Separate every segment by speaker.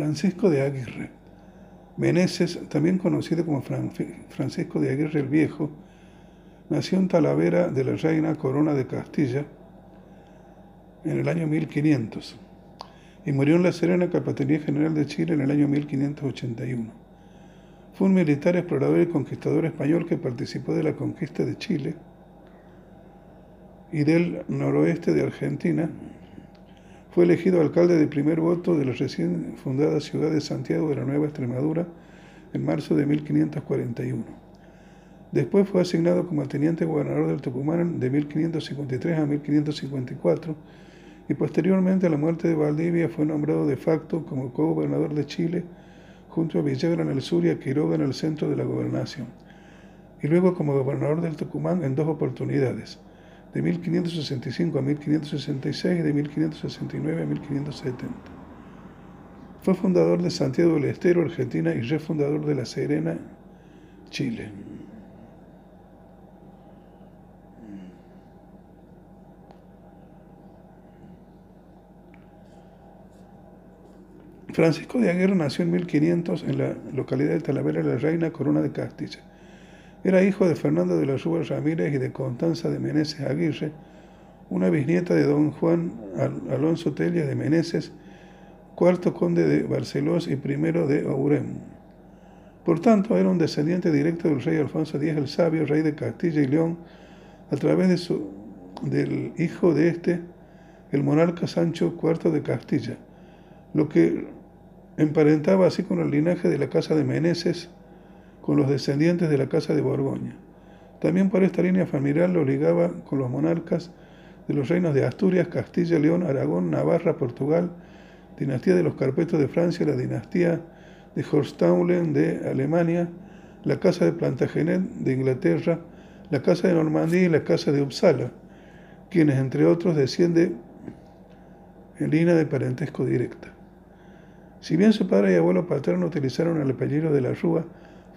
Speaker 1: Francisco de Aguirre. Meneses, también conocido como Francisco de Aguirre el Viejo, nació en Talavera de la Reina Corona de Castilla en el año 1500 y murió en La Serena, Capitanía General de Chile, en el año 1581. Fue un militar, explorador y conquistador español que participó de la conquista de Chile y del noroeste de Argentina fue elegido alcalde de primer voto de la recién fundada ciudad de Santiago de la Nueva Extremadura en marzo de 1541. Después fue asignado como teniente gobernador del Tucumán de 1553 a 1554 y posteriormente a la muerte de Valdivia fue nombrado de facto como co-gobernador de Chile junto a Villagra en el sur y a Quiroga en el centro de la gobernación, y luego como gobernador del Tucumán en dos oportunidades, de 1565 a 1566 y de 1569 a 1570. Fue fundador de Santiago del Estero, Argentina, y refundador de La Serena, Chile. Francisco de Aguirre nació en 1500 en la localidad de Talavera de la Reina, Corona de Castilla. Era hijo de Fernando de la Rúa Ramírez y de Constanza de Meneses Aguirre, una bisnieta de don Juan Alonso Tella de Meneses, cuarto conde de Barcelos y primero de Aurem. Por tanto, era un descendiente directo del rey Alfonso X el Sabio, rey de Castilla y León, a través del hijo de este, el monarca Sancho IV de Castilla, lo que emparentaba así con el linaje de la casa de Meneses, con los descendientes de la Casa de Borgoña. También por esta línea familiar lo ligaba con los monarcas de los reinos de Asturias, Castilla, León, Aragón, Navarra, Portugal, dinastía de los Carpetos de Francia, la dinastía de Hohenstaufen de Alemania, la Casa de Plantagenet de Inglaterra, la Casa de Normandía y la Casa de Uppsala, quienes entre otros descienden en línea de parentesco directa. Si bien su padre y abuelo paterno utilizaron el apellido de la Rúa,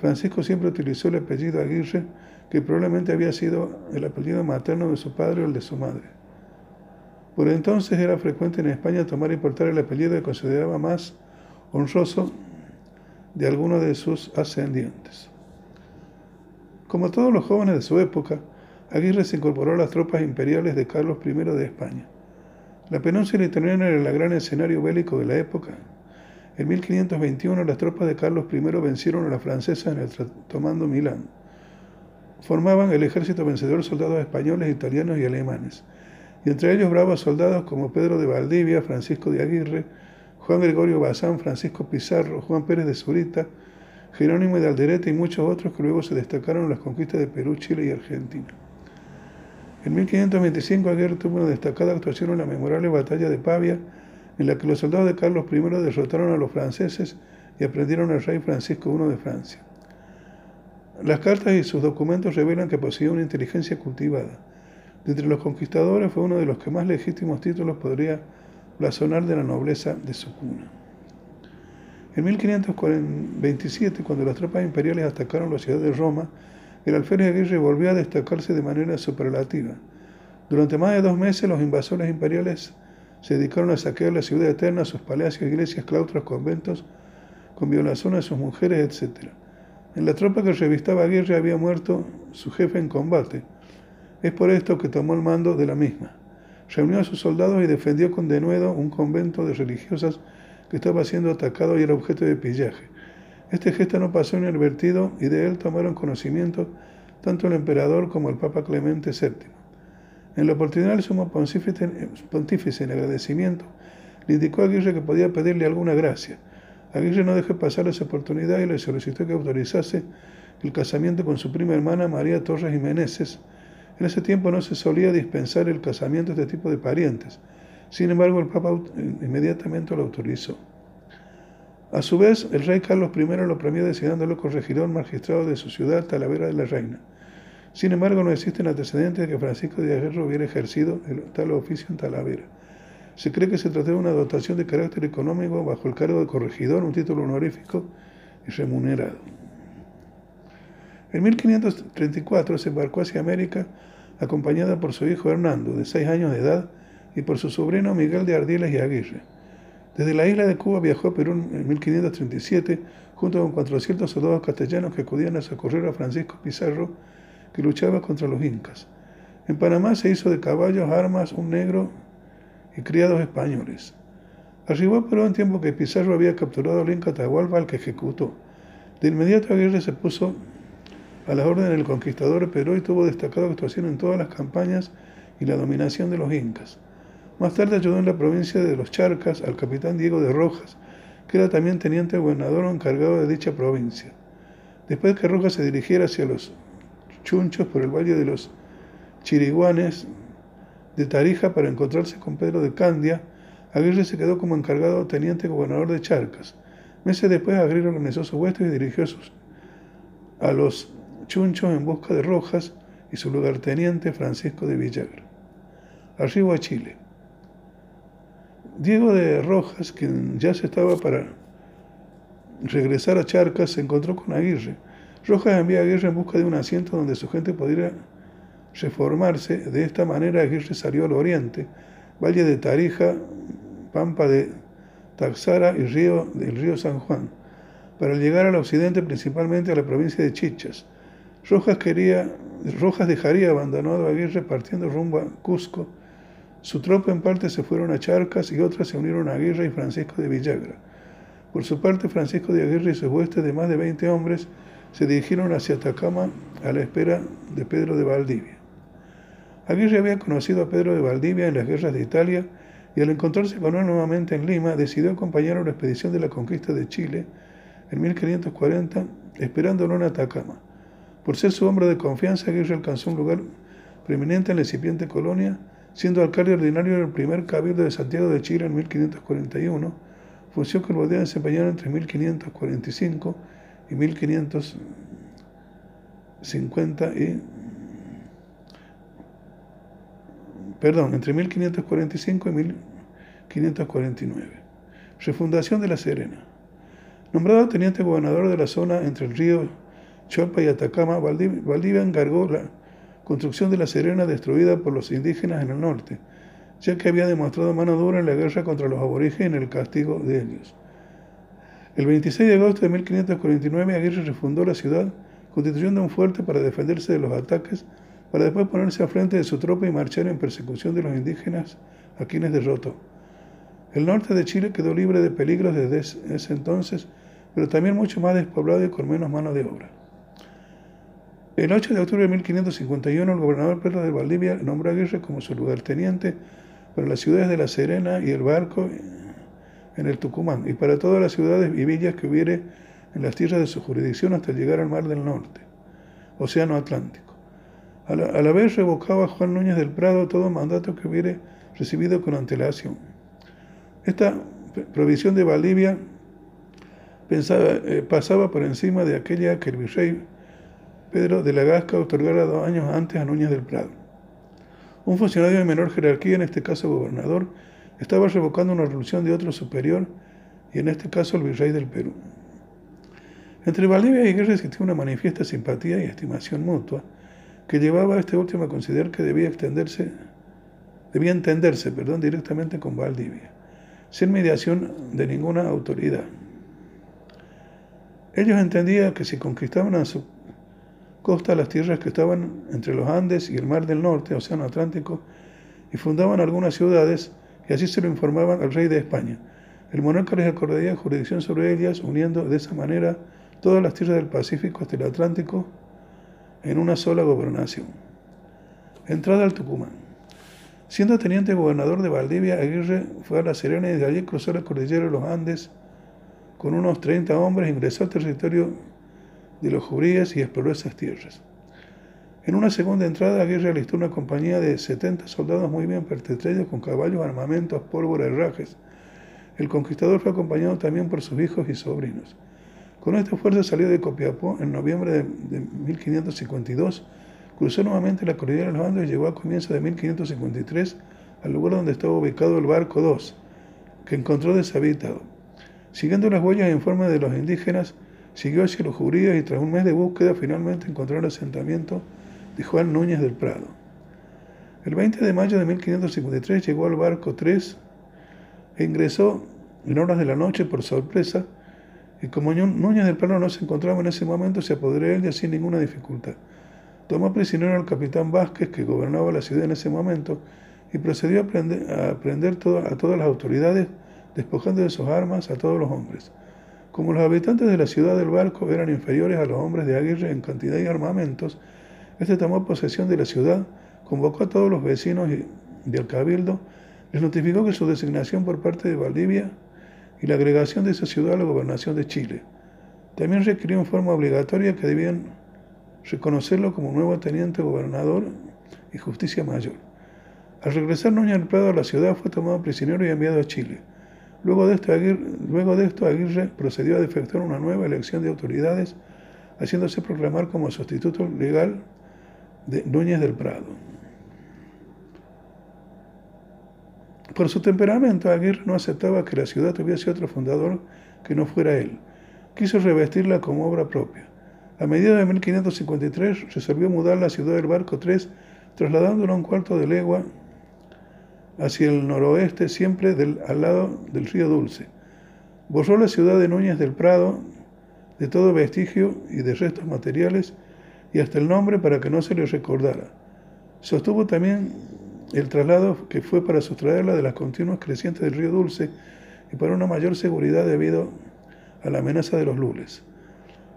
Speaker 1: Francisco siempre utilizó el apellido Aguirre, que probablemente había sido el apellido materno de su padre o el de su madre. Por entonces era frecuente en España tomar y portar el apellido que consideraba más honroso de alguno de sus ascendientes. Como todos los jóvenes de su época, Aguirre se incorporó a las tropas imperiales de Carlos I de España. La península italiana era el gran escenario bélico de la época. En 1521 las tropas de Carlos I vencieron a las francesas en el tomando Milán. Formaban el ejército vencedor soldados españoles, italianos y alemanes, y entre ellos bravos soldados como Pedro de Valdivia, Francisco de Aguirre, Juan Gregorio Bazán, Francisco Pizarro, Juan Pérez de Zurita, Jerónimo de Alderete y muchos otros que luego se destacaron en las conquistas de Perú, Chile y Argentina. En 1525 Aguirre tuvo una destacada actuación en la memorable batalla de Pavia, en la que los soldados de Carlos I derrotaron a los franceses y aprendieron al rey Francisco I de Francia. Las cartas y sus documentos revelan que poseía una inteligencia cultivada. De entre los conquistadores fue uno de los que más legítimos títulos podría blasonar de la nobleza de su cuna. En 1527, cuando las tropas imperiales atacaron la ciudad de Roma, el alférez Aguirre volvió a destacarse de manera superlativa. Durante más de dos meses, los invasores imperiales se dedicaron a saquear la ciudad eterna, sus palacios, iglesias, claustros, conventos, con violación a sus mujeres, etc. En la tropa que revistaba Aguirre había muerto su jefe en combate. Es por esto que tomó el mando de la misma. Reunió a sus soldados y defendió con denuedo un convento de religiosas que estaba siendo atacado y era objeto de pillaje. Este gesto no pasó inadvertido y de él tomaron conocimiento tanto el emperador como el Papa Clemente VII. En la oportunidad el sumo pontífice, en agradecimiento le indicó a Aguirre que podía pedirle alguna gracia. Aguirre no dejó pasar esa oportunidad y le solicitó que autorizase el casamiento con su prima hermana María Torres Jiménez. En ese tiempo no se solía dispensar el casamiento de este tipo de parientes. Sin embargo, el Papa inmediatamente lo autorizó. A su vez, el rey Carlos I lo premió designándolo corregidor magistrado de su ciudad, Talavera de la Reina. Sin embargo, no existen antecedentes de que Francisco de Aguirre hubiera ejercido el tal oficio en Talavera. Se cree que se trató de una dotación de carácter económico bajo el cargo de corregidor, un título honorífico y remunerado. En 1534 se embarcó hacia América acompañada por su hijo Hernando, de seis años de edad, y por su sobrino Miguel de Ardiles y Aguirre. Desde la isla de Cuba viajó a Perú en 1537 junto con 400 soldados castellanos que acudían a socorrer a Francisco Pizarro, que luchaba contra los incas. En Panamá se hizo de caballos, armas, un negro y criados españoles. Arribó a Perú en tiempo que Pizarro había capturado al inca Tahualpa, al que ejecutó. De inmediato Aguirre se puso a la orden del conquistador Perú y tuvo destacada actuación en todas las campañas y la dominación de los incas. Más tarde ayudó en la provincia de los Charcas al capitán Diego de Rojas, que era también teniente gobernador encargado de dicha provincia. Después que Rojas se dirigiera hacia los Chunchos por el valle de los Chiriguanes de Tarija para encontrarse con Pedro de Candia, Aguirre se quedó como encargado teniente gobernador de Charcas. Meses después Aguirre organizó su huestes y dirigió a los Chunchos en busca de Rojas y su lugarteniente Francisco de Villagra. Arriba a Chile. Diego de Rojas, quien ya se estaba para regresar a Charcas, se encontró con Aguirre. Rojas envía a Aguirre en busca de un asiento donde su gente pudiera reformarse. De esta manera Aguirre salió al oriente, valle de Tarija, Pampa de Taxara y río, del río San Juan, para llegar al occidente, principalmente a la provincia de Chichas. Rojas, quería, Rojas dejaría abandonado a Aguirre partiendo rumbo a Cusco, su tropa en parte se fueron a Charcas y otras se unieron a Aguirre y Francisco de Villagra. Por su parte, Francisco de Aguirre y sus huestes de más de 20 hombres se dirigieron hacia Atacama a la espera de Pedro de Valdivia. Aguirre había conocido a Pedro de Valdivia en las guerras de Italia y al encontrarse con él nuevamente en Lima decidió acompañar a la expedición de la conquista de Chile en 1540, esperándolo en Atacama. Por ser su hombre de confianza, Aguirre alcanzó un lugar preeminente en la incipiente colonia siendo alcalde ordinario del primer cabildo de Santiago de Chile en 1541, función que volvió a desempeñar entre 1545 y 1550 y perdón, entre 1545 y 1549. Refundación de La Serena. Nombrado teniente gobernador de la zona entre el río Chopa y Atacama, Valdivia encargó la construcción de La Serena destruida por los indígenas en el norte, ya que había demostrado mano dura en la guerra contra los aborígenes en el castigo de ellos. El 26 de agosto de 1549 Aguirre refundó la ciudad, constituyendo un fuerte para defenderse de los ataques, para después ponerse a frente de su tropa y marchar en persecución de los indígenas a quienes derrotó. El norte de Chile quedó libre de peligros desde ese entonces, pero también mucho más despoblado y con menos mano de obra. El 8 de octubre de 1551, el gobernador Pedro de Valdivia nombró a Aguirre como su lugarteniente para las ciudades de La Serena y el Barco en el Tucumán, y para todas las ciudades y villas que hubiere en las tierras de su jurisdicción hasta llegar al Mar del Norte, Océano Atlántico. A la, a vez revocaba Juan Núñez del Prado todo mandato que hubiere recibido con antelación. Esta provisión de Valdivia eh, pasaba por encima de aquella que el virrey Pedro de la Gasca otorgara dos años antes a Núñez del Prado. Un funcionario de menor jerarquía, en este caso gobernador, estaba revocando una resolución de otro superior, y en este caso el virrey del Perú. Entre Valdivia y Guerra existía una manifiesta simpatía y estimación mutua que llevaba a este último a considerar que debía extenderse, debía entenderse, perdón, directamente con Valdivia, sin mediación de ninguna autoridad. Ellos entendían que si conquistaban a su costa las tierras que estaban entre los Andes y el Mar del Norte, Océano Atlántico, y fundaban algunas ciudades, y así se lo informaban al rey de España. El monarca les acordaría jurisdicción sobre ellas, uniendo de esa manera todas las tierras del Pacífico hasta el Atlántico en una sola gobernación. Entrada al Tucumán. Siendo teniente gobernador de Valdivia, Aguirre fue a La Serena y de allí cruzó la cordillera de los Andes con unos 30 hombres, ingresó al territorio de los juríes y exploró esas tierras. En una segunda entrada, Aguirre alistó una compañía de 70 soldados muy bien pertrechos con caballos, armamentos, pólvora y rajes. El conquistador fue acompañado también por sus hijos y sobrinos. Con esta fuerza salió de Copiapó en noviembre de, 1552, cruzó nuevamente la cordillera de los Andes y llegó a comienzos de 1553 al lugar donde estaba ubicado el barco 2, que encontró deshabitado. Siguiendo las huellas en forma de los indígenas, siguió hacia los judíos y tras un mes de búsqueda finalmente encontró el asentamiento de Juan Núñez del Prado. El 20 de mayo de 1553 llegó al barco 3 e ingresó en horas de la noche por sorpresa y como Núñez del Plano no se encontraba en ese momento, se apoderó de ella sin ninguna dificultad. Tomó prisionero al capitán Vázquez, que gobernaba la ciudad en ese momento, y procedió a prender, a, prender a todas las autoridades, despojando de sus armas a todos los hombres. Como los habitantes de la ciudad del barco eran inferiores a los hombres de Aguirre en cantidad y armamentos, este tomó posesión de la ciudad, convocó a todos los vecinos del cabildo, les notificó que su designación por parte de Valdivia y la agregación de esa ciudad a la gobernación de Chile. También requirió en forma obligatoria que debían reconocerlo como nuevo teniente gobernador y justicia mayor. Al regresar Núñez del Prado a la ciudad fue tomado prisionero y enviado a Chile. Luego de, esto, Aguirre, luego de esto, Aguirre procedió a efectuar una nueva elección de autoridades, haciéndose proclamar como sustituto legal de Núñez del Prado. Por su temperamento, Aguirre no aceptaba que la ciudad tuviese otro fundador que no fuera él. Quiso revestirla como obra propia. A mediados de 1553 resolvió mudar la ciudad del Barco 3, trasladándola un cuarto de legua hacia el noroeste, siempre al lado del río Dulce. Borró la ciudad de Núñez del Prado de todo vestigio y de restos materiales y hasta el nombre para que no se le recordara. Sostuvo también el traslado que fue para sustraerla de las continuas crecientes del río Dulce y para una mayor seguridad debido a la amenaza de los lules.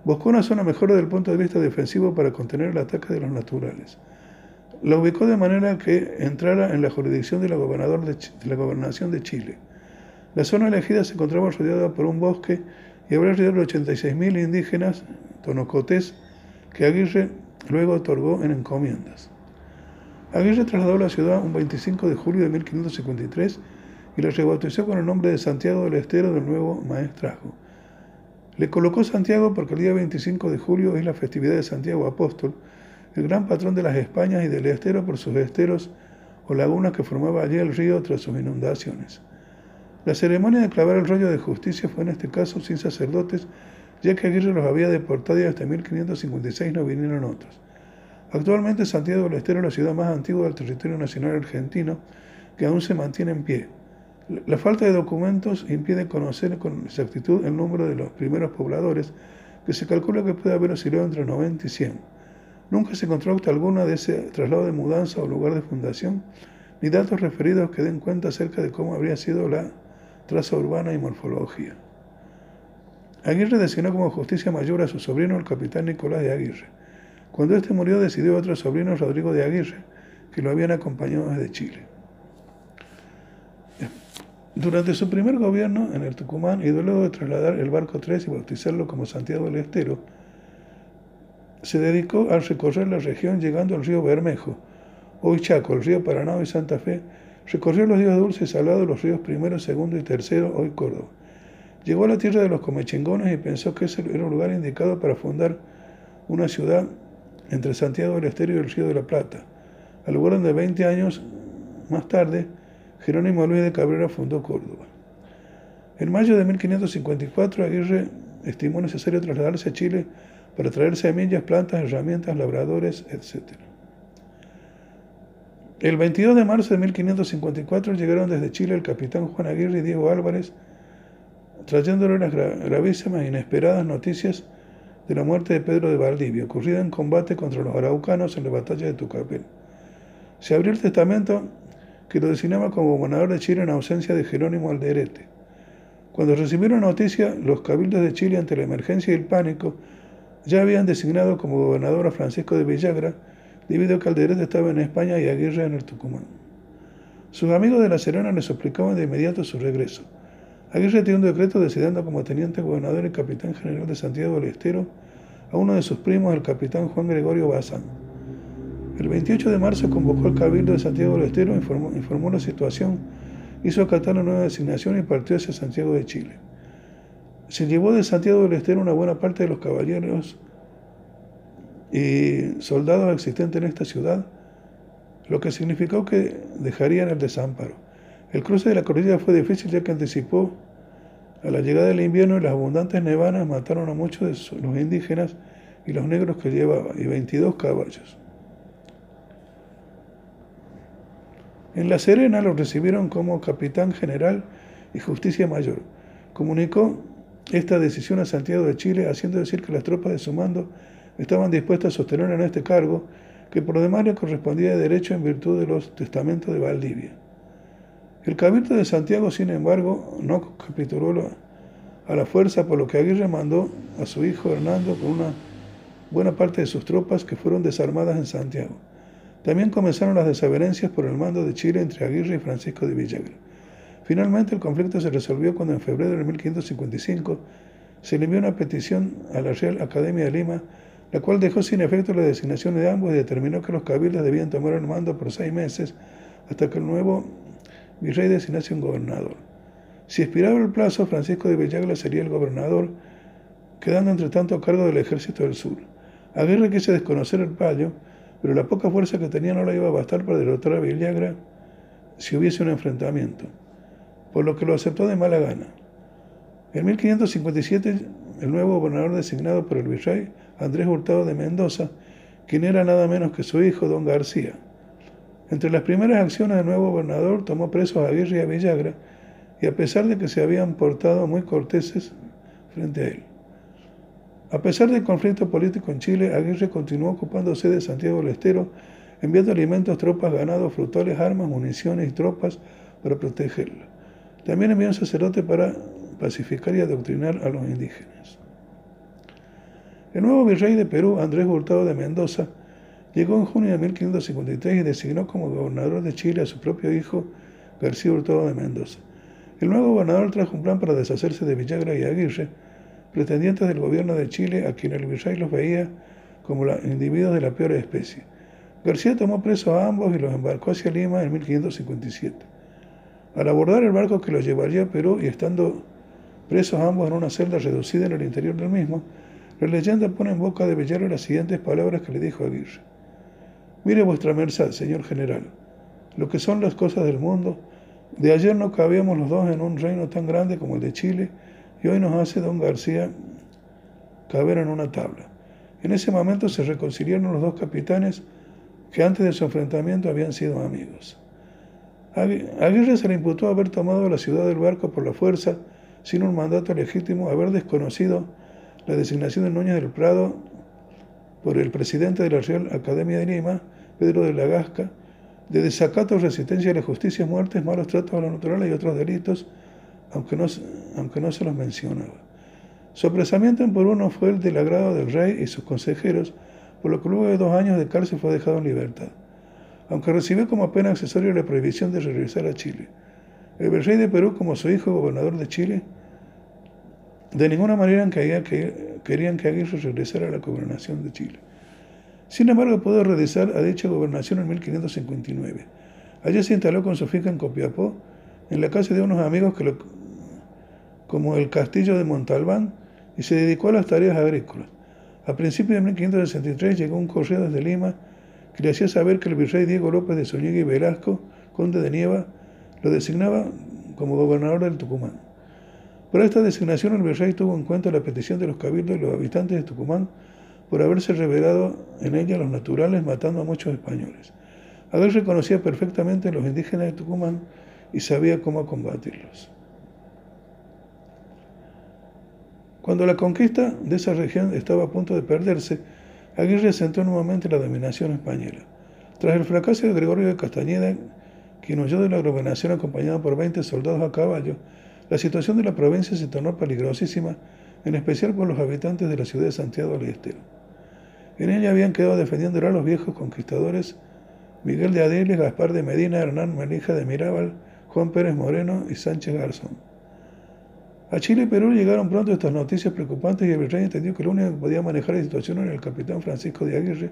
Speaker 1: Buscó una zona mejor desde el punto de vista defensivo para contener el ataque de los naturales. La ubicó de manera que entrara en la jurisdicción de la, gobernación de Chile. La zona elegida se encontraba rodeada por un bosque y habría alrededor de 86.000 indígenas tonocotés que Aguirre luego otorgó en encomiendas. Aguirre trasladó la ciudad un 25 de julio de 1553 y la rebautizó con el nombre de Santiago del Estero del nuevo maestrazgo. Le colocó Santiago porque el día 25 de julio es la festividad de Santiago Apóstol, el gran patrón de las Españas y del estero por sus esteros o lagunas que formaba allí el río tras sus inundaciones. La ceremonia de clavar el rollo de justicia fue en este caso sin sacerdotes, ya que Aguirre los había deportado y hasta 1556 no vinieron otros. Actualmente Santiago del Estero es la ciudad más antigua del territorio nacional argentino que aún se mantiene en pie. La falta de documentos impide conocer con exactitud el número de los primeros pobladores, que se calcula que puede haber oscilado entre 90 y 100. Nunca se encontró acta alguna de ese traslado de mudanza o lugar de fundación, ni datos referidos que den cuenta acerca de cómo habría sido la traza urbana y morfología. Aguirre designó como justicia mayor a su sobrino, el capitán Nicolás de Aguirre. Cuando este murió, decidió otro sobrino, Rodrigo de Aguirre, que lo habían acompañado desde Chile. Durante su primer gobierno en el Tucumán y luego de trasladar el barco 3 y bautizarlo como Santiago del Estero, se dedicó a recorrer la región llegando al río Bermejo, hoy Chaco, el río Paraná y Santa Fe, recorrió los ríos dulces y salados, los ríos primero, segundo y tercero, hoy Córdoba. Llegó a la tierra de los comechingones y pensó que ese era un lugar indicado para fundar una ciudad entre Santiago del Estero y el Río de la Plata, al lugar donde 20 años más tarde Jerónimo Luis de Cabrera fundó Córdoba. En mayo de 1554 Aguirre estimó necesario trasladarse a Chile para traer semillas, plantas, herramientas, labradores, etc. El 22 de marzo de 1554 llegaron desde Chile el capitán Juan Aguirre y Diego Álvarez, trayéndole las gravísimas e inesperadas noticias de la muerte de Pedro de Valdivia, ocurrida en combate contra los araucanos en la batalla de Tucapel. Se abrió el testamento que lo designaba como gobernador de Chile en ausencia de Jerónimo Alderete. Cuando recibieron noticia, los cabildos de Chile ante la emergencia y el pánico ya habían designado como gobernador a Francisco de Villagra, debido a que Alderete estaba en España y Aguirre en el Tucumán. Sus amigos de La Serena les explicaban de inmediato su regreso. Aguirre dio un decreto decidiendo como teniente gobernador y capitán general de Santiago del Estero a uno de sus primos, el capitán Juan Gregorio Bazán. El 28 de marzo convocó al Cabildo de Santiago del Estero, informó, informó la situación, hizo acatar la nueva designación y partió hacia Santiago de Chile. Se llevó de Santiago del Estero una buena parte de los caballeros y soldados existentes en esta ciudad, lo que significó que dejarían el desamparo. El cruce de la cordillera fue difícil ya que anticipó a la llegada del invierno las abundantes nevanas mataron a muchos de los indígenas y los negros que llevaba, y 22 caballos. En La Serena lo recibieron como capitán general y justicia mayor. Comunicó esta decisión a Santiago de Chile, haciendo decir que las tropas de su mando estaban dispuestas a sostener en este cargo, que por demás le correspondía de derecho en virtud de los testamentos de Valdivia. El cabildo de Santiago, sin embargo, no capituló a la fuerza, por lo que Aguirre mandó a su hijo Hernando con una buena parte de sus tropas que fueron desarmadas en Santiago. También comenzaron las desavenencias por el mando de Chile entre Aguirre y Francisco de Villagra. Finalmente el conflicto se resolvió cuando en febrero de 1555 se le envió una petición a la Real Academia de Lima, la cual dejó sin efecto la designación de ambos y determinó que los cabildos debían tomar el mando por seis meses hasta que el nuevo virrey designase un gobernador. Si expiraba el plazo, Francisco de Villagra sería el gobernador, quedando entre tanto a cargo del ejército del sur. Aguirre quiso desconocer el palio, pero la poca fuerza que tenía no le iba a bastar para derrotar a Villagra si hubiese un enfrentamiento, por lo que lo aceptó de mala gana. En 1557, el nuevo gobernador designado por el virrey, Andrés Hurtado de Mendoza, quien era nada menos que su hijo, don García, entre las primeras acciones del nuevo gobernador tomó presos a Aguirre y a Villagra, y a pesar de que se habían portado muy corteses frente a él. A pesar del conflicto político en Chile, Aguirre continuó ocupándose de Santiago del Estero, enviando alimentos, tropas, ganados, frutales, armas, municiones y tropas para protegerla. También envió un sacerdote para pacificar y adoctrinar a los indígenas. El nuevo virrey de Perú, Andrés Hurtado de Mendoza, Llegó en junio de 1553 y designó como gobernador de Chile a su propio hijo García Hurtado de Mendoza. El nuevo gobernador trajo un plan para deshacerse de Villagra y Aguirre, pretendientes del gobierno de Chile a quien el virrey los veía como individuos de la peor especie. García tomó preso a ambos y los embarcó hacia Lima en 1557. Al abordar el barco que los llevaría a Perú y estando presos ambos en una celda reducida en el interior del mismo, la leyenda pone en boca de Villagra las siguientes palabras que le dijo a Aguirre. Mire vuestra merced, señor general, lo que son las cosas del mundo. De ayer no cabíamos los dos en un reino tan grande como el de Chile y hoy nos hace don García caber en una tabla. En ese momento se reconciliaron los dos capitanes que antes de su enfrentamiento habían sido amigos. Aguirre se le imputó haber tomado la ciudad del barco por la fuerza, sin un mandato legítimo, haber desconocido la designación de Núñez del Prado por el presidente de la Real Academia de Lima, Pedro de la Gasca, de desacato, resistencia a la justicia, muertes, malos tratos a los naturales y otros delitos, aunque no, aunque no se los mencionaba. Su apresamiento en Perú no fue el del agrado del rey y sus consejeros, por lo que luego de dos años de cárcel fue dejado en libertad, aunque recibió como pena accesoria la prohibición de regresar a Chile. El virrey de Perú, como su hijo gobernador de Chile, de ninguna manera querían que Aguirre regresara a la gobernación de Chile. Sin embargo, pudo regresar a dicha gobernación en 1559. Allí se instaló con su finca en Copiapó, en la casa de unos amigos que lo, como el castillo de Montalbán, y se dedicó a las tareas agrícolas. A principios de 1563 llegó un correo desde Lima que le hacía saber que el virrey Diego López de Zúñiga y Velasco, conde de Nieva, lo designaba como gobernador del Tucumán. Por esta designación el virrey tuvo en cuenta la petición de los cabildos y los habitantes de Tucumán por haberse revelado en ella los naturales matando a muchos españoles. Abel reconocía perfectamente a los indígenas de Tucumán y sabía cómo combatirlos. Cuando la conquista de esa región estaba a punto de perderse, Aguirre sentó nuevamente la dominación española. Tras el fracaso de Gregorio de Castañeda, quien huyó de la gobernación acompañado por 20 soldados a caballo, la situación de la provincia se tornó peligrosísima, en especial por los habitantes de la ciudad de Santiago del Estero. En ella habían quedado defendiéndola los viejos conquistadores Miguel de Adeles, Gaspar de Medina, Hernán Manija de Mirabal, Juan Pérez Moreno y Sánchez Garzón. A Chile y Perú llegaron pronto estas noticias preocupantes y el virrey entendió que lo único que podía manejar la situación era el capitán Francisco de Aguirre,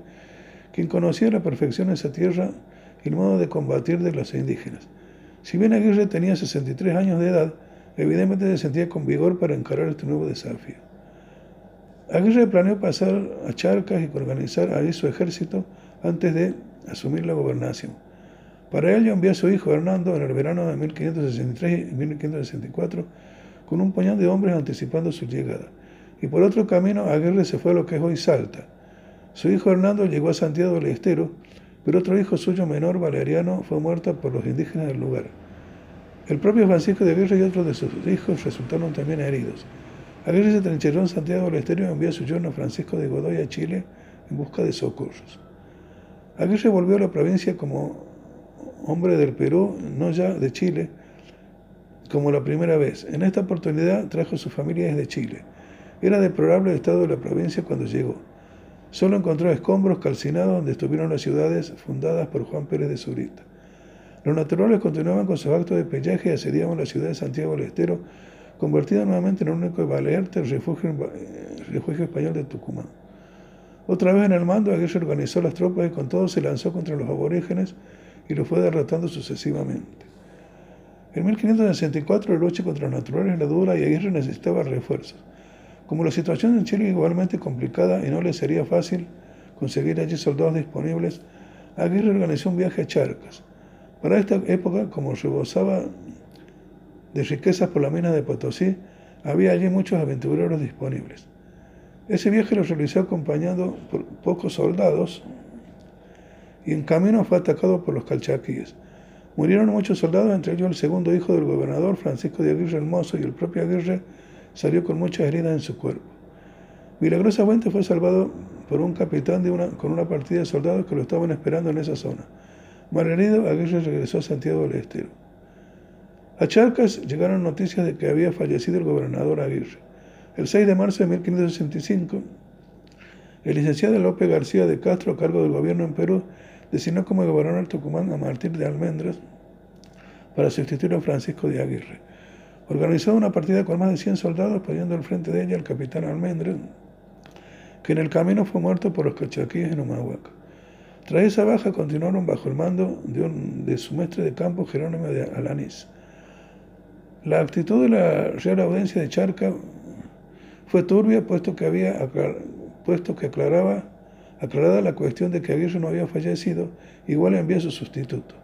Speaker 1: quien conocía a la perfección esa tierra y el modo de combatir de los indígenas. Si bien Aguirre tenía 63 años de edad, evidentemente se sentía con vigor para encarar este nuevo desafío. Aguirre planeó pasar a Charcas y organizar allí su ejército antes de asumir la gobernación. Para ello envió a su hijo Hernando en el verano de 1563 y 1564 con un puñado de hombres anticipando su llegada. Y por otro camino, Aguirre se fue a lo que es hoy Salta. Su hijo Hernando llegó a Santiago del Estero, pero otro hijo suyo menor, Valeriano, fue muerto por los indígenas del lugar. El propio Francisco de Aguirre y otros de sus hijos resultaron también heridos. Aguirre se trincheró en Santiago del Estero y envió a su yerno Francisco de Godoy a Chile en busca de socorros. Aguirre volvió a la provincia como hombre del Perú, no ya de Chile, como la primera vez. En esta oportunidad trajo su familia desde Chile. Era deplorable el estado de la provincia cuando llegó. Solo encontró escombros calcinados donde estuvieron las ciudades fundadas por Juan Pérez de Zurita. Los naturales continuaban con sus actos de pellaje y asediaban la ciudad de Santiago del Estero, convertida nuevamente en un único y refugio, eh, refugio español de Tucumán. Otra vez en el mando, Aguirre organizó las tropas y con todo se lanzó contra los aborígenes y los fue derrotando sucesivamente. En 1564 la lucha contra los naturales era dura y Aguirre necesitaba refuerzos. Como la situación en Chile era igualmente complicada y no le sería fácil conseguir allí soldados disponibles, Aguirre organizó un viaje a Charcas. Para esta época, como rebosaba de riquezas por la mina de Potosí, había allí muchos aventureros disponibles. Ese viaje lo realizó acompañado por pocos soldados y en camino fue atacado por los calchaquíes. Murieron muchos soldados, entre ellos el segundo hijo del gobernador, Francisco de Aguirre Hermoso, y el propio Aguirre salió con muchas heridas en su cuerpo. Milagrosamente fue salvado por un capitán de con una partida de soldados que lo estaban esperando en esa zona. Aguirre regresó a Santiago del Estero. A Charcas llegaron noticias de que había fallecido el gobernador Aguirre. El 6 de marzo de 1565, el licenciado López García de Castro, a cargo del gobierno en Perú, designó como gobernador Tucumán a Martín de Almendras para sustituir a Francisco de Aguirre. Organizó una partida con más de 100 soldados, poniendo al frente de ella al capitán Almendras, que en el camino fue muerto por los cachaquíes en Humahuaca. Tras esa baja continuaron bajo el mando de, su maestre de campo Jerónimo de Alanís. La actitud de la Real Audiencia de Charca fue turbia, puesto que, había, puesto que aclaraba Aclarada la cuestión de que Aguirre no había fallecido, igual envió a su sustituto.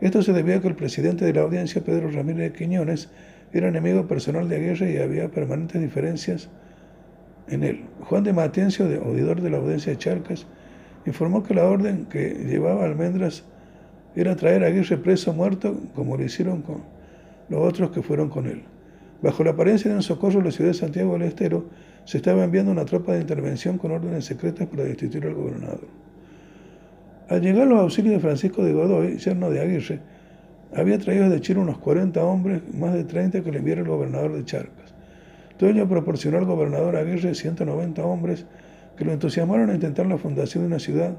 Speaker 1: Esto se debía a que el presidente de la audiencia, Pedro Ramírez Quiñones, era enemigo personal de Aguirre y había permanentes diferencias en él. Juan de Matiencio, de, oidor de la audiencia de Charcas, informó que la orden que llevaba Almendras era traer a Aguirre preso muerto, como lo hicieron con los otros que fueron con él. Bajo la apariencia de un socorro en la ciudad de Santiago del Estero, se estaba enviando una tropa de intervención con órdenes secretas para destituir al gobernador. Al llegar los auxilios de Francisco de Godoy, yerno de Aguirre, había traído de Chile unos 40 hombres, más de 30 que le enviara el gobernador de Charcas. Todo ello proporcionó al gobernador Aguirre 190 hombres que lo entusiasmaron a intentar la fundación de una ciudad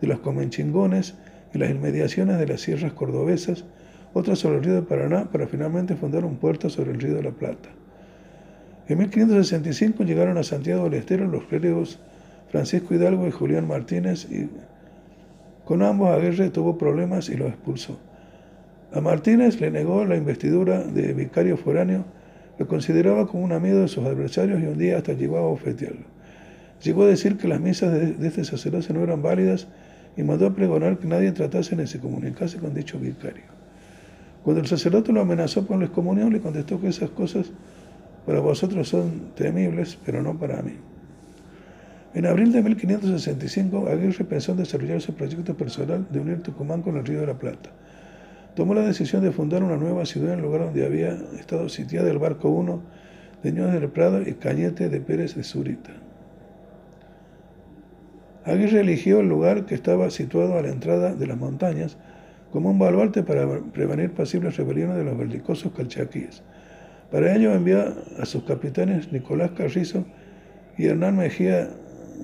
Speaker 1: de los Comenchingones y las inmediaciones de las sierras cordobesas, otra sobre el río de Paraná, para finalmente fundar un puerto sobre el río de la Plata. En 1565 llegaron a Santiago del Estero los clérigos Francisco Hidalgo y Julián Martínez y con ambos Aguirre tuvo problemas y los expulsó. A Martínez le negó la investidura de vicario foráneo, lo consideraba como un amigo de sus adversarios y un día hasta llegó a ofetearlo. Llegó a decir que las misas de, este sacerdote no eran válidas y mandó a pregonar que nadie tratase ni se comunicase con dicho vicario. Cuando el sacerdote lo amenazó con la excomunión, le contestó que esas cosas para vosotros son temibles, pero no para mí. En abril de 1565, Aguirre pensó en desarrollar su proyecto personal de unir Tucumán con el Río de la Plata. Tomó la decisión de fundar una nueva ciudad en el lugar donde había estado sitiada el barco 1 de Ñones del Prado y Cañete de Pérez de Zurita. Aguirre eligió el lugar que estaba situado a la entrada de las montañas como un baluarte para prevenir posibles rebeliones de los belicosos calchaquíes. Para ello envió a sus capitanes Nicolás Carrizo y Hernán Mejía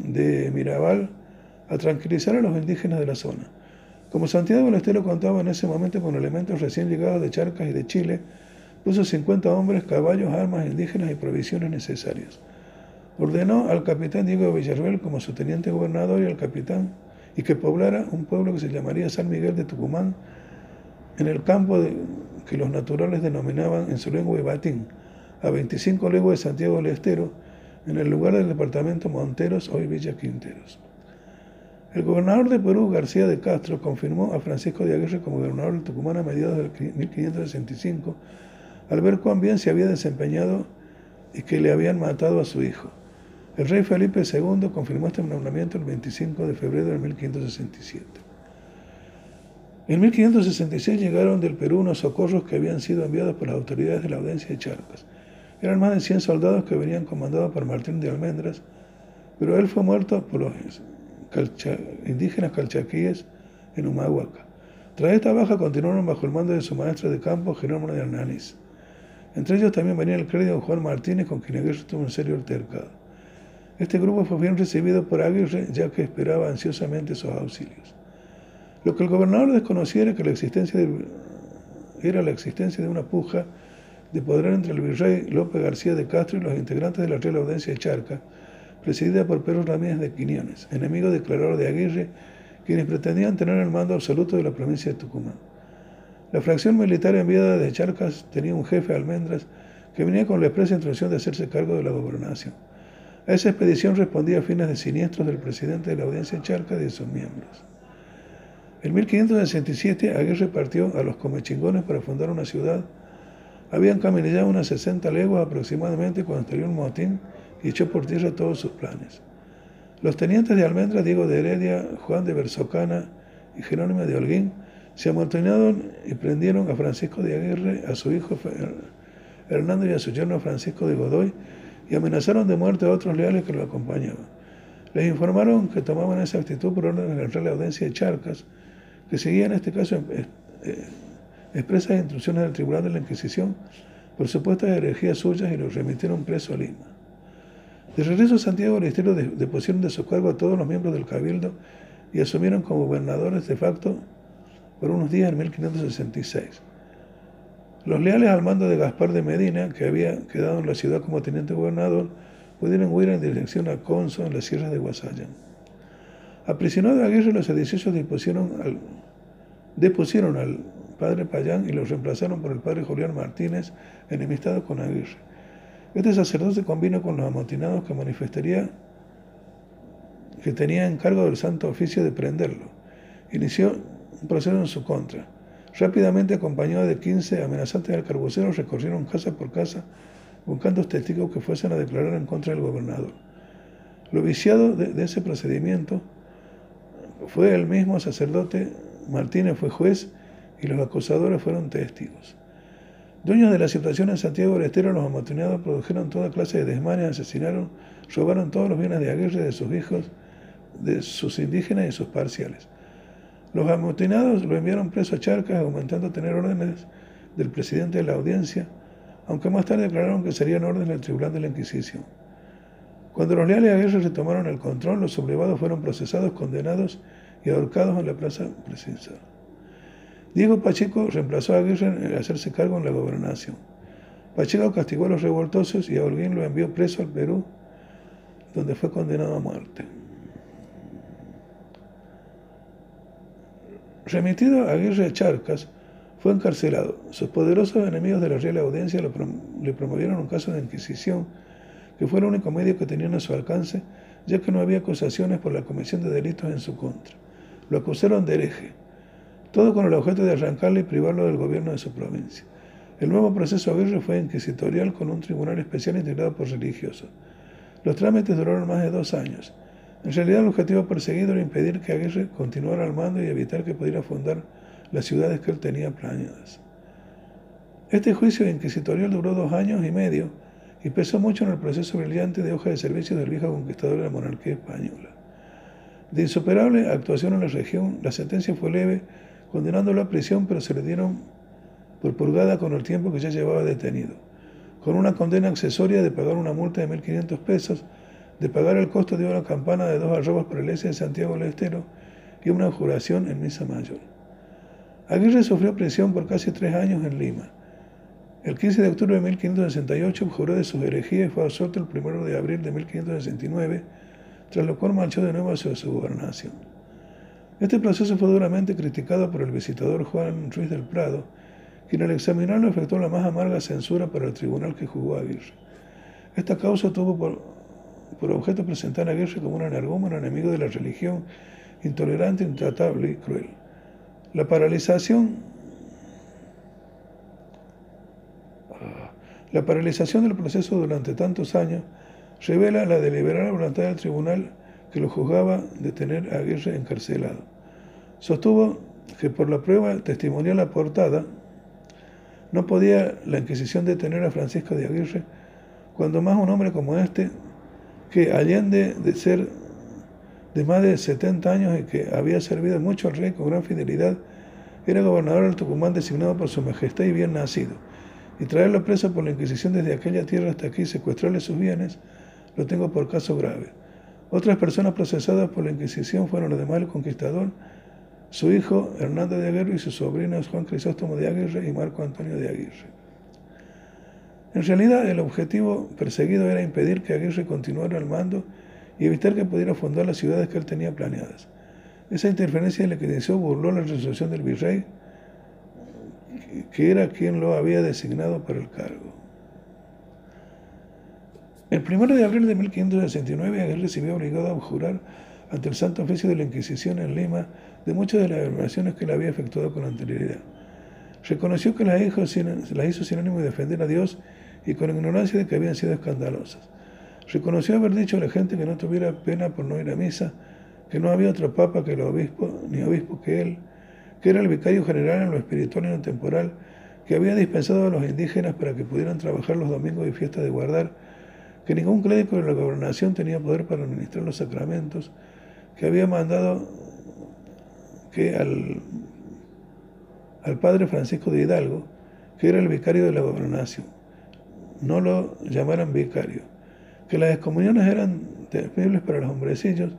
Speaker 1: de Mirabal a tranquilizar a los indígenas de la zona. Como Santiago del Estero contaba en ese momento con elementos recién llegados de Charcas y de Chile, puso 50 hombres, caballos, armas indígenas y provisiones necesarias. Ordenó al capitán Diego Villarreal como su teniente gobernador y al capitán y que poblara un pueblo que se llamaría San Miguel de Tucumán en el campo que los naturales denominaban en su lengua Ibatín, a 25 leguas de Santiago del Estero, en el lugar del departamento Monteros, hoy Villa Quinteros. El gobernador de Perú, García de Castro, confirmó a Francisco de Aguirre como gobernador de Tucumán a mediados del 1565, al ver cuán bien se había desempeñado y que le habían matado a su hijo. El rey Felipe II confirmó este nombramiento el 25 de febrero de 1567. En 1566 llegaron del Perú unos socorros que habían sido enviados por las autoridades de la audiencia de Charcas. Eran más de 100 soldados que venían comandados por Martín de Almendras, pero él fue muerto por los indígenas calchaquíes en Humahuaca. Tras esta baja continuaron bajo el mando de su maestro de campo, Jerónimo de Hernández. Entre ellos también venía el crédito Juan Martínez, con quien Aguirre tuvo un serio altercado. Este grupo fue bien recibido por Aguirre, ya que esperaba ansiosamente sus auxilios. Lo que el gobernador desconocía era que la existencia de, era la existencia de una puja de poder entre el virrey López García de Castro y los integrantes de la Real Audiencia de Charca, presidida por Pedro Ramírez de Quiñones, enemigo declarado de Aguirre, quienes pretendían tener el mando absoluto de la provincia de Tucumán. La fracción militar enviada de Charcas tenía un jefe, Almendras, que venía con la expresa instrucción de hacerse cargo de la gobernación. A esa expedición respondía a fines de siniestros del presidente de la audiencia de Charcas y de sus miembros. En 1567, Aguirre partió a los Comechingones para fundar una ciudad habían caminado unas 60 leguas aproximadamente cuando salió un motín y echó por tierra todos sus planes. Los tenientes de Almendra, Diego de Heredia, Juan de Bersocana y Jerónimo de Holguín, se amontonaron y prendieron a Francisco de Aguirre, a su hijo Hernando y a su yerno Francisco de Godoy y amenazaron de muerte a otros leales que lo acompañaban. Les informaron que tomaban esa actitud por orden de la Real Audiencia de Charcas, que seguía en este caso eh, expresas instrucciones del Tribunal de la Inquisición por supuestas herejías suyas y lo remitieron preso a Lima. De regreso a Santiago, el Estero depusieron de su cargo a todos los miembros del Cabildo y asumieron como gobernadores de facto por unos días en 1566. Los leales al mando de Gaspar de Medina, que había quedado en la ciudad como teniente gobernador, pudieron huir en dirección a Conso, en la sierra de Guasaya. Aprisionados a Aguirre, los sediciosos al, depusieron al padre Payán y lo reemplazaron por el padre Julián Martínez, enemistado con Aguirre. Este sacerdote convino con los amotinados que manifestaría que tenía encargo del santo oficio de prenderlo. Inició un proceso en su contra. Rápidamente, acompañado de 15 amenazantes arcabuceros, recorrieron casa por casa buscando testigos que fuesen a declarar en contra del gobernador. Lo viciado de ese procedimiento fue el mismo sacerdote Martínez, fue juez y los acusadores fueron testigos. Dueños de la situación en Santiago del Estero, los amotonados produjeron toda clase de desmanes, asesinaron, robaron todos los bienes de Aguirre, de sus hijos, de sus indígenas y sus parciales. Los amotinados lo enviaron preso a Charcas, aumentando a tener órdenes del presidente de la audiencia, aunque más tarde declararon que serían órdenes del Tribunal de la Inquisición. Cuando los leales a Aguirre retomaron el control, los sublevados fueron procesados, condenados y ahorcados en la plaza presidencial. Diego Pacheco reemplazó a Aguirre en hacerse cargo en la gobernación. Pacheco castigó a los revoltosos y a Holguín lo envió preso al Perú, donde fue condenado a muerte. Remitido a Aguirre Charcas, fue encarcelado. Sus poderosos enemigos de la Real Audiencia le promovieron un caso de Inquisición, que fue el único medio que tenían a su alcance, ya que no había acusaciones por la comisión de delitos en su contra. Lo acusaron de hereje, todo con el objeto de arrancarle y privarlo del gobierno de su provincia. El nuevo proceso Aguirre fue inquisitorial con un tribunal especial integrado por religiosos. Los trámites duraron más de dos años. En realidad el objetivo perseguido era impedir que Aguirre continuara al mando y evitar que pudiera fundar las ciudades que él tenía planeadas. Este juicio inquisitorial duró dos años y medio y pesó mucho en el proceso brillante de hoja de servicio del viejo conquistador de la monarquía española. De insuperable actuación en la región, la sentencia fue leve, condenándolo a prisión, pero se le dieron por purgada con el tiempo que ya llevaba detenido, con una condena accesoria de pagar una multa de 1.500 pesos de pagar el costo de una campana de dos arrobas por iglesia de Santiago del Estero y una juración en misa mayor. Aguirre sufrió prisión por casi tres años en Lima. El 15 de octubre de 1568 juró de sus herejías y fue absuelto el 1 de abril de 1569, tras lo cual marchó de nuevo hacia su gobernación. Este proceso fue duramente criticado por el visitador Juan Ruiz del Prado, quien al examinarlo efectuó la más amarga censura para el tribunal que juzgó a Aguirre. Esta causa tuvo por por objeto presentar a Aguirre como un energúmeno enemigo de la religión, intolerante, intratable y cruel. La paralización, ah, la paralización del proceso durante tantos años revela la deliberada voluntad del tribunal que lo juzgaba de tener a Aguirre encarcelado. Sostuvo que por la prueba testimonial aportada no podía la Inquisición detener a Francisco de Aguirre, cuando más un hombre como este que Allende, de ser de más de 70 años y que había servido mucho al rey con gran fidelidad, era gobernador del Tucumán designado por su majestad y bien nacido, y traerlo preso por la Inquisición desde aquella tierra hasta aquí y secuestrarle sus bienes, lo tengo por caso grave. Otras personas procesadas por la Inquisición fueron además el conquistador, su hijo Hernando de Aguirre y sus sobrinos Juan Crisóstomo de Aguirre y Marco Antonio de Aguirre. En realidad, el objetivo perseguido era impedir que Aguirre continuara al mando y evitar que pudiera fundar las ciudades que él tenía planeadas. Esa interferencia le credenció burló la resolución del virrey, que era quien lo había designado para el cargo. El 1 de abril de 1569, Aguirre se vio obligado a jurar ante el Santo Oficio de la Inquisición en Lima de muchas de las afirmaciones que él había efectuado con anterioridad. Reconoció que las hizo, las hizo sin ánimo de defender a Dios y con ignorancia de que habían sido escandalosas. Reconoció haber dicho a la gente que no tuviera pena por no ir a misa, que no había otro papa que el obispo, ni obispo que él, que era el vicario general en lo espiritual y en lo temporal, que había dispensado a los indígenas para que pudieran trabajar los domingos y fiestas de guardar, que ningún clérigo de la gobernación tenía poder para administrar los sacramentos, que había mandado que al, al padre Francisco de Hidalgo, que era el vicario de la gobernación, no lo llamaran vicario, que las excomuniones eran temibles para los hombrecillos,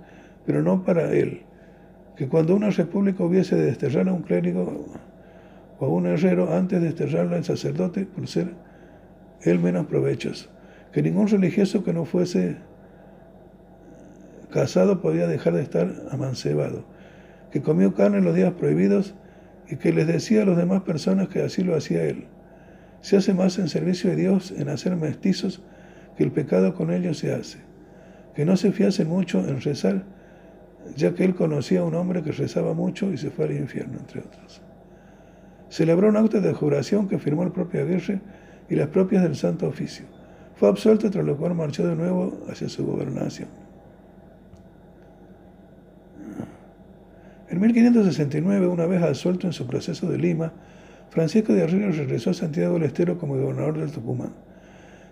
Speaker 1: pero no para él, que cuando una república hubiese de desterrar a un clérigo o a un herrero antes de desterrarlo al sacerdote por ser él menos provechoso, que ningún religioso que no fuese casado podía dejar de estar amancebado, que comió carne los días prohibidos y que les decía a las demás personas que así lo hacía él se hace más en servicio de Dios en hacer mestizos que el pecado con ellos se hace. Que no se fiase mucho en rezar, ya que él conocía a un hombre que rezaba mucho y se fue al infierno, entre otros. Celebró un acto de juración que firmó el propio Aguirre y las propias del Santo Oficio. Fue absuelto, tras lo cual marchó de nuevo hacia su gobernación. En 1569, una vez absuelto en su proceso de Lima, Francisco de Arriero regresó a Santiago del Estero como gobernador del Tucumán.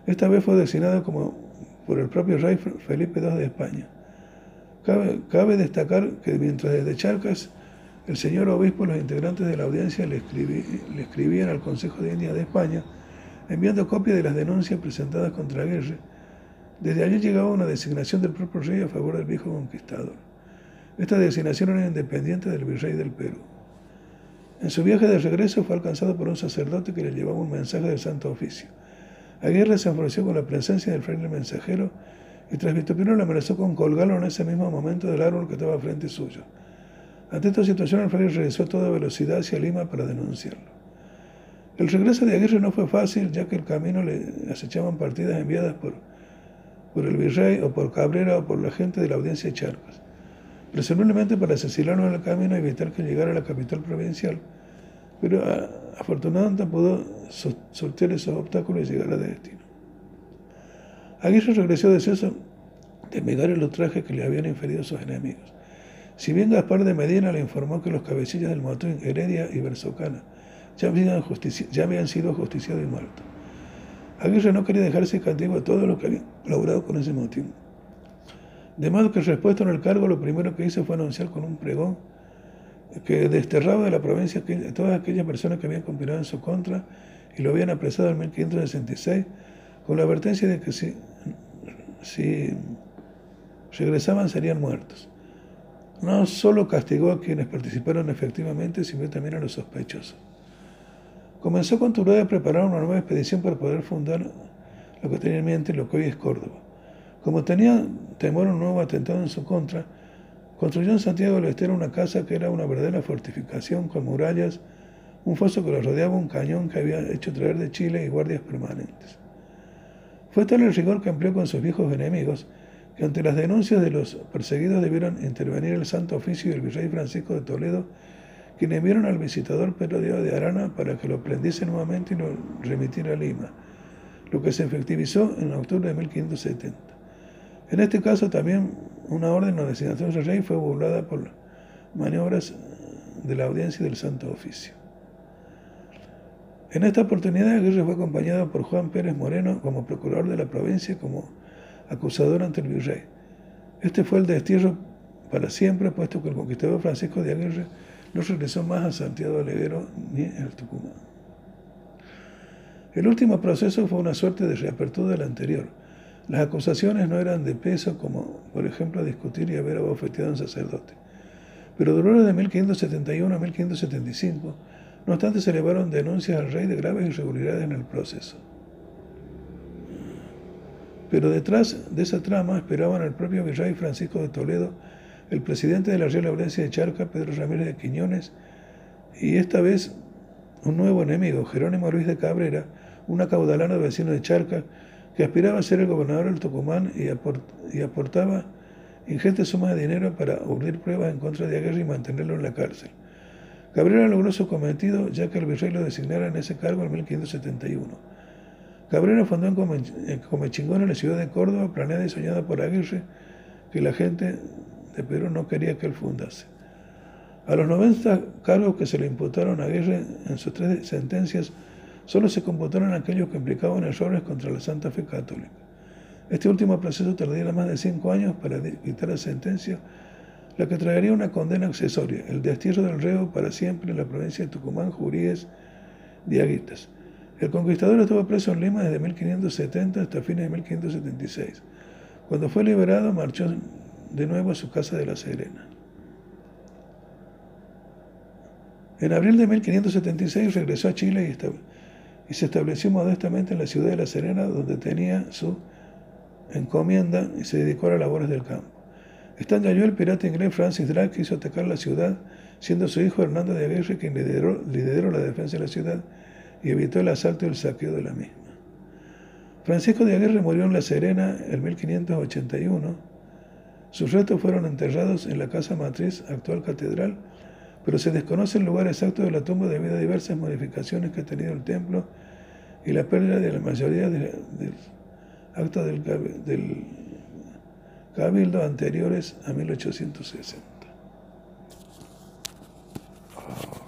Speaker 1: Esta vez fue designado como por el propio rey Felipe II de España. Cabe, destacar que mientras desde Charcas el señor obispo y los integrantes de la audiencia le, escribían al Consejo de India de España enviando copias de las denuncias presentadas contra Aguirre. Desde allí llegaba una designación del propio rey a favor del viejo conquistador. Esta designación era independiente del virrey del Perú. En su viaje de regreso fue alcanzado por un sacerdote que le llevaba un mensaje del Santo Oficio. Aguirre se enfureció con la presencia del fraile mensajero y tras le amenazó con colgarlo en ese mismo momento del árbol que estaba frente suyo. Ante esta situación, el fraile regresó a toda velocidad hacia Lima para denunciarlo. El regreso de Aguirre no fue fácil, ya que el camino le acechaban partidas enviadas por, por el virrey o por Cabrera o por la gente de la audiencia de Charcas, presumiblemente para asesinarlo en el camino y evitar que llegara a la capital provincial, pero afortunadamente pudo sortear esos obstáculos y llegar a destino. Aguirre regresó deseoso de negar el ultraje que le habían inferido sus enemigos. Si bien Gaspar de Medina le informó que los cabecillas del motín Heredia y Bersocana ya habían, sido justiciados y muertos. Aguirre no quería dejarse castigo a todos los que habían logrado con ese motín. De modo que respuesta en el cargo, lo primero que hizo fue anunciar con un pregón que desterraba de la provincia a todas aquellas personas que habían conspirado en su contra y lo habían apresado en 1566 con la advertencia de que si, si regresaban serían muertos no solo castigó a quienes participaron efectivamente, sino también a los sospechosos. Comenzó con Turé a preparar una nueva expedición para poder fundar lo que tenía en mente lo que hoy es Córdoba. Como tenía temor a un nuevo atentado en su contra, construyó en Santiago del Estero una casa que era una verdadera fortificación con murallas, un foso que lo rodeaba, un cañón que había hecho traer de Chile y guardias permanentes. Fue tal el rigor que amplió con sus viejos enemigos que ante las denuncias de los perseguidos debieron intervenir el Santo Oficio y el Virrey Francisco de Toledo, quienes enviaron al visitador Pedro Diego de Arana para que lo prendiese nuevamente y lo remitiera a Lima, lo que se efectivizó en octubre de 1570. En este caso también una orden o designación del rey fue burlada por maniobras de la audiencia del Santo Oficio. En esta oportunidad Aguirre fue acompañado por Juan Pérez Moreno como procurador de la provincia como acusador ante el virrey. Este fue el destierro para siempre, puesto que el conquistador Francisco de Aguirre no regresó más a Santiago de Leguero ni el Tucumán. El último proceso fue una suerte de reapertura del anterior. Las acusaciones no eran de peso, como por ejemplo discutir y haber abofeteado a un sacerdote. Pero durante de 1571 a 1575, no obstante, se elevaron denuncias al rey de graves irregularidades en el proceso. Pero detrás de esa trama esperaban al propio virrey Francisco de Toledo, el presidente de la Real Audiencia de Charca, Pedro Ramírez de Quiñones, y esta vez un nuevo enemigo, Jerónimo Luis de Cabrera, un acaudalano vecino de Charca, que aspiraba a ser el gobernador del Tucumán y, aportaba ingentes sumas de dinero para urdir pruebas en contra de Aguirre y mantenerlo en la cárcel. Cabrera logró su cometido ya que el virrey lo designara en ese cargo en 1571. Cabrera fundó en Comechingón, en la ciudad de Córdoba, planeada y soñada por Aguirre, que la gente de Perú no quería que él fundase. A los 90 cargos que se le imputaron a Aguirre en sus tres sentencias, solo se computaron aquellos que implicaban errores contra la Santa Fe Católica. Este último proceso tardaría más de cinco años para dictar la sentencia, la que traería una condena accesoria, el destierro del reo para siempre en la provincia de Tucumán, Juríes, Diaguitas. El conquistador estuvo preso en Lima desde 1570 hasta fines de 1576. Cuando fue liberado, marchó de nuevo a su casa de La Serena. En abril de 1576 regresó a Chile y, se estableció modestamente en la ciudad de La Serena, donde tenía su encomienda y se dedicó a las labores del campo. Estando allí, el pirata inglés Francis Drake quiso atacar la ciudad, siendo su hijo Hernando de Aguirre quien lideró la defensa de la ciudad y evitó el asalto y el saqueo de la misma. Francisco de Aguirre murió en La Serena en 1581. Sus restos fueron enterrados en la casa matriz, actual catedral, pero se desconoce el lugar exacto de la tumba debido a diversas modificaciones que ha tenido el templo y la pérdida de la mayoría actos del, del cabildo anteriores a 1860.
Speaker 2: portami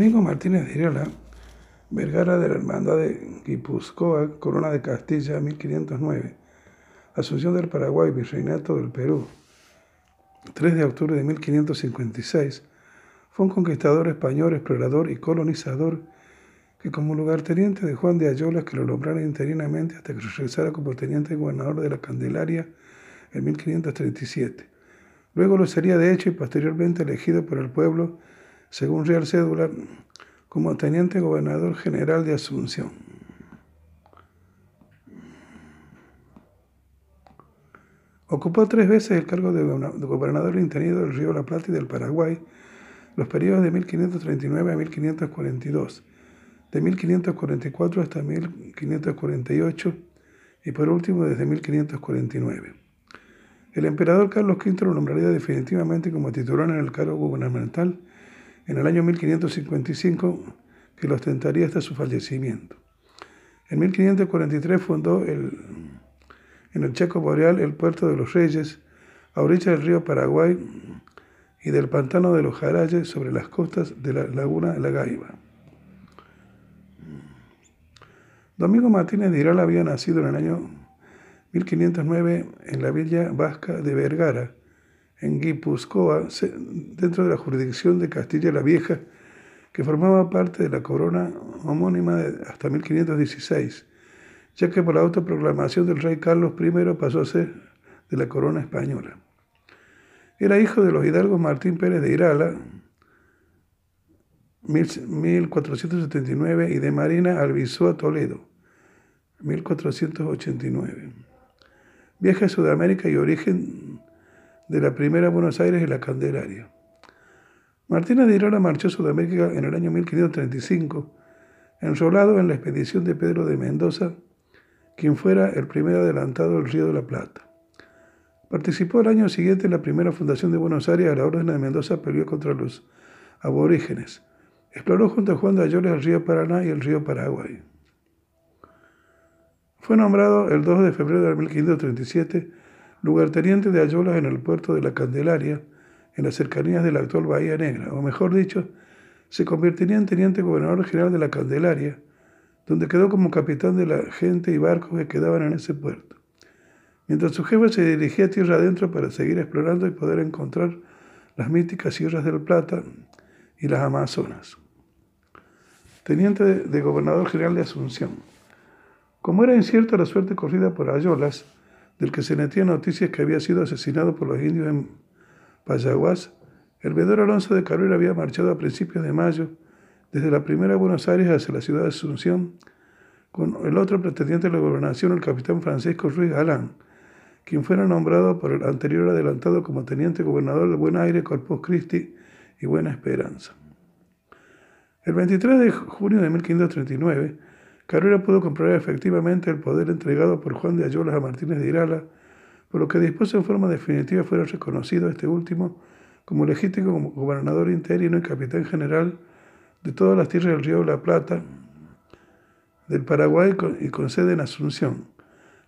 Speaker 1: Domingo Martínez de Irala, Vergara de la Hermandad de Guipúzcoa, Corona de Castilla, 1509. Asunción del Paraguay, Virreinato del Perú. 3 de octubre de 1556. Fue un conquistador español, explorador y colonizador que como lugarteniente de Juan de Ayolas que lo nombrara interinamente hasta que regresara como teniente gobernador de la Candelaria en 1537. Luego lo sería de hecho y posteriormente elegido por el pueblo según Real Cédula, como teniente gobernador general de Asunción. Ocupó tres veces el cargo de gobernador interino del Río La Plata y del Paraguay, los periodos de 1539 a 1542, de 1544 hasta 1548 y por último desde 1549. El emperador Carlos V lo nombraría definitivamente como titular en el cargo gubernamental en el año 1555, que lo ostentaría hasta su fallecimiento. En 1543 fundó el, en el Chaco Boreal el puerto de los Reyes, a orillas del río Paraguay y del pantano de los Jarayes sobre las costas de la laguna La Gaiba. Domingo Martínez de Irala había nacido en el año 1509 en la villa vasca de Vergara, en Guipúzcoa, dentro de la jurisdicción de Castilla la Vieja, que formaba parte de la corona homónima hasta 1516, ya que por la autoproclamación del rey Carlos I pasó a ser de la corona española. Era hijo de los hidalgos Martín Pérez de Irala, 1479, y de Marina Albizoa Toledo, 1489. Viaje a Sudamérica y origen de la primera Buenos Aires y la Candelaria. Martínez de Irala marchó a Sudamérica en el año 1535, enrolado en la expedición de Pedro de Mendoza, quien fuera el primer adelantado del Río de la Plata. Participó el año siguiente en la primera fundación de Buenos Aires a la Orden de Mendoza peleó contra los aborígenes. Exploró junto a Juan de Ayoles el río Paraná y el río Paraguay. Fue nombrado el 2 de febrero de 1537 lugarteniente de Ayolas en el puerto de la Candelaria, en las cercanías de la actual Bahía Negra, o mejor dicho, se convertiría en teniente gobernador general de la Candelaria, donde quedó como capitán de la gente y barcos que quedaban en ese puerto. Mientras su jefe se dirigía tierra adentro para seguir explorando y poder encontrar las míticas Sierras del Plata y las Amazonas. Teniente de gobernador general de Asunción. Como era incierta la suerte corrida por Ayolas,
Speaker 3: del que se metían noticias que había sido asesinado por los indios en Payaguás, el veedor Alonso de Cabrera había marchado a principios de mayo desde la primera Buenos Aires hacia la ciudad de Asunción con el otro pretendiente de la gobernación, el capitán Francisco Ruiz Galán, quien fuera nombrado por el anterior adelantado como teniente gobernador de Buen Aire, Corpus Christi y Buena Esperanza. El 23 de junio de 1539, Cabrera pudo comprobar efectivamente el poder entregado por Juan de Ayolas a Martínez de Irala, por lo que dispuso en forma definitiva fuera reconocido este último como legítimo gobernador interino y capitán general de todas las tierras del río la Plata, del Paraguay y con sede en Asunción,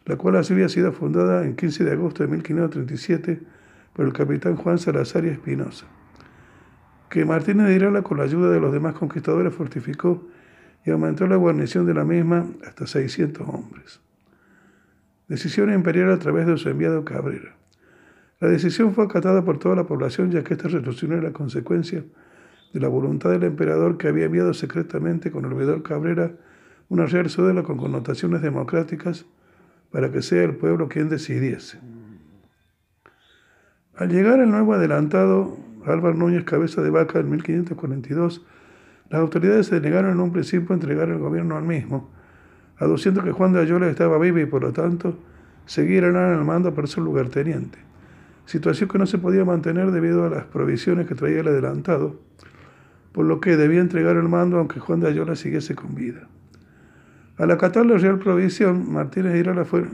Speaker 3: la cual así había sido fundada en 15 de agosto de 1537 por el capitán Juan Salazar y Espinosa, que Martínez de Irala con la ayuda de los demás conquistadores fortificó y aumentó la guarnición de la misma hasta 600 hombres. Decisión imperial a través de su enviado Cabrera. La decisión fue acatada por toda la población ya que esta resolución era la consecuencia de la voluntad del emperador que había enviado secretamente con el veedor Cabrera una real cédula con connotaciones democráticas para que sea el pueblo quien decidiese. Al llegar el nuevo adelantado Álvaro Núñez Cabeza de Vaca en 1542, las autoridades se negaron en un principio a entregar el gobierno al mismo, aduciendo que Juan de Ayola estaba vivo y por lo tanto seguirían en el mando para su lugarteniente, situación que no se podía mantener debido a las provisiones que traía el adelantado, por lo que debía entregar el mando aunque Juan de Ayola siguiese con vida. Al acatar la Real Provisión, Martínez Irala fue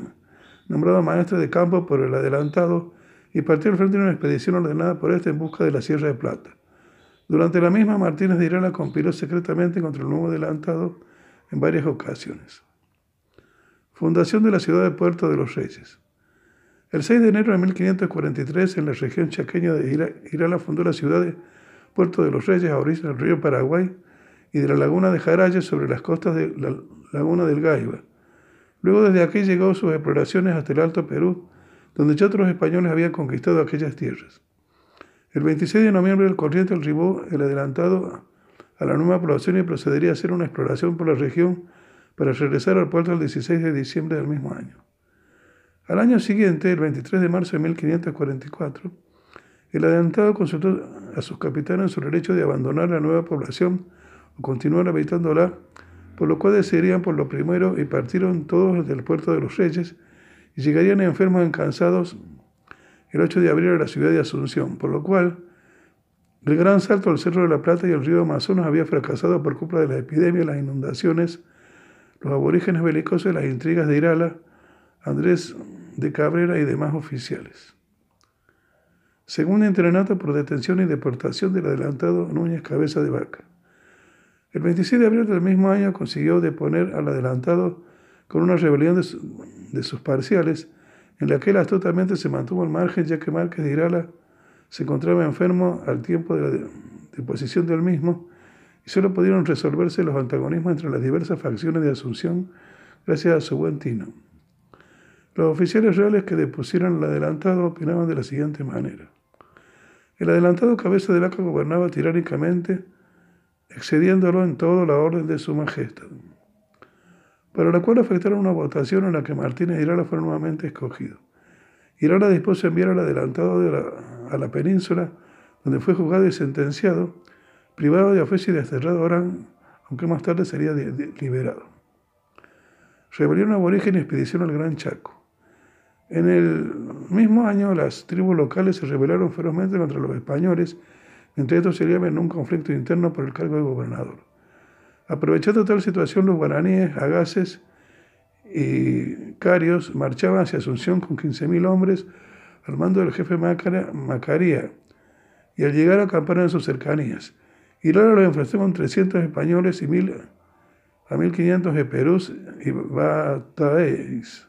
Speaker 3: nombrado maestro de campo por el adelantado y partió al frente de una expedición ordenada por este en busca de la Sierra de Plata. Durante la misma, Martínez de Irala conspiró secretamente contra el nuevo adelantado en varias ocasiones. Fundación de la ciudad de Puerto de los Reyes. El 6 de enero de 1543, en la región chaqueña de Irala, fundó la ciudad de Puerto de los Reyes, a orillas del río Paraguay y de la laguna de Jarayes sobre las costas de la laguna del Gaiba. Luego desde aquí llegó sus exploraciones hasta el Alto Perú, donde ya otros españoles habían conquistado aquellas tierras. El 26 de noviembre el corriente arribó el adelantado a la nueva población y procedería a hacer una exploración por la región para regresar al puerto el 16 de diciembre del mismo año. Al año siguiente, el 23 de marzo de 1544, el adelantado consultó a sus capitanes sobre el hecho de abandonar la nueva población o continuar habitándola, por lo cual decidieron por lo primero y partieron todos del puerto de los Reyes y llegarían enfermos y cansados el 8 de abril a la ciudad de Asunción, por lo cual el gran salto al Cerro de la Plata y el río Amazonas había fracasado por culpa de la epidemia, las inundaciones, los aborígenes belicosos las intrigas de Irala, Andrés de Cabrera y demás oficiales. Segundo entrenato por detención y deportación del adelantado Núñez Cabeza de Vaca. El 26 de abril del mismo año consiguió deponer al adelantado con una rebelión de sus parciales en la que él astutamente se mantuvo al margen ya que Márquez de Irala se encontraba enfermo al tiempo de la deposición del mismo y solo pudieron resolverse los antagonismos entre las diversas facciones de Asunción gracias a su buen tino. Los oficiales reales que depusieron al adelantado opinaban de la siguiente manera. El adelantado cabeza de vaca gobernaba tiránicamente, excediéndolo en todo la orden de su majestad para la cual afectaron una votación en la que Martínez Irala fue nuevamente escogido. Irala dispuso a enviar al adelantado a la península, donde fue juzgado y sentenciado, privado de oficio y desterrado Orán, aunque más tarde sería liberado. Rebelión aborigen y expedición al Gran Chaco. En el mismo año, las tribus locales se rebelaron ferozmente contra los españoles, entre estos se en un conflicto interno por el cargo de gobernador. Aprovechando tal situación, los guaraníes, agaces y carios marchaban hacia Asunción con 15.000 hombres al mando del jefe Macaría y al llegar acamparon en sus cercanías. Irala los enfrentó con 300 españoles y mil, a 1.500 de Perús y Bataeis.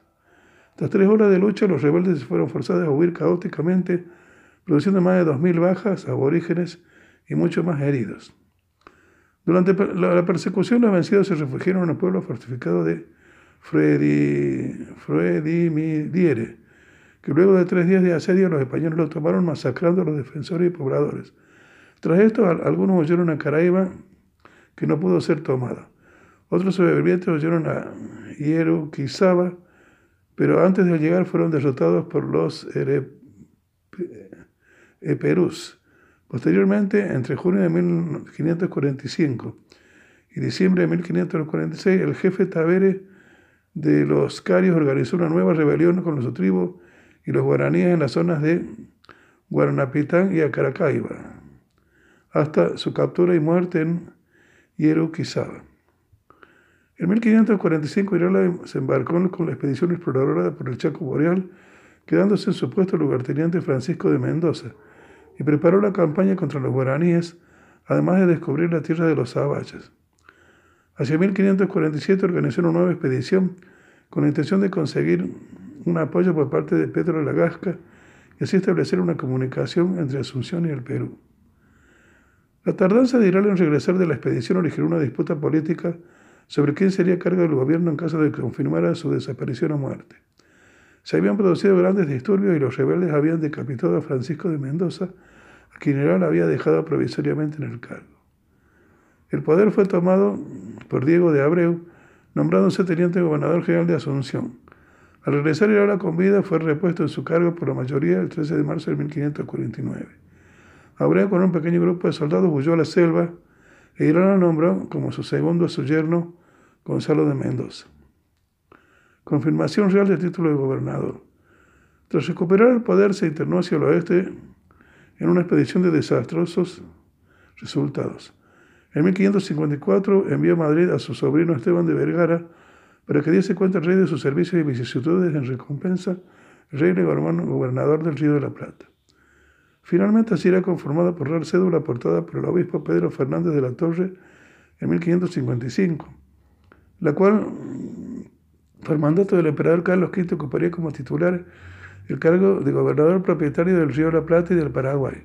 Speaker 3: Tras tres horas de lucha, los rebeldes fueron forzados a huir caóticamente, produciendo más de 2.000 bajas, aborígenes y muchos más heridos. Durante la persecución, los vencidos se refugiaron en el pueblo fortificado de Fredimidiere, que luego de tres días de asedio los españoles lo tomaron masacrando a los defensores y pobladores. Tras esto, algunos huyeron a Caraíba, que no pudo ser tomada. Otros sobrevivientes huyeron a Hieruquizaba, pero antes de llegar fueron derrotados por los Eperús. Posteriormente, entre junio de 1545 y diciembre de 1546, el jefe Tavere de los Carios organizó una nueva rebelión con los tribus y los guaraníes en las zonas de Guaranapitán y Acaracaiba, hasta su captura y muerte en Hieruquizaba. En 1545 Irala se embarcó con la expedición exploradora por el Chaco Boreal, quedándose en su puesto el lugarteniente Francisco de Mendoza, y preparó la campaña contra los guaraníes, además de descubrir la tierra de los sabayas. Hacia 1547 organizó una nueva expedición con la intención de conseguir un apoyo por parte de Pedro Lagasca y así establecer una comunicación entre Asunción y el Perú. La tardanza de Iral en regresar de la expedición originó una disputa política sobre quién sería cargo del gobierno en caso de confirmara su desaparición o muerte. Se habían producido grandes disturbios y los rebeldes habían decapitado a Francisco de Mendoza, a quien Iral había dejado provisoriamente en el cargo. El poder fue tomado por Diego de Abreu, nombrándose teniente gobernador general de Asunción. Al regresar Irala con vida, fue repuesto en su cargo por la mayoría el 13 de marzo de 1549. Abreu, con un pequeño grupo de soldados, huyó a la selva e Irala nombró como su segundo a su yerno Gonzalo de Mendoza. Confirmación real del título de gobernador. Tras recuperar el poder, se internó hacia el oeste en una expedición de desastrosos resultados. En 1554 envió a Madrid a su sobrino Esteban de Vergara para que diese cuenta al rey de sus servicios y vicisitudes en recompensa, el rey le gobernador del Río de la Plata. Finalmente así era conformada por real cédula aportada por el obispo Pedro Fernández de la Torre en 1555, la cual, por mandato del emperador Carlos V, ocuparía como titular el cargo de gobernador propietario del Río la Plata y del Paraguay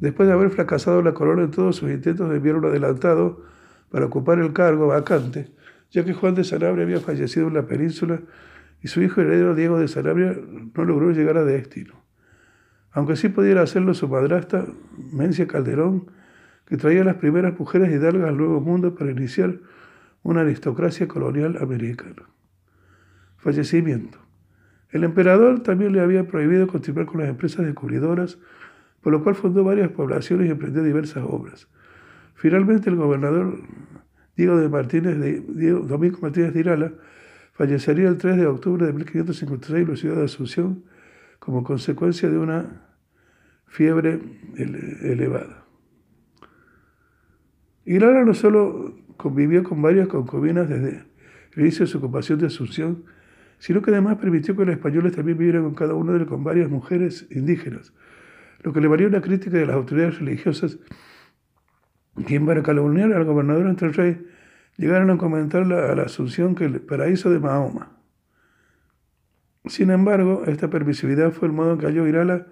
Speaker 3: después de haber fracasado la corona en todos sus intentos de enviar un adelantado para ocupar el cargo vacante, ya que Juan de Sanabria había fallecido en la península y su hijo heredero Diego de Sanabria no logró llegar a destino. Aunque sí pudiera hacerlo su madrastra, Mencia Calderón, que traía las primeras mujeres hidalgas al Nuevo Mundo para iniciar una aristocracia colonial americana. Fallecimiento. El emperador también le había prohibido continuar con las empresas descubridoras por lo cual fundó varias poblaciones y emprendió diversas obras. Finalmente, el gobernador Diego de Martínez de, Domingo Martínez de Irala fallecería el 3 de octubre de 1556 en la ciudad de Asunción como consecuencia de una fiebre elevada. Irala no solo convivió con varias concubinas desde el inicio de su ocupación de Asunción, sino que además permitió que los españoles también vivieran con cada uno de ellos con varias mujeres indígenas, lo que le valió una crítica de las autoridades religiosas, quien para calumniar al gobernador entre el rey llegaron a comentar a la Asunción que el paraíso de Mahoma. Sin embargo, esta permisividad fue el modo en que halló Irala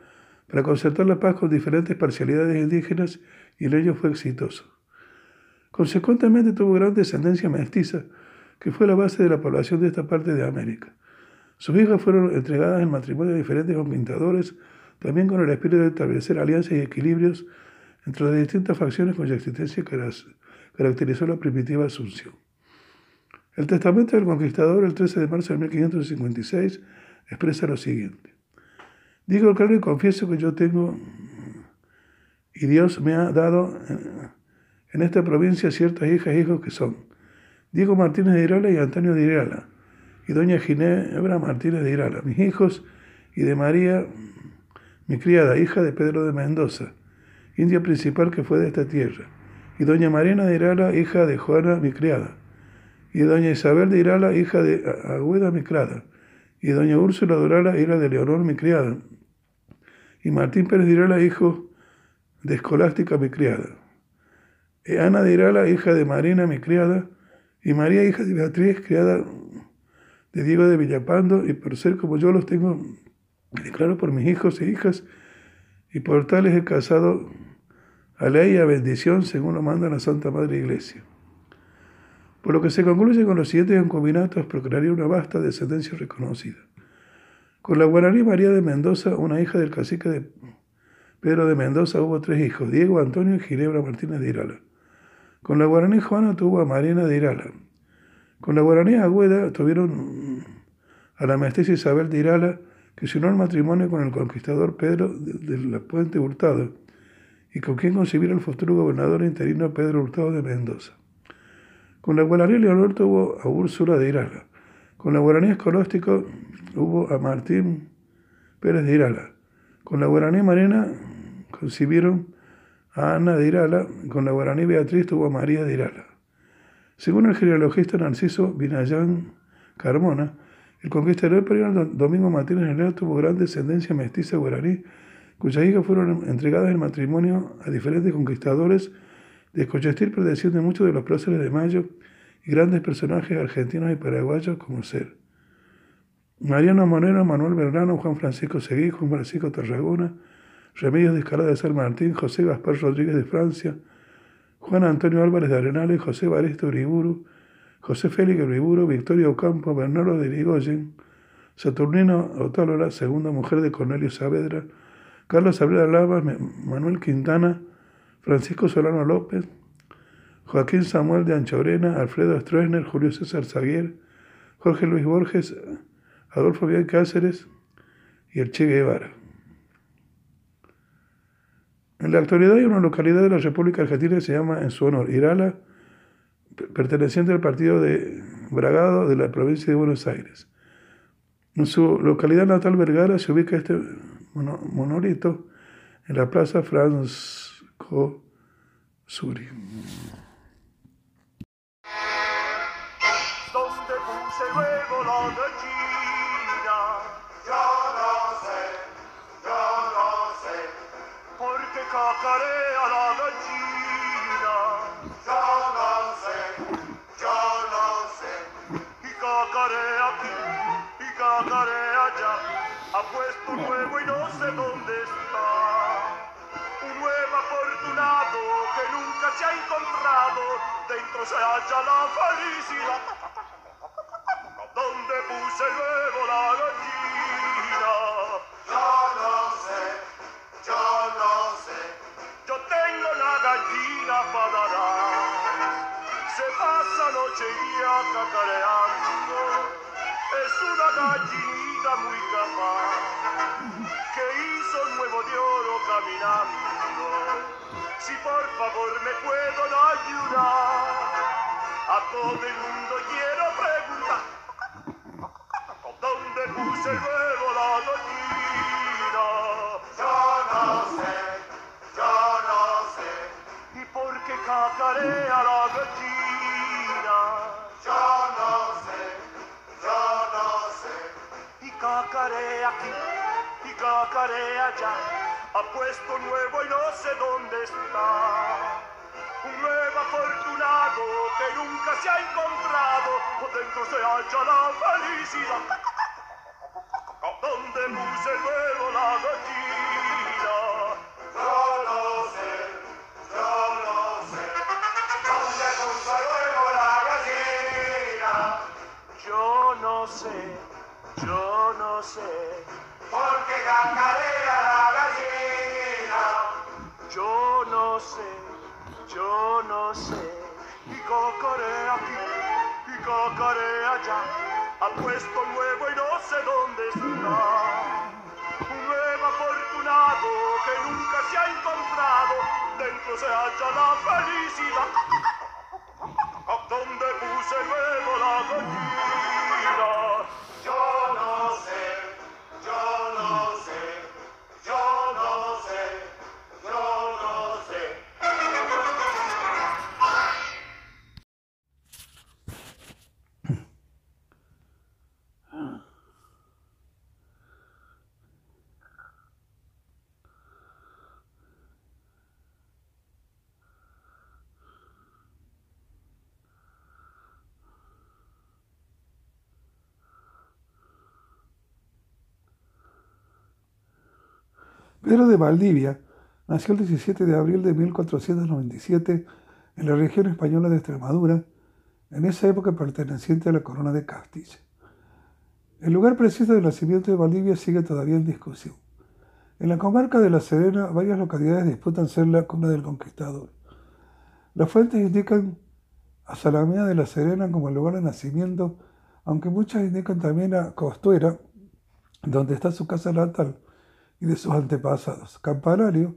Speaker 3: para concertar la paz con diferentes parcialidades indígenas y en ello fue exitoso. Consecuentemente tuvo gran descendencia mestiza, que fue la base de la población de esta parte de América. Sus hijas fueron entregadas en matrimonio a diferentes conquistadores también con el espíritu de establecer alianzas y equilibrios entre las distintas facciones cuya existencia caracterizó la primitiva Asunción. El testamento del conquistador, el 13 de marzo de 1556, expresa lo siguiente. Digo claro y confieso que yo tengo y Dios me ha dado en esta provincia ciertas hijas e hijos que son Diego Martínez de Irala y Antonio de Irala, y doña Ginebra Martínez de Irala, mis hijos, y de María mi criada, hija de Pedro de Mendoza, india principal que fue de esta tierra, y doña Mariana de Irala, hija de Juana, mi criada, y doña Isabel de Irala, hija de Agüeda, mi criada, y doña Úrsula de Irala, hija de Leonor, mi criada, y Martín Pérez de Irala, hijo de Escolástica, mi criada, y Ana de Irala, hija de Marina, mi criada, y María, hija de Beatriz, criada de Diego de Villapando, y por ser como yo los tengo declaro por mis hijos e hijas y por tales he casado a ley y a bendición según lo manda la Santa Madre Iglesia. Por lo que se concluye con los siguientes concubinatos, procrearía una vasta descendencia reconocida. Con la guaraní María de Mendoza, una hija del cacique de Pedro de Mendoza, hubo tres hijos, Diego, Antonio y Ginebra Martínez de Irala. Con la guaraní Juana tuvo a Mariana de Irala. Con la guaraní Agüeda tuvieron a la mestiza Isabel de Irala, que se unió al matrimonio con el conquistador Pedro de, la Puente Hurtado y con quien concibiera el futuro gobernador interino Pedro Hurtado de Mendoza. Con la guaraní Leonor tuvo a Úrsula de Irala. Con la guaraní escolóstico hubo a Martín Pérez de Irala. Con la guaraní Marina concibieron a Ana de Irala. Con la guaraní Beatriz tuvo a María de Irala. Según el genealogista Narciso Vinayán Carmona, el conquistador imperial Domingo Martínez Herrera tuvo gran descendencia mestiza guaraní, cuyas hijas fueron entregadas en matrimonio a diferentes conquistadores de Cochestil, predeciendo muchos de los próceres de Mayo y grandes personajes argentinos y paraguayos como ser Mariano Monero, Manuel Belgrano, Juan Francisco Seguí, Juan Francisco Tarragona, Remedios de Escalada de San Martín, José Gaspar Rodríguez de Francia, Juan Antonio Álvarez de Arenales, José Baristo Uriburu, José Félix Uriburu, Victoria Ocampo, Bernardo de Ligoyen, Saturnino Otálora, segunda mujer de Cornelio Saavedra, Carlos Abrera Lava, Manuel Quintana, Francisco Solano López, Joaquín Samuel de Anchorena, Alfredo Stroessner, Julio César Zaguer, Jorge Luis Borges, Adolfo Biel Cáceres y el Che Guevara. En la actualidad hay una localidad de la República Argentina que se llama en su honor Irala, perteneciente al partido de Bragado de la provincia de Buenos Aires. En su localidad natal Vergara se ubica este monolito en la Plaza Franco Suri.
Speaker 2: Cacarea la gallina. Yo no sé, yo no sé. Y cacarea aquí, y cacarea allá. Ha puesto un nuevo y no sé dónde está. Un nuevo afortunado que nunca se ha encontrado. Dentro se halla la felicidad. Donde puse luego la gallina. Día cacareando. Es una gallinita muy capaz que hizo un huevo de oro caminando. Si por favor me puedo ayudar, a todo el mundo quiero preguntar. ¿Dónde puse el huevo la gallina? Yo no sé, yo no sé. ¿Y por qué cacarea la cacarea allá. Ha puesto nuevo y no sé dónde está. Un nuevo afortunado que nunca se ha encontrado, o dentro se halla la felicidad. ¿Dónde puse luego la Ha puesto nuevo y no sé dónde está. Un nuevo afortunado que nunca se ha encontrado. Dentro se halla la felicidad.
Speaker 3: Pedro de Valdivia nació el 17 de abril de 1497 en la región española de Extremadura, en esa época perteneciente a la corona de Castilla. El lugar preciso del nacimiento de Valdivia sigue todavía en discusión. En la comarca de La Serena, varias localidades disputan ser la cuna del conquistador. Las fuentes indican a Salamea de La Serena como el lugar de nacimiento
Speaker 1: aunque muchas indican también a Costuera, donde está su casa natal y de sus antepasados. Campanario,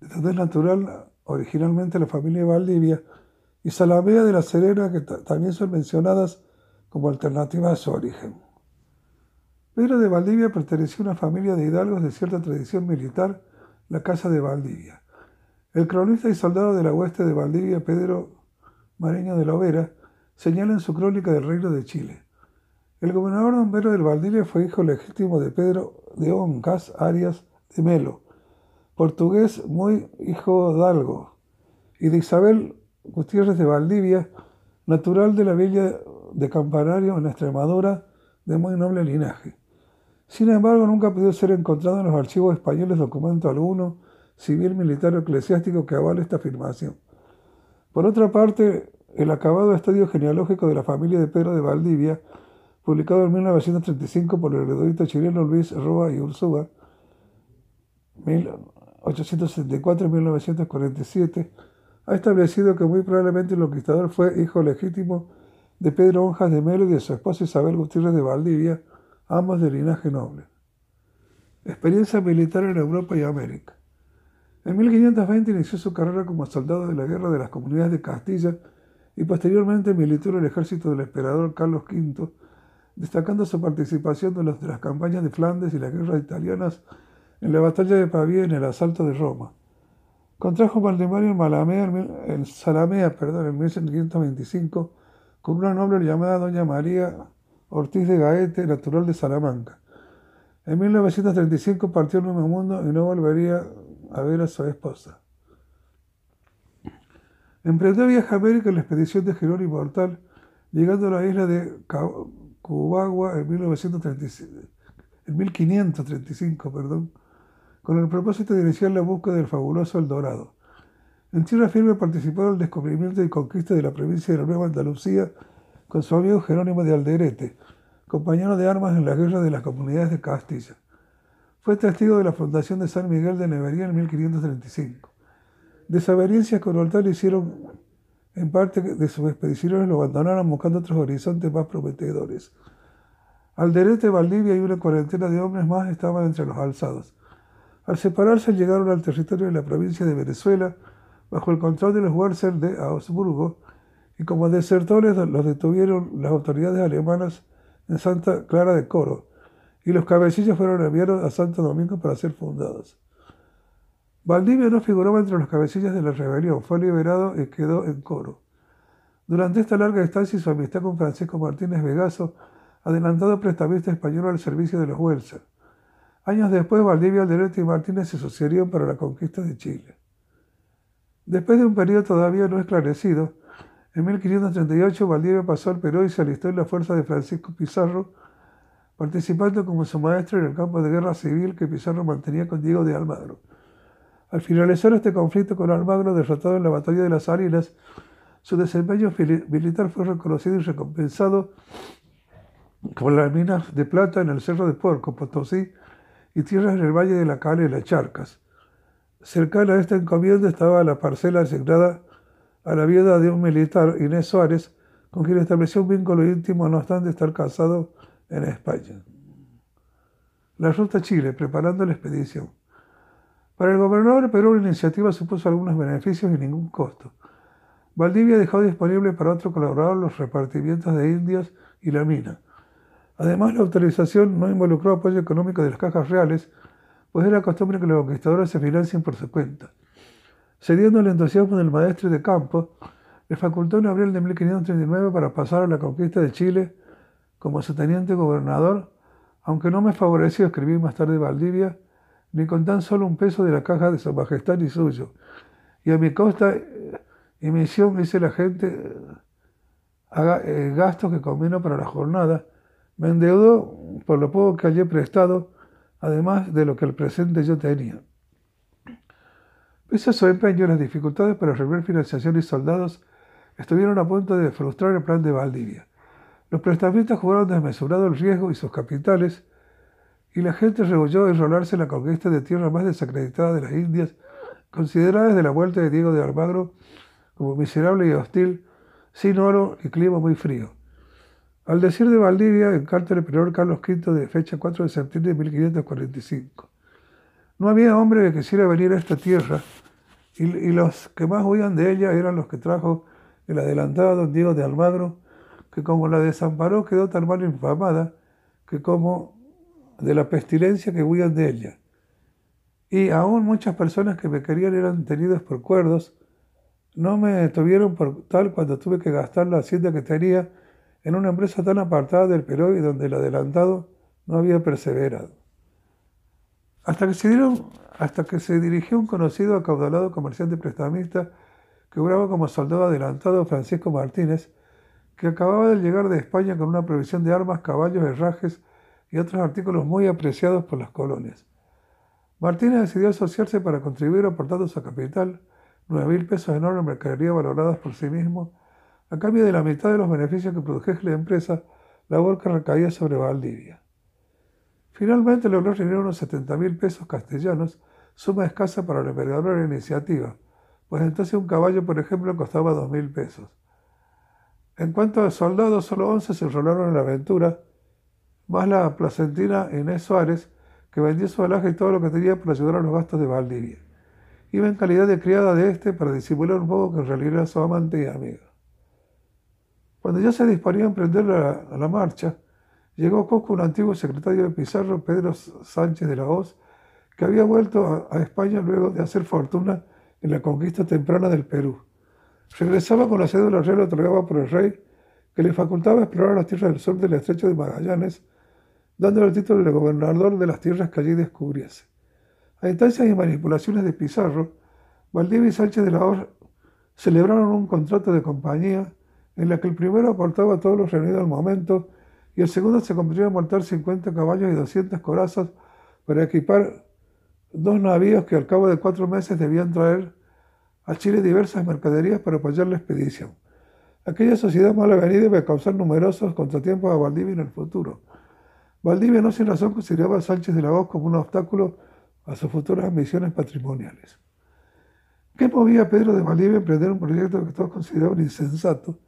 Speaker 1: de es natural originalmente la familia de Valdivia, y Salamea de la Serena, que también son mencionadas como alternativa a su origen. Pedro de Valdivia perteneció a una familia de hidalgos de cierta tradición militar, la Casa de Valdivia. El cronista y soldado de la hueste de Valdivia, Pedro Mareño de la Overa, señala en su crónica del Reino de Chile. El gobernador don Pedro de Valdivia fue hijo legítimo de Pedro de Oncas Arias de Melo, portugués muy hijo dalgo, y de Isabel Gutiérrez de Valdivia, natural de la villa de Campanario en Extremadura, de muy noble linaje. Sin embargo, nunca pudo ser encontrado en los archivos españoles documento alguno, civil, militar o eclesiástico que avale esta afirmación. Por otra parte, el acabado estudio genealógico de la familia de Pedro de Valdivia, publicado en 1935 por el erudito chileno Luis Roa y Ursúa, 1864-1947, ha establecido que muy probablemente el conquistador fue hijo legítimo de Pedro Honjas de Melo y de su esposa Isabel Gutiérrez de Valdivia, ambos de linaje noble. Experiencia militar en Europa y América. En 1520 inició su carrera como soldado de la Guerra de las Comunidades de Castilla y posteriormente militó en el ejército del emperador Carlos V, destacando su participación en las, campañas de Flandes y las guerras italianas en la batalla de Pavía y en el asalto de Roma. Contrajo Valdemario en, Malamea, en Salamea perdón, en 1525 con una noble llamada Doña María Ortiz de Gaete, natural de Salamanca. En 1935 partió al Nuevo Mundo y no volvería a ver a su esposa. Emprendió viaje a América en la expedición de Jerónimo Hortal, llegando a la isla de Cubagua en, 1935, en 1535, perdón, con el propósito de iniciar la búsqueda del fabuloso El Dorado. En tierra firme participó en el descubrimiento y conquista de la provincia de la Nueva Andalucía con su amigo Jerónimo de Alderete, compañero de armas en la guerra de las comunidades de Castilla. Fue testigo de la fundación de San Miguel de Nevería en 1535. Desavenencias con Hortal hicieron en parte de sus expediciones lo abandonaron buscando otros horizontes más prometedores. Alderete, Valdivia y una cuarentena de hombres más estaban entre los alzados. Al separarse llegaron al territorio de la provincia de Venezuela bajo el control de los Wurzel de Augsburgo y como desertores los detuvieron las autoridades alemanas en Santa Clara de Coro y los cabecillos fueron enviados a Santo Domingo para ser fundados. Valdivia no figuraba entre los cabecillas de la rebelión, fue liberado y quedó en Coro. Durante esta larga estancia y su amistad con Francisco Martínez Vegaso, adelantado prestamista español al servicio de los Welser. Años después, Valdivia, Alderete y Martínez se asociarían para la conquista de Chile. Después de un periodo todavía no esclarecido, en 1538 Valdivia pasó al Perú y se alistó en la fuerza de Francisco Pizarro, participando como su maestro en el campo de guerra civil que Pizarro mantenía con Diego de Almagro. Al finalizar este conflicto con Almagro, derrotado en la batalla de las Salinas, su desempeño militar fue reconocido y recompensado con las minas de plata en el Cerro de Porco, Potosí, y tierras en el Valle de la Cala y las Charcas. Cercana a esta encomienda estaba la parcela asignada a la viuda de un militar, Inés Suárez, con quien estableció un vínculo íntimo no obstante estar casado en España. La ruta Chile, preparando la expedición. Para el gobernador Perú la iniciativa supuso algunos beneficios y ningún costo. Valdivia dejó disponible para otro colaborador los repartimientos de indios y la mina. Además, la autorización no involucró apoyo económico de las cajas reales, pues era costumbre que los conquistadores se financien por su cuenta. Cediendo el entusiasmo del maestre de campo, le facultó en abril de 1539 para pasar a la conquista de Chile como su teniente gobernador, aunque no me favoreció escribir más tarde Valdivia, ni con tan solo un peso de la caja de su majestad y suyo. Y a mi costa y misión dice la gente haga el gasto que convino para la jornada. Me endeudó por lo poco que hallé prestado, además de lo que el presente yo tenía. Pese a su empeño, las dificultades para reunir financiación y soldados estuvieron a punto de frustrar el plan de Valdivia. Los prestamistas jugaron desmesurado el riesgo y sus capitales, y la gente rehuyó enrolarse en la conquista de tierra más desacreditada de las Indias, considerada desde la vuelta de Diego de Almagro como miserable y hostil, sin oro y clima muy frío. Al decir de Valdivia, en carta del emperador Carlos V de fecha 4 de septiembre de 1545, no había hombre que quisiera venir a esta tierra y, y los que más huían de ella eran los que trajo el adelantado don Diego de Almagro, que como la desamparó quedó tan mal infamada que como de la pestilencia que huían de ella. Y aún muchas personas que me querían eran tenidos por cuerdos, no me tuvieron por tal cuando tuve que gastar la hacienda que tenía en una empresa tan apartada del Perú y donde el adelantado no había perseverado. Hasta que se, dieron, hasta que se dirigió un conocido acaudalado comerciante prestamista que obraba como soldado adelantado Francisco Martínez, que acababa de llegar de España con una provisión de armas, caballos, herrajes y otros artículos muy apreciados por las colonias. Martínez decidió asociarse para contribuir aportando su capital, nueve mil pesos en oro en mercadería valoradas por sí mismo, a cambio de la mitad de los beneficios que produjese la empresa, labor que recaía sobre Valdivia. Finalmente logró reunir unos 70 mil pesos castellanos, suma escasa para la envergadura de la iniciativa, pues entonces un caballo, por ejemplo, costaba dos mil pesos. En cuanto a soldados, solo 11 se enrolaron en la aventura, más la placentina Inés Suárez, que vendió su alhaja y todo lo que tenía para ayudar a los gastos de Valdivia. Iba en calidad de criada de este para disimular un poco que en realidad era su amante y amiga. Cuando ya se disponía a emprender la, la marcha, llegó Coco un antiguo secretario de Pizarro, Pedro Sánchez de la Hoz, que había vuelto a, a España luego de hacer fortuna en la conquista temprana del Perú. Regresaba con la cédula real otorgada por el rey, que le facultaba explorar las tierras del sur del estrecho de Magallanes, dándole el título de gobernador de las tierras que allí descubriese. A instancias y manipulaciones de Pizarro, Valdivia y Sánchez de la Hoz celebraron un contrato de compañía en la que el primero aportaba a todos los reunidos al momento y el segundo se comprometió a montar 50 caballos y 200 corazas para equipar dos navíos que al cabo de cuatro meses debían traer a Chile diversas mercaderías para apoyar la expedición. Aquella sociedad mal avenida iba a causar numerosos contratiempos a Valdivia en el futuro. Valdivia no sin razón consideraba a Sánchez de la Voz como un obstáculo a sus futuras ambiciones patrimoniales. ¿Qué movía a Pedro de Valdivia a emprender un proyecto que todos consideraban insensato?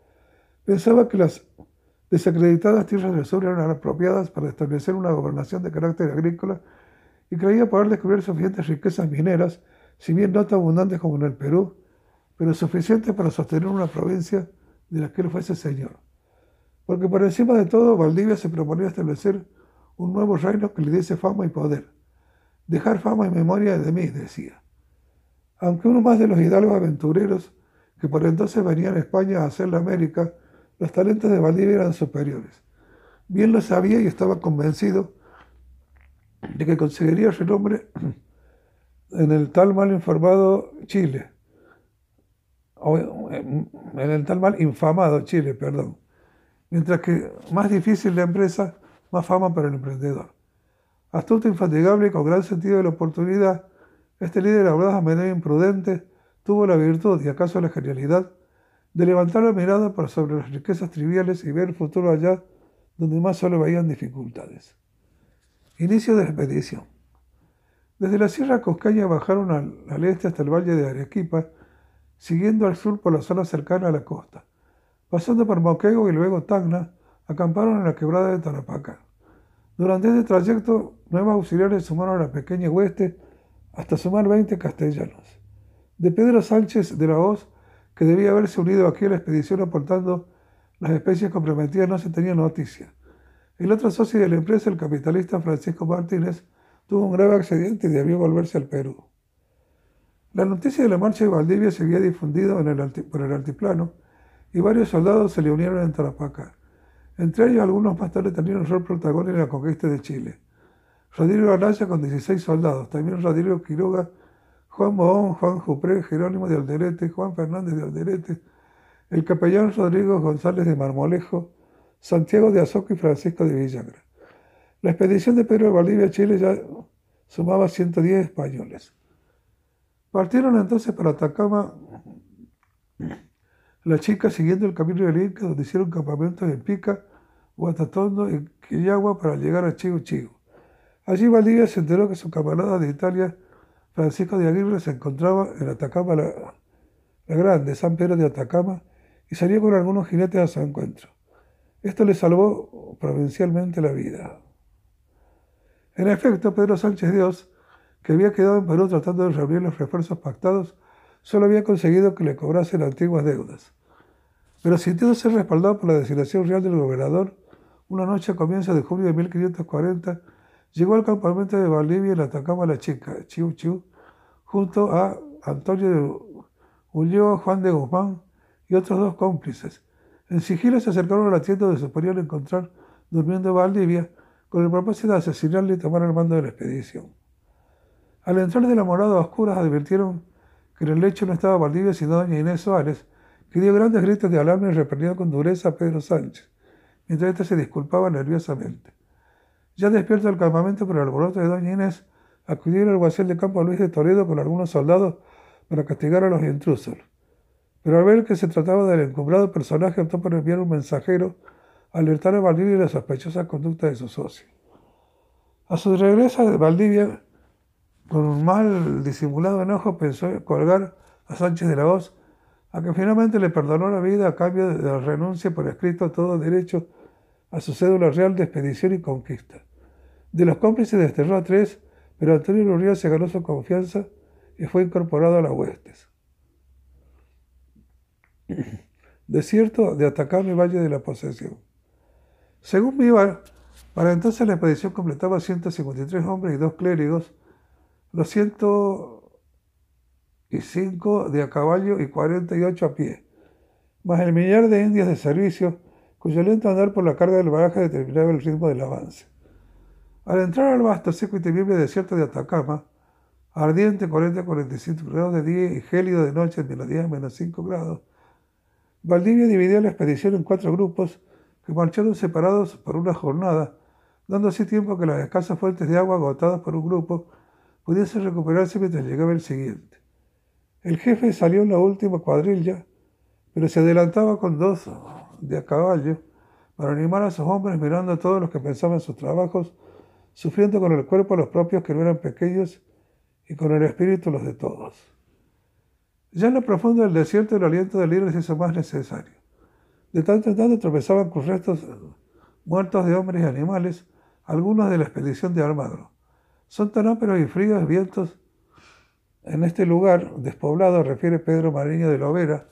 Speaker 1: Pensaba que las desacreditadas tierras del sur eran apropiadas para establecer una gobernación de carácter agrícola y creía poder descubrir suficientes riquezas mineras, si bien no tan abundantes como en el Perú, pero suficientes para sostener una provincia de la que él fuese señor. Porque por encima de todo, Valdivia se proponía establecer un nuevo reino que le diese fama y poder. Dejar fama y memoria de mí, decía. Aunque uno más de los hidalgos aventureros que por entonces venían a España a hacer la América, los talentos de Valdivia eran superiores. Bien lo sabía y estaba convencido de que conseguiría renombre en el tal mal informado Chile, en el tal mal infamado Chile, perdón. Mientras que más difícil la empresa, más fama para el emprendedor. Astuto, infatigable y con gran sentido de la oportunidad, este líder audaz a medio imprudente tuvo la virtud y acaso la genialidad de levantar la mirada por sobre las riquezas triviales y ver el futuro allá donde más solo veían dificultades. Inicio de la expedición. Desde la Sierra Coscaña bajaron al, este hasta el valle de Arequipa, siguiendo al sur por la zona cercana a la costa. Pasando por Moquego y luego Tacna, acamparon en la quebrada de Tarapacá. Durante este trayecto, nuevos auxiliares sumaron a la pequeña hueste hasta sumar 20 castellanos. De Pedro Sánchez de la Hoz, que debía haberse unido aquí a la expedición aportando las especies comprometidas, no se tenía noticia. El otro socio de la empresa, el capitalista Francisco Martínez, tuvo un grave accidente y debió volverse al Perú. La noticia de la marcha de Valdivia se había difundido en el por el altiplano y varios soldados se le unieron en Tarapacá. Entre ellos, algunos más tarde tenían un rol protagónico en la conquista de Chile. Rodrigo Araya con 16 soldados, también Rodrigo Quiroga, Juan Mohón, Juan Jupré, Jerónimo de Alderete, Juan Fernández de Alderete, el capellán Rodrigo González de Marmolejo, Santiago de Azoco y Francisco de Villagra. La expedición de Pedro de Valdivia a Chile ya sumaba 110 españoles. Partieron entonces para Atacama las chicas siguiendo el camino del Inca, donde hicieron campamentos en Pica, Guatatondo y Quillagua para llegar a Chigo Chigo. Allí Valdivia se enteró que su camarada de Italia, Francisco de Aguirre, se encontraba en Atacama la, la Grande, San Pedro de Atacama, y salió con algunos jinetes a su encuentro. Esto le salvó provincialmente la vida. En efecto, Pedro Sánchez Dios, que había quedado en Perú tratando de reunir los refuerzos pactados, solo había conseguido que le cobrasen antiguas deudas. Pero sintiéndose respaldado por la designación real del gobernador, una noche a comienzos de junio de 1540, llegó al campamento de Valdivia en Atacama la Chica, Chiu Chiu, junto a Antonio de Ulloa, Juan de Guzmán y otros dos cómplices. En sigilo se acercaron a la tienda de su a encontrar durmiendo en Valdivia con el propósito de asesinarle y tomar el mando de la expedición. Al entrar de la morada a oscuras advirtieron que en el lecho no estaba Valdivia sino doña Inés Suárez, que dio grandes gritos de alarma y reprendió con dureza a Pedro Sánchez, mientras éste se disculpaba nerviosamente. Ya despierto del campamento por el alboroto de doña Inés, acudió el alguacil de campo Luis de Toledo con algunos soldados para castigar a los intrusos. Pero al ver que se trataba del encumbrado personaje, optó por enviar un mensajero a alertar a Valdivia de la sospechosa conducta de su socio. A su regreso de Valdivia, con un mal disimulado enojo, pensó colgar a Sánchez de la Hoz a que finalmente le perdonó la vida a cambio de la renuncia por escrito a todo derecho a su cédula real de expedición y conquista. De los cómplices desterró a tres, pero Antonio Luría se ganó su confianza y fue incorporado a las huestes. Desierto de Atacama y Valle de la Posesión. Según Vivar, para entonces la expedición completaba 153 hombres y dos clérigos, los 105 de a caballo y 48 a pie, más el millar de indias de servicio, cuyo lento andar por la carga del baraje determinaba el ritmo del avance. Al entrar al vasto, seco y temible desierto de Atacama, ardiente 40-45 grados de día y gélido de noche en melodía menos 5 grados, Valdivia dividió la expedición en cuatro grupos que marcharon separados por una jornada, dando así tiempo que las escasas fuentes de agua agotadas por un grupo pudiesen recuperarse mientras llegaba el siguiente. El jefe salió en la última cuadrilla, pero se adelantaba con dos de a caballo para animar a sus hombres mirando a todos los que pensaban en sus trabajos, sufriendo con el cuerpo los propios que no eran pequeños y con el espíritu los de todos. Ya en lo profundo del desierto el aliento del líder se hizo más necesario. De tanto en tanto tropezaban con restos muertos de hombres y animales, algunos de la expedición de Almagro. Son tan ásperos y fríos vientos en este lugar despoblado, refiere Pedro Mariño de Lovera,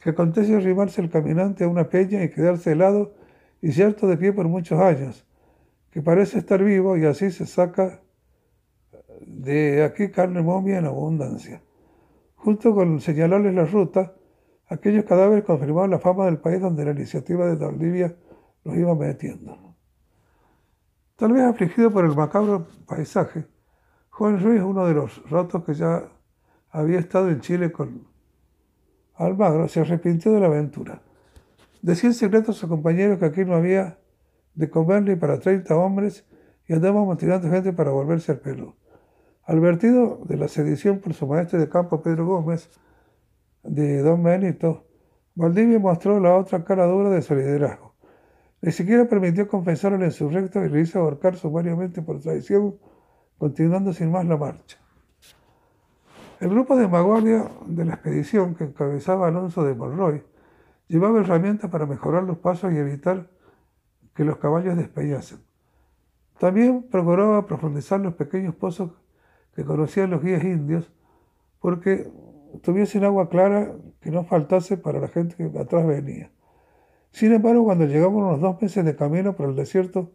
Speaker 1: que acontece arrimarse el caminante a una peña y quedarse helado y cierto de pie por muchos años, que parece estar vivo y así se saca de aquí carne momia en abundancia. Junto con señalarles la ruta, aquellos cadáveres confirmaban la fama del país donde la iniciativa de Bolivia los iba metiendo. Tal vez afligido por el macabro paisaje, Juan Ruiz, uno de los rotos que ya había estado en Chile con Almagro, se arrepintió de la aventura. Decía en secreto a sus compañeros que aquí no había de comer ni para 30 hombres y andamos motivando gente para volverse al Perú. Advertido de la sedición por su maestro de campo Pedro Gómez, de Don Benito, Valdivia mostró la otra cara dura de su liderazgo. Ni siquiera permitió confesar al insurrecto y le hizo ahorcar sumariamente por traición, continuando sin más la marcha. El grupo de vanguardia de la expedición que encabezaba Alonso de Monroy llevaba herramientas para mejorar los pasos y evitar que los caballos despeñasen. También procuraba profundizar los pequeños pozos que conocían los guías indios, porque tuviesen agua clara que no faltase para la gente que atrás venía. Sin embargo, cuando llegamos unos dos meses de camino por el desierto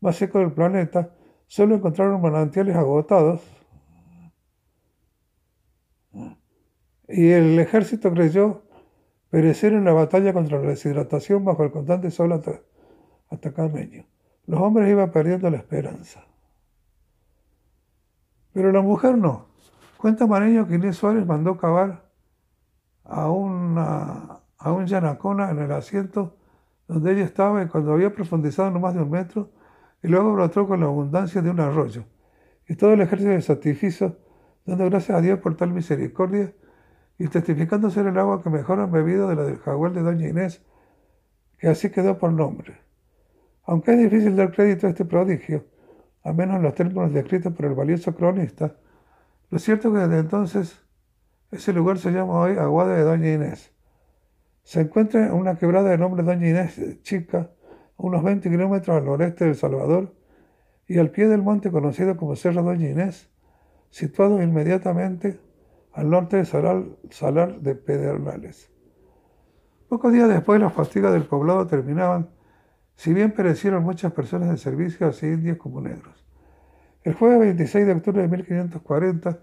Speaker 1: más seco del planeta, solo encontraron manantiales agotados y el ejército creyó perecer en la batalla contra la deshidratación bajo el constante sol atacameño. Los hombres iban perdiendo la esperanza. Pero la mujer no. Cuenta Mareño que Inés Suárez mandó cavar a, una, a un yanacona en el asiento donde ella estaba y cuando había profundizado no más de un metro, y luego brotó con la abundancia de un arroyo. Y todo el ejército de sacrificio, dando gracias a Dios por tal misericordia y testificando ser el agua que mejor han bebido de la del jaguar de Doña Inés, que así quedó por nombre. Aunque es difícil dar crédito a este prodigio, a menos en los términos descritos por el valioso cronista, lo cierto es que desde entonces ese lugar se llama hoy Aguada de Doña Inés. Se encuentra en una quebrada de nombre Doña Inés Chica, unos 20 kilómetros al noreste de El Salvador, y al pie del monte conocido como Cerro Doña Inés, situado inmediatamente al norte de Salar, de Pedernales. Pocos días después las fatigas del poblado terminaban, si bien perecieron muchas personas de servicio, así indios como negros. El jueves 26 de octubre de 1540,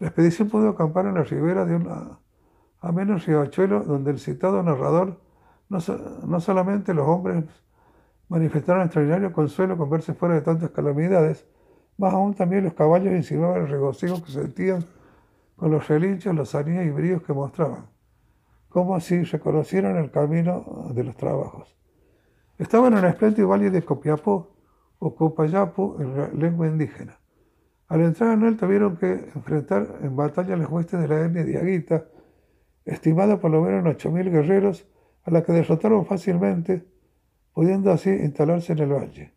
Speaker 1: la expedición pudo acampar en la ribera de un ameno riachuelo donde el citado narrador, no, no solamente los hombres manifestaron extraordinario consuelo con verse fuera de tantas calamidades, más aún también los caballos insinuaban el regocijo que sentían con los relinchos, los anillos y bríos que mostraban, como si reconocieran el camino de los trabajos. Estaban en el espléndido valle de Copiapó, o Copayapo en la lengua indígena. Al entrar en él tuvieron que enfrentar en batalla las huestes de la etnia diaguita, estimada por lo menos en 8.000 guerreros, a la que derrotaron fácilmente pudiendo así instalarse en el valle.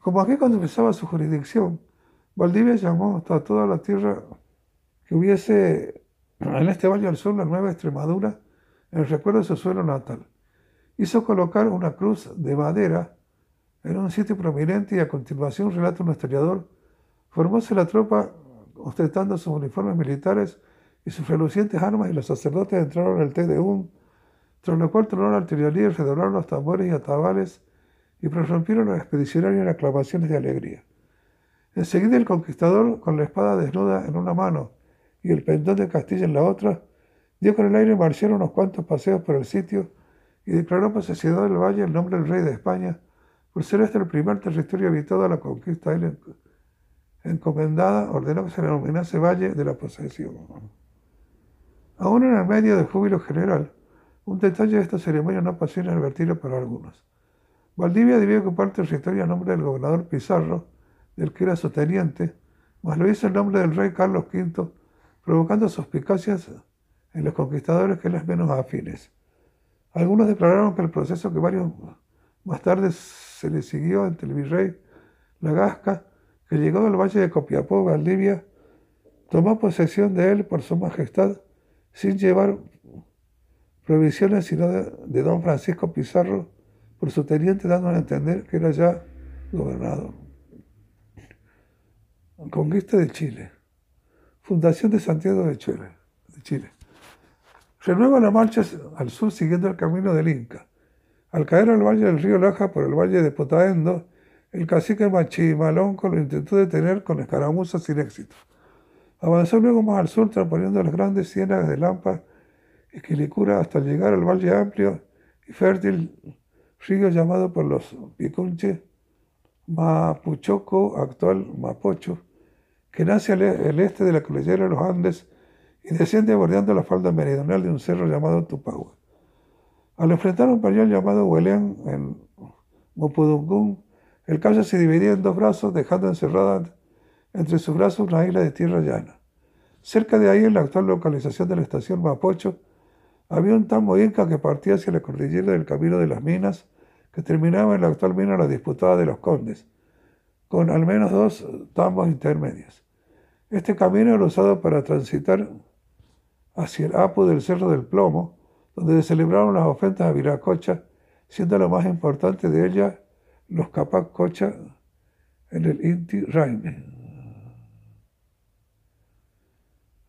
Speaker 1: Como aquí cuando empezaba su jurisdicción, Valdivia llamó a toda la tierra que hubiese en este valle al sur, la Nueva Extremadura, en el recuerdo de su suelo natal. Hizo colocar una cruz de madera en un sitio prominente y a continuación, relata un historiador, formóse la tropa ostentando sus uniformes militares y sus relucientes armas y los sacerdotes entraron en el té de un tras lo cual tronó la artillería y redoblaron los tambores y atabales y prorrumpieron los expedicionarios en aclamaciones de alegría. Enseguida el conquistador, con la espada desnuda en una mano y el pendón de Castilla en la otra, dio con el aire marcial unos cuantos paseos por el sitio y declaró posesión del valle el nombre del rey de España, por ser este el primer territorio habitado a la conquista él encomendada, ordenó que se denominase Valle de la Posesión. Aún en el medio del júbilo general, un detalle de esta ceremonia no pasó inadvertido para algunos. Valdivia debió ocupar territorio a nombre del gobernador Pizarro, del que era su teniente, mas lo hizo en nombre del rey Carlos V, provocando suspicacias en los conquistadores que les menos afines. Algunos declararon que el proceso que varios más tarde se le siguió ante el virrey Lagasca, que llegó del valle de Copiapó, Valdivia, tomó posesión de él por su majestad sin llevar provisiones, sino de, don Francisco Pizarro por su teniente, dando a entender que era ya gobernador. Conquista de Chile. Fundación de Santiago de Chile. De Chile. Renueva la marcha al sur siguiendo el camino del Inca. Al caer al valle del río Laja por el valle de Potaendo, el cacique Machimalonco lo intentó detener con escaramuzas sin éxito. Avanzó luego más al sur, transponiendo las grandes ciénagas de Lampa Quilicura hasta llegar al valle amplio y fértil río llamado por los picunches Mapuchoco, actual Mapocho, que nace al e, este de la cordillera de los Andes y desciende bordeando la falda meridional de un cerro llamado Tupagua. Al enfrentar un pañol llamado Huelén en Mopudungún, el calle se dividía en dos brazos, dejando encerrada entre sus brazos una isla de tierra llana. Cerca de ahí, en la actual localización de la estación Mapocho, había un tambo inca que partía hacia la cordillera del Camino de las Minas, que terminaba en la actual mina La Disputada de los Condes, con al menos dos tambos intermedios. Este camino era usado para transitar hacia el Apu del Cerro del Plomo, donde se celebraron las ofrendas a Viracocha, siendo lo más importante de ellas los Capac Cocha en el Inti Raime.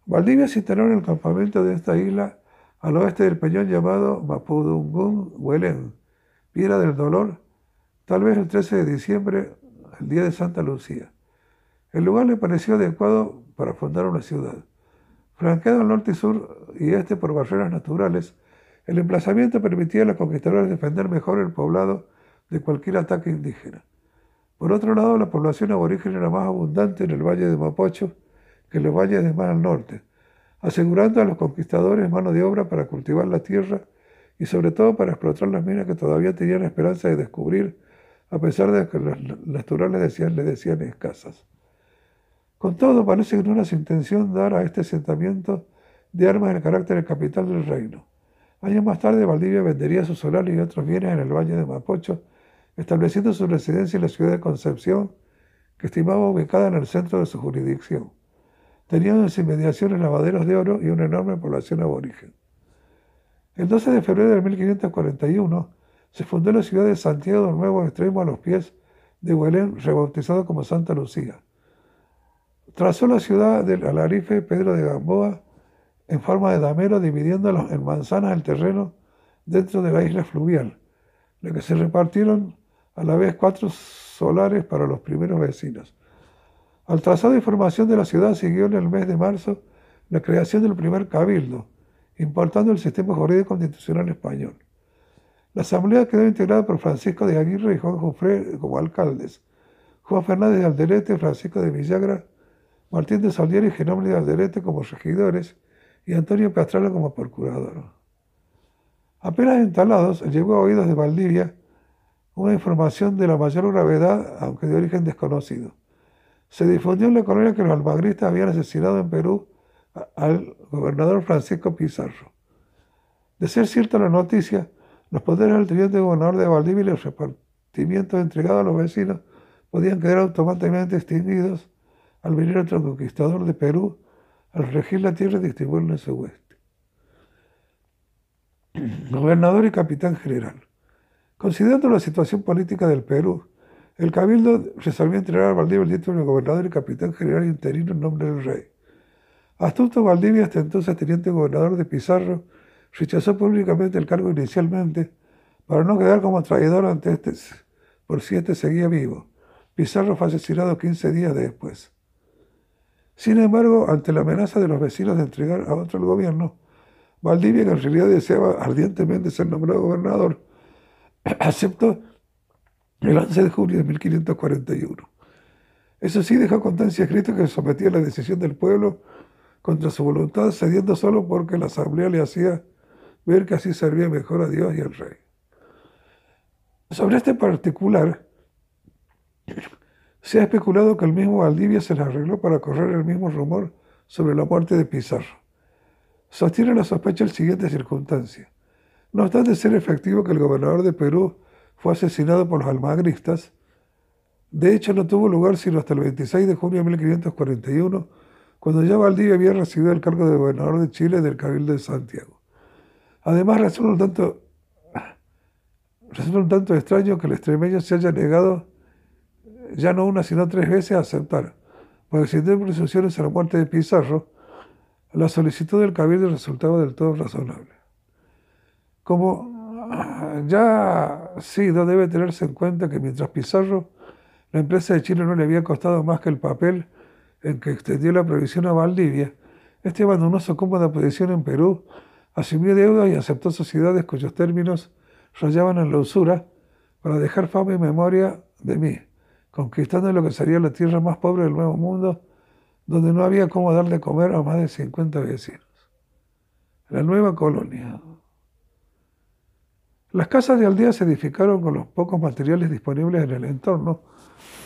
Speaker 1: Valdivia se instaló en el campamento de esta isla al oeste del peñón llamado Mapudungun Huelén, Piedra del Dolor, tal vez el 13 de diciembre, el día de Santa Lucía. El lugar le pareció adecuado para fundar una ciudad. Franqueado al norte sur y este por barreras naturales, el emplazamiento permitía a los conquistadores defender mejor el poblado de cualquier ataque indígena. Por otro lado, la población aborigen era más abundante en el valle de Mapocho que en los valles de más al norte, asegurando a los conquistadores mano de obra para cultivar la tierra y sobre todo para explotar las minas que todavía tenían esperanza de descubrir, a pesar de que los naturales decían, le decían escasas. Con todo, parece que no era su intención dar a este asentamiento de armas el carácter de capital del reino. Años más tarde, Valdivia vendería su solar y otros bienes en el valle de Mapocho, estableciendo su residencia en la ciudad de Concepción, que estimaba ubicada en el centro de su jurisdicción. Tenían en sus inmediaciones lavaderos de oro y una enorme población aborigen. El 12 de febrero de 1541 se fundó la ciudad de Santiago del Nuevo Extremo a los pies de Huelén, rebautizado como Santa Lucía. Trazó la ciudad del Alarife Pedro de Gamboa en forma de damero, dividiendo en manzanas el terreno dentro de la isla fluvial, la que se repartieron a la vez cuatro solares para los primeros vecinos. Al trazado de formación de la ciudad siguió en el mes de marzo la creación del primer cabildo, importando el sistema jurídico constitucional español. La asamblea quedó integrada por Francisco de Aguirre y Juan Jufré como alcaldes, Juan Fernández de Alderete, Francisco de Villagra, Martín de Saldieri y Genómeno de Alderete como regidores y Antonio Pastrana como procurador. Apenas instalados, llegó a oídos de Valdivia una información de la mayor gravedad, aunque de origen desconocido. Se difundió en la colonia que los almagristas habían asesinado en Perú al gobernador Francisco Pizarro. De ser cierta la noticia, los poderes del teniente gobernador de Valdivia y los repartimientos entregados a los vecinos podían quedar automáticamente extinguidos al venir otro conquistador de Perú al regir la tierra y distribuirla en su oeste. Gobernador y capitán general. Considerando la situación política del Perú, el Cabildo resolvió entregar a Valdivia el título de gobernador y capitán general interino en nombre del rey. Astuto Valdivia, hasta entonces teniente gobernador de Pizarro, rechazó públicamente el cargo inicialmente para no quedar como traidor ante este por si este seguía vivo. Pizarro fue asesinado 15 días después. Sin embargo, ante la amenaza de los vecinos de entregar a otro el gobierno, Valdivia, que en realidad deseaba ardientemente ser nombrado gobernador, aceptó el 11 de junio de 1541. Eso sí dejó constancia escrita que sometía la decisión del pueblo contra su voluntad, cediendo solo porque la asamblea le hacía ver que así servía mejor a Dios y al rey. Sobre este particular, se ha especulado que el mismo Valdivia se le arregló para correr el mismo rumor sobre la muerte de Pizarro. Sostiene la sospecha el siguiente circunstancia. No obstante ser efectivo que el gobernador de Perú fue asesinado por los almagristas, de hecho no tuvo lugar sino hasta el 26 de junio de 1541, cuando ya Valdivia había recibido el cargo de gobernador de Chile del Cabildo de Santiago. Además, resulta un tanto, resulta un tanto extraño que el extremeño se haya negado ya no una sino tres veces a aceptar, porque sin tener presunciones a la muerte de Pizarro, la solicitud del Cabildo resultaba del todo razonable. Como ya sido, debe tenerse en cuenta que mientras Pizarro, la empresa de Chile no le había costado más que el papel en que extendió la previsión a Valdivia, este abandonó su cómoda posición en Perú asumió deudas y aceptó sociedades cuyos términos rayaban en la usura para dejar fama y memoria de mí, conquistando lo que sería la tierra más pobre del Nuevo Mundo, donde no había cómo darle comer a más de 50 vecinos. La nueva colonia. Las casas de aldea se edificaron con los pocos materiales disponibles en el entorno,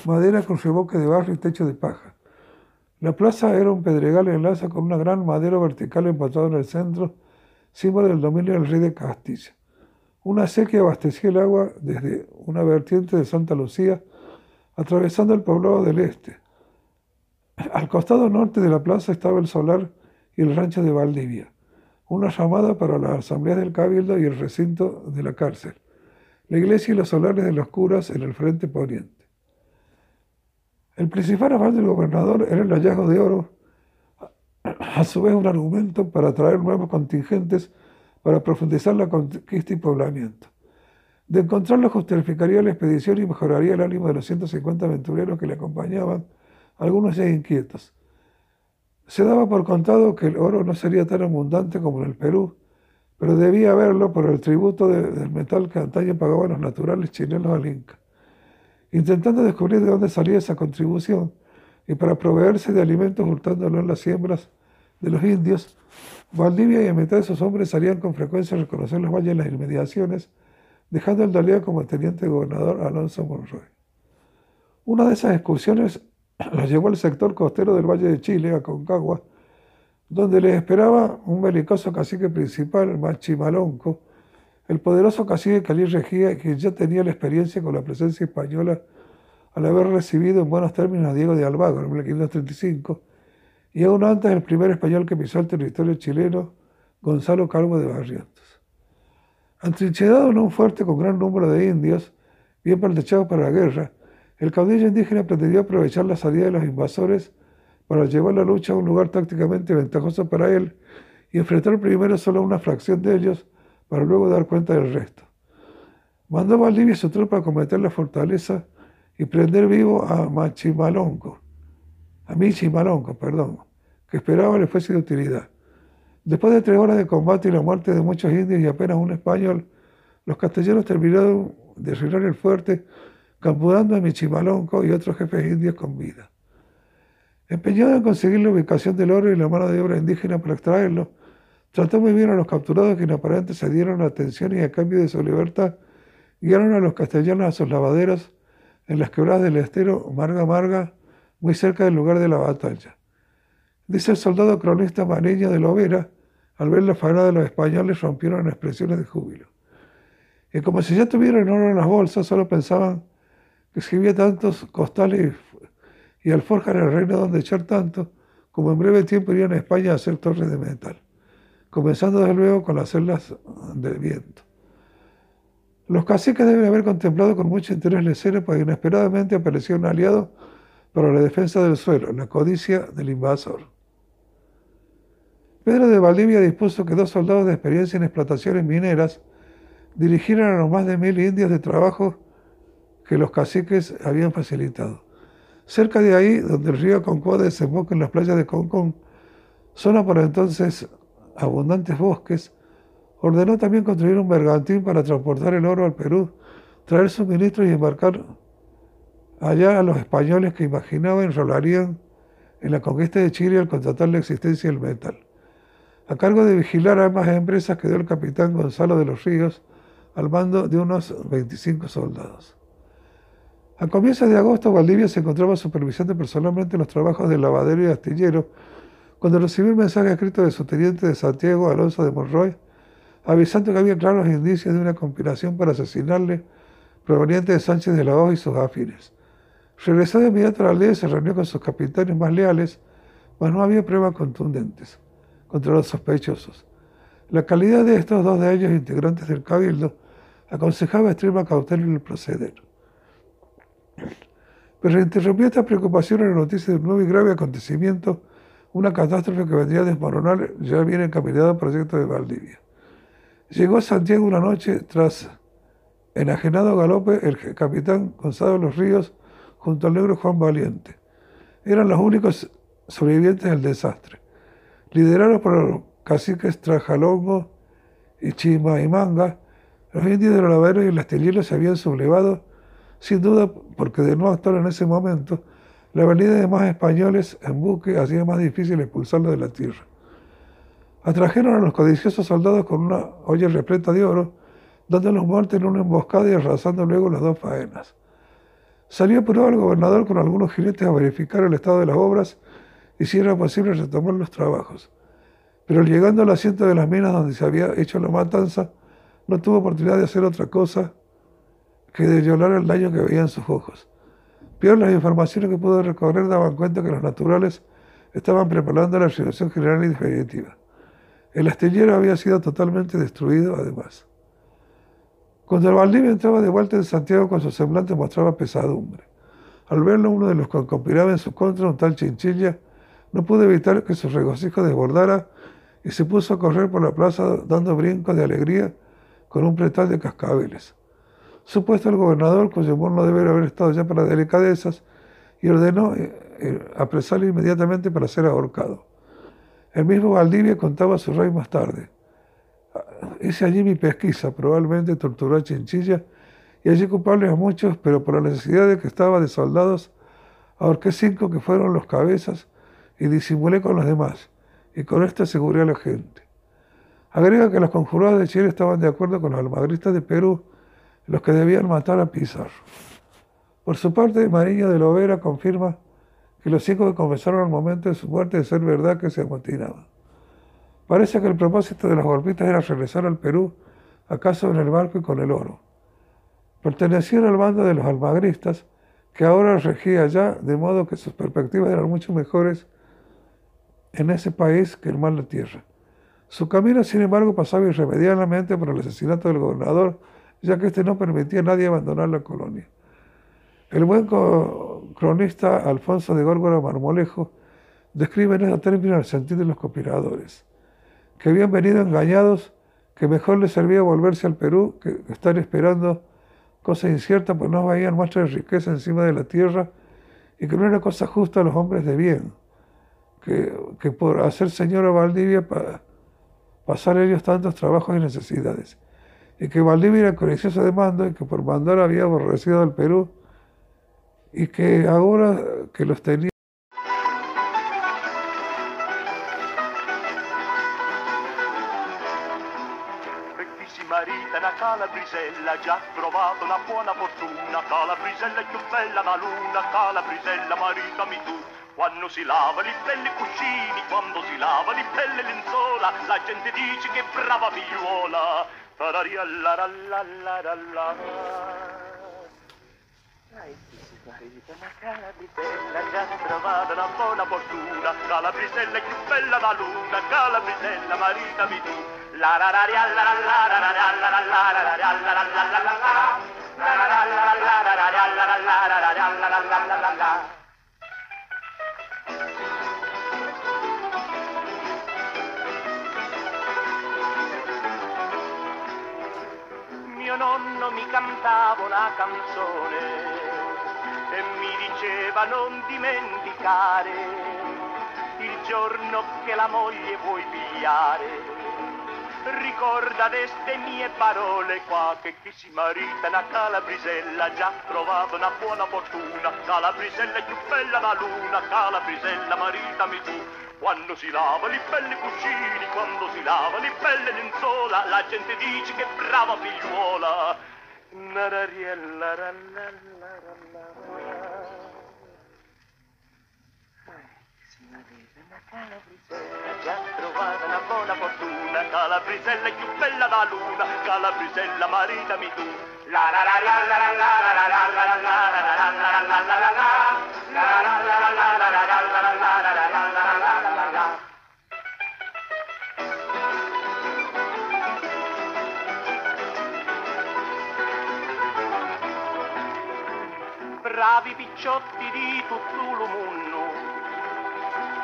Speaker 1: madera con reboque de barro y techo de paja. La plaza era un pedregal enlaza con una gran madera vertical empatada en el centro, símbolo del dominio del rey de Castilla. Una sequía abastecía el agua desde una vertiente de Santa Lucía, atravesando el poblado del este. Al costado norte de la plaza estaba el solar y el rancho de Valdivia, una llamada para las asambleas del cabildo y el recinto de la cárcel, la iglesia y los solares de los curas en el frente poniente. El principal afán del gobernador era el hallazgo de oro a su vez un argumento para atraer nuevos contingentes para profundizar la conquista y poblamiento. De encontrarlo justificaría la expedición y mejoraría el ánimo de los 150 aventureros que le acompañaban, algunos ya inquietos. Se daba por contado que el oro no sería tan abundante como en el Perú, pero debía haberlo por el tributo del metal que antaño pagaban los naturales chilenos al Inca. Intentando descubrir de dónde salía esa contribución, y para proveerse de alimentos hurtándolo en las siembras de los indios, Valdivia y a mitad de sus hombres salían con frecuencia a reconocer los valles y las inmediaciones, dejando el Dalía como teniente gobernador Alonso Monroy. Una de esas excursiones los llevó al sector costero del Valle de Chile, a Concagua, donde les esperaba un belicoso cacique principal, Machimalonco, el poderoso cacique que allí regía que ya tenía la experiencia con la presencia española al haber recibido en buenos términos a Diego de Almagro en 1535 y aún antes el primer español que pisó el territorio chileno, Gonzalo Calvo de Barrientos. Antrinchedado en un fuerte con gran número de indios, bien pertechados para la guerra, el caudillo indígena pretendió aprovechar la salida de los invasores para llevar la lucha a un lugar tácticamente ventajoso para él y enfrentar primero solo a una fracción de ellos para luego dar cuenta del resto. Mandó Valdivia su tropa a cometer la fortaleza y prender vivo a Machimalonco, a Michimalonco, perdón, que esperaba le fuese de utilidad. Después de tres horas de combate y la muerte de muchos indios y apenas un español, los castellanos terminaron de arreglar el fuerte, capturando a Michimalonco y otros jefes indios con vida. Empeñado en conseguir la ubicación del oro y la mano de obra indígena para extraerlo, trató muy bien a los capturados que aparente se dieron atención y a cambio de su libertad guiaron a los castellanos a sus lavaderos en las quebradas del estero Marga Marga, muy cerca del lugar de la batalla. Dice el soldado cronista Mariño de Lovera, al ver la faena de los españoles rompieron en expresiones de júbilo. Y como si ya tuvieran oro en las bolsas, solo pensaban que si había tantos costales y, alforjas en el reino donde echar tanto, como en breve tiempo irían a España a hacer torres de metal, comenzando desde luego con las celdas del viento. Los caciques deben haber contemplado con mucho interés la escena, porque inesperadamente apareció un aliado para la defensa del suelo, la codicia del invasor. Pedro de Valdivia dispuso que dos soldados de experiencia en explotaciones mineras dirigieran a los más de mil indios de trabajo que los caciques habían facilitado. Cerca de ahí, donde el río Concoa desemboca en las playas de Concón, zona por entonces abundantes bosques, ordenó también construir un bergantín para transportar el oro al Perú, traer suministros y embarcar allá a los españoles que imaginaba enrolarían en la conquista de Chile al contratar la existencia del metal. A cargo de vigilar ambas empresas quedó el capitán Gonzalo de los Ríos al mando de unos 25 soldados. A comienzos de agosto, Valdivia se encontraba supervisando personalmente los trabajos del lavadero y astillero cuando recibió un mensaje escrito de su teniente de Santiago, Alonso de Monroy, avisando que había claros indicios de una conspiración para asesinarle proveniente de Sánchez de la Hoz y sus afines. Regresó de inmediato a la aldea y se reunió con sus capitanes más leales, mas no había pruebas contundentes contra los sospechosos. La calidad de estos dos de ellos, integrantes del cabildo, aconsejaba extrema cautela en el proceder. Pero interrumpió esta preocupación en la noticia de un nuevo y grave acontecimiento, una catástrofe que vendría a desmoronar ya bien encaminado proyecto de Valdivia. Llegó a Santiago una noche tras enajenado galope el capitán Gonzalo de los Ríos junto al negro Juan Valiente. Eran los únicos sobrevivientes del desastre. Liderados por los caciques Trajalongo y Chimaimanga, los indios de los laveros y el astillero se habían sublevado, sin duda porque de no actuar en ese momento, la venida de más españoles en buque hacía más difícil expulsarlos de la tierra. Atrajeron a los codiciosos soldados con una olla repleta de oro, dándolos muerte en una emboscada y arrasando luego las dos faenas. Salió por el gobernador con algunos jinetes a verificar el estado de las obras y si era posible retomar los trabajos. Pero llegando al asiento de las minas donde se había hecho la matanza, no tuvo oportunidad de hacer otra cosa que de llorar el daño que veía en sus ojos. Peor, las informaciones que pudo recorrer daban cuenta que los naturales estaban preparando la situación general y definitiva. El astillero había sido totalmente destruido, además. Cuando el Valdivia entraba de vuelta en Santiago con su semblante mostraba pesadumbre. Al verlo, uno de los que conspiraba en su contra, un tal Chinchilla, no pudo evitar que su regocijo desbordara y se puso a correr por la plaza dando brincos de alegría con un pretal de cascabeles. Supuesto el gobernador, cuyo no debe haber estado ya para delicadezas, y ordenó eh, eh, apresarlo inmediatamente para ser ahorcado. El mismo Valdivia contaba a su rey más tarde. Hice allí mi pesquisa, probablemente torturó a Chinchilla y allí culpables a muchos, pero por la necesidad de que estaba de soldados, ahorqué cinco que fueron los cabezas y disimulé con los demás y con esto aseguré a la gente. Agrega que los conjurados de Chile estaban de acuerdo con los almagristas de Perú, los que debían matar a Pizarro. Por su parte, Mariño de Lovera confirma que los cinco que confesaron al momento de su muerte de ser verdad que se amotinaban. Parece que el propósito de los golpistas era regresar al Perú, acaso en el barco y con el oro. Pertenecían al bando de los almagristas, que ahora regía allá, de modo que sus perspectivas eran mucho mejores en ese país que el mar de tierra. Su camino, sin embargo, pasaba irremediablemente por el asesinato del gobernador, ya que éste no permitía a nadie abandonar la colonia. El buen cronista Alfonso de Górgora Marmolejo describe en ese término el sentido de los conspiradores, que habían venido engañados, que mejor les servía volverse al Perú que estar esperando cosa incierta, pues no veían muestras de riqueza encima de la tierra y que no era cosa justa a los hombres de bien, que, por hacer señora Valdivia para pasar ellos tantos trabajos y necesidades, y que Valdivia era codicioso de mando y que por mandar había aborrecido al Perú y que ahora que los tenía
Speaker 2: Marita, una calabrisella, già trovato una buona fortuna, calabrisella più bella da luna, calabrisella maritami tu. Quando si lava i belli cuscini, quando si lava i belli lenzuola, la gente dice che brava figliuola. Tarariallarallarallarallar. Dai, Marita, una calabrisella, già trovata una buona fortuna, calabrisella più bella da luna, calabrisella maritami tu. La la la la la la la la la la la la la la la la la la la. La la la la la la la la la la la la la la la la cantava una canzone e mi diceva non dimenticare il giorno che la moglie vuoi pigliare. Ricorda queste mie parole qua che chi si marita una calabrisella già trovata una buona fortuna. Calabrisella è più bella da luna, calabrisella maritami tu. Quando si lava i belli cuscini, quando si lava i belle lenzuola, la gente dice che brava figliuola. Calabrisella è più bella da luna, calabrisella maritami tu. La la la la la la la la la la la la la la. La la la la la la la la la la la la la la la la la Bravi picciotti di tutto il mondo,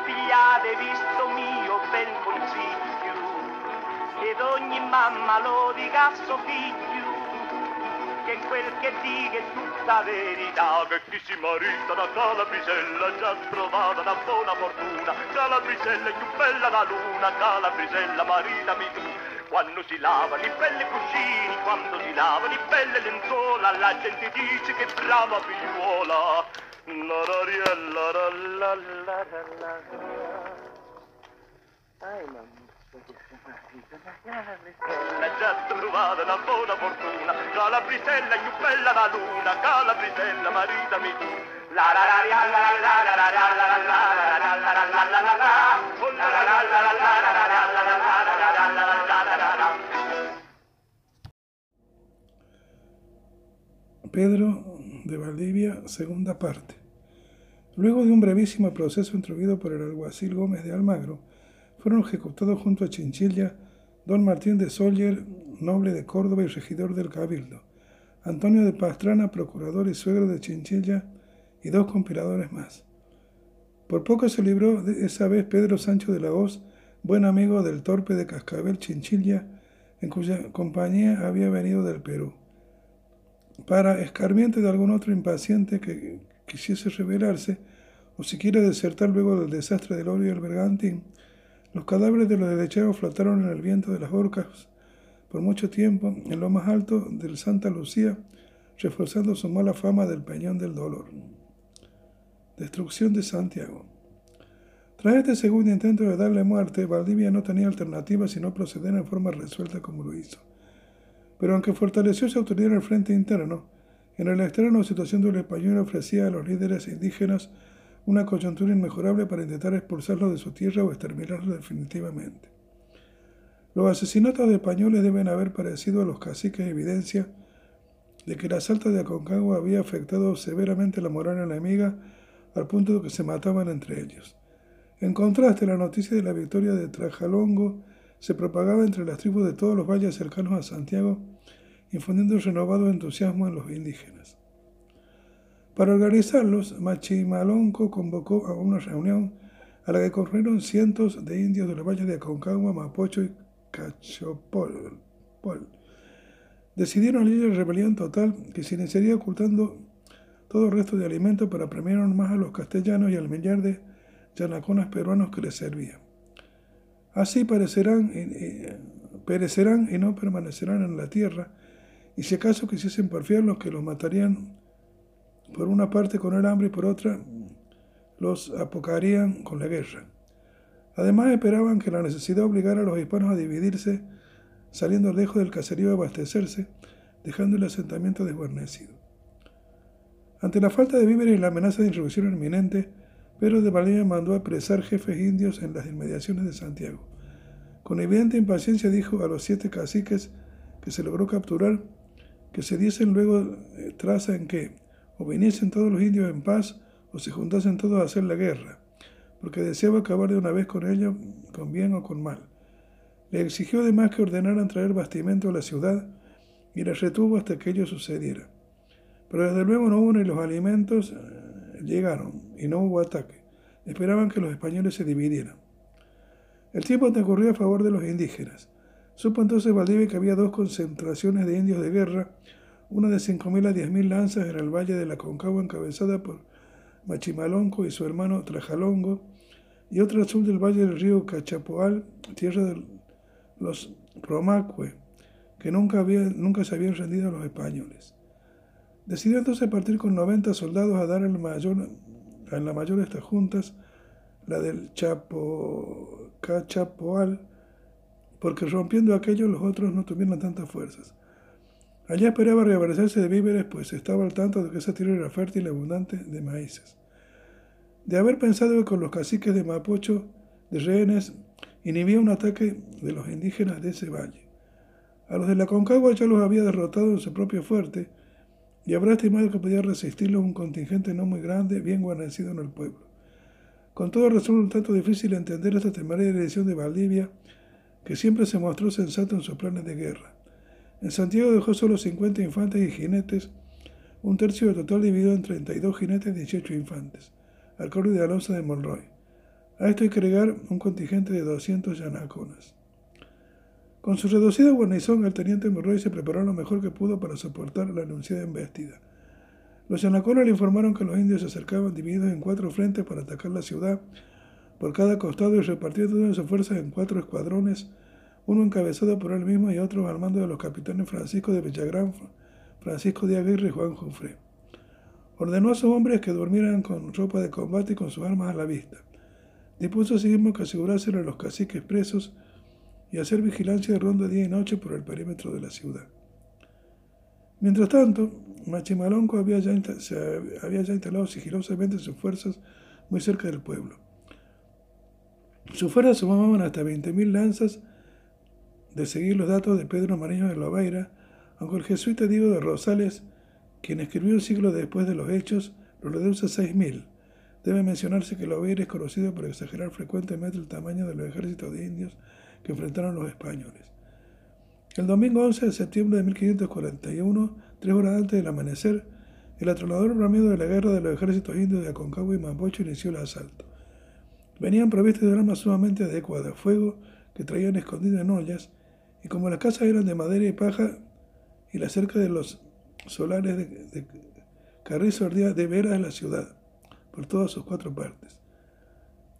Speaker 2: pigliate visto mio bel consiglio, ed ogni mamma lo dica a suo figlio, che quel che dica è tutta verità, che chi si marita da calabrisella già trovata una buona fortuna, calabrisella è più bella da luna, calabrisella maritami tu. Quando si lavano i belli cuscini, quando si lavano i belle lenzuola, la gente dice che brava figliuola. La la la la la la la la la. Ai mamma. L'ha già trovata una buona fortuna, calabrisella è più bella da luna, calabrisella maritami tu. La la la la la la la la la la la la la la la la la la la. Oh, la la la la la la la la la la la la la la la
Speaker 3: Pedro de Valdivia, segunda parte. Luego de un brevísimo proceso introducido por el alguacil Gómez de Almagro, fueron ejecutados junto a Chinchilla don Martín de Soller, noble de Córdoba y regidor del Cabildo, Antonio de Pastrana, procurador y suegro de Chinchilla, y dos conspiradores más. Por poco se libró de esa vez Pedro Sancho de la Hoz, buen amigo del torpe de Cascabel Chinchilla, en cuya compañía había venido del Perú. Para escarmiente de algún otro impaciente que quisiese rebelarse, o siquiera desertar luego del desastre del oro y el bergantín, los cadáveres de los derechados flotaron en el viento de las orcas por mucho tiempo en lo más alto del Santa Lucía, reforzando su mala fama del Peñón del Dolor. Destrucción de Santiago. Tras este segundo intento de darle muerte, Valdivia no tenía alternativa sino proceder en forma resuelta como lo hizo. Pero aunque fortaleció su autoridad en el frente interno, en el externo la situación del español ofrecía a los líderes indígenas una coyuntura inmejorable para intentar expulsarlos de su tierra o exterminarlos definitivamente. Los asesinatos de españoles deben haber parecido a los caciques evidencia de que el asalto de Aconcagua había afectado severamente la moral enemiga al punto de que se mataban entre ellos. En contraste, la noticia de la victoria de Trajalongo se propagaba entre las tribus de todos los valles cercanos a Santiago, infundiendo renovado entusiasmo en los indígenas. Para organizarlos, Machimalonco convocó a una reunión a la que concurrieron cientos de indios de los valles de Aconcagua, Mapocho y Cachopol. Decidieron liderar la rebelión total que se iniciaría ocultando todo resto de alimentos para premiar más a los castellanos y al millar de yanaconas peruanos que les servían. Así eh, perecerán y no permanecerán en la tierra, y si acaso quisiesen porfiar los que los matarían por una parte con el hambre y por otra los apocarían con la guerra. Además esperaban que la necesidad obligara a los hispanos a dividirse, saliendo lejos del caserío a abastecerse, dejando el asentamiento desguarnecido. Ante la falta de víveres y la amenaza de insurrección inminente, Pedro de Valdivia mandó apresar jefes indios en las inmediaciones de Santiago. Con evidente impaciencia dijo a los siete caciques que se logró capturar que se diesen luego eh, traza en que o viniesen todos los indios en paz o se juntasen todos a hacer la guerra, porque deseaba acabar de una vez con ellos, con bien o con mal. Le exigió además que ordenaran traer bastimento a la ciudad y les retuvo hasta que ello sucediera. Pero desde luego no hubo ni los alimentos llegaron y no hubo ataque. Esperaban que los españoles se dividieran. El tiempo transcurrió a favor de los indígenas. Supo entonces Valdivia que había dos concentraciones de indios de guerra, una de 5.000 a 10.000 lanzas en el valle de la Concagua encabezada por Machimalonco y su hermano Trajalongo, y otra al sur del valle del río Cachapoal, tierra de los Romacue, que nunca, nunca se habían rendido a los españoles. Decidió entonces partir con 90 soldados a dar el mayor en la mayor de estas juntas, la del Chapo, Cachapoal, porque rompiendo aquello los otros no tuvieron tantas fuerzas. Allá esperaba reaparecerse de víveres, pues estaba al tanto de que esa tierra era fértil y abundante de maíces. De haber pensado que con los caciques de Mapocho, de rehenes, inhibía un ataque de los indígenas de ese valle. A los de la Concagua ya los había derrotado en su propio fuerte, y habrá estimado que podía resistirlo un contingente no muy grande, bien guarnecido en el pueblo. Con todo resulta un tanto difícil entender esta temeraria decisión de Valdivia, que siempre se mostró sensato en sus planes de guerra. En Santiago dejó solo 50 infantes y jinetes, un tercio del total dividido en 32 jinetes y 18 infantes, al coro de Alonso de Monroy. A esto hay que agregar un contingente de 200 yanaconas. Con su reducida guarnición, el teniente Monroy se preparó lo mejor que pudo para soportar la anunciada embestida. Los yanaconas le informaron que los indios se acercaban divididos en cuatro frentes para atacar la ciudad por cada costado y repartir todas sus fuerzas en cuatro escuadrones, uno encabezado por él mismo y otro al mando de los capitanes Francisco de Villagrán, Francisco de Aguirre y Juan Jufré. Ordenó a sus hombres que durmieran con ropa de combate y con sus armas a la vista. Dispuso asimismo que asegurasen a los caciques presos y hacer vigilancia de ronda día y noche por el perímetro de la ciudad. Mientras tanto, Machimalonco había ya, se instalado sigilosamente sus fuerzas muy cerca del pueblo. Sus fuerzas sumaban hasta 20.000 lanzas de seguir los datos de Pedro Mariño de Lobeira, aunque el jesuita Diego de Rosales, quien escribió un siglo después de los hechos, lo reduce a 6.000. Debe mencionarse que Lobeira es conocido por exagerar frecuentemente el tamaño de los ejércitos de indios que enfrentaron los españoles. El domingo 11 de septiembre de 1541, tres horas antes del amanecer, el atronador bramido de la guerra de los ejércitos indios de Aconcagua y Mapocho inició el asalto. Venían provistos de armas sumamente adecuadas, fuego que traían escondido en ollas, y como las casas eran de madera y paja, y la cerca de los solares de, carrizo ardía de veras la ciudad, por todas sus cuatro partes.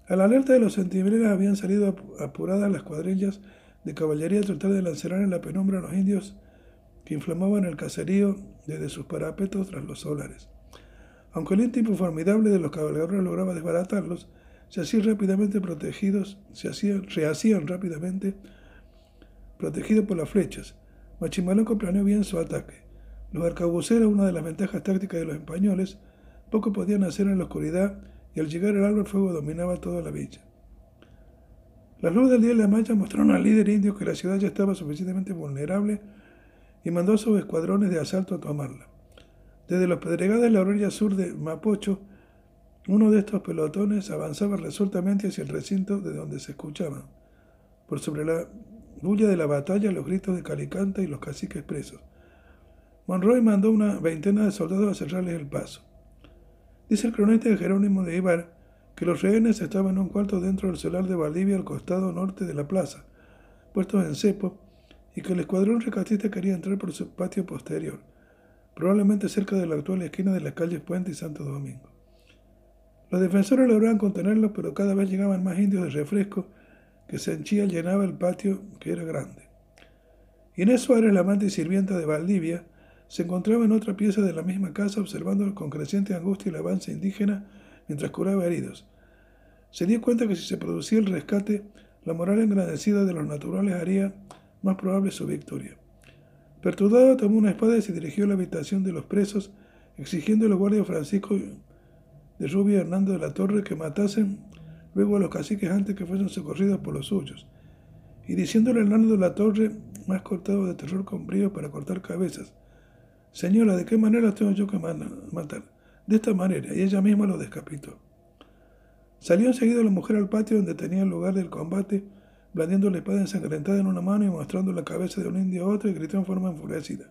Speaker 3: A la alerta de los centinelas habían salido apuradas las cuadrillas de caballería a tratar de lancerar en la penumbra a los indios que inflamaban el caserío desde sus parapetos tras los solares. Aunque el íntimo formidable de los cabalgadores lograba desbaratarlos, se hacían rápidamente protegidos, se hacían, rehacían rápidamente, protegidos por las flechas. Machimalonco planeó bien su ataque. Los arcabuceros, una de las ventajas tácticas de los españoles, poco podían hacer en la oscuridad y al llegar el alba el fuego dominaba toda la villa. Las luz del día de la malla mostraron al líder indio que la ciudad ya estaba suficientemente vulnerable y mandó a sus escuadrones de asalto a tomarla. Desde los pedregales de la orilla sur de Mapocho, uno de estos pelotones avanzaba resueltamente hacia el recinto de donde se escuchaban por sobre la bulla de la batalla, los gritos de Calicanta y los caciques presos. Monroy mandó una veintena de soldados a cerrarles el paso. Dice el cronista Jerónimo de Ibar que los rehenes estaban en un cuarto dentro del solar de Valdivia al costado norte de la plaza, puestos en cepo, y que el escuadrón recatista quería entrar por su patio posterior, probablemente cerca de la actual esquina de las calles Puente y Santo Domingo. Los defensores lograban contenerlos, pero cada vez llegaban más indios de refresco que se henchía llenaba el patio, que era grande. Inés Suárez, la amante y sirvienta de Valdivia, se encontraba en otra pieza de la misma casa observando con creciente angustia el avance indígena mientras curaba heridos. Se dio cuenta que si se producía el rescate, la moral engrandecida de los naturales haría más probable su victoria. Perturbado tomó una espada y se dirigió a la habitación de los presos, exigiendo a los guardias Francisco de Rubio y Hernando de la Torre que matasen luego a los caciques antes que fuesen socorridos por los suyos, y diciéndole a Hernando de la Torre, más cortado de terror con brío para cortar cabezas, Señora, ¿de qué manera tengo yo que matar? De esta manera, y ella misma lo descapitó. Salió enseguida la mujer al patio donde tenía el lugar del combate, blandiendo la espada ensangrentada en una mano y mostrando la cabeza de un indio a otro, y gritó en forma enfurecida: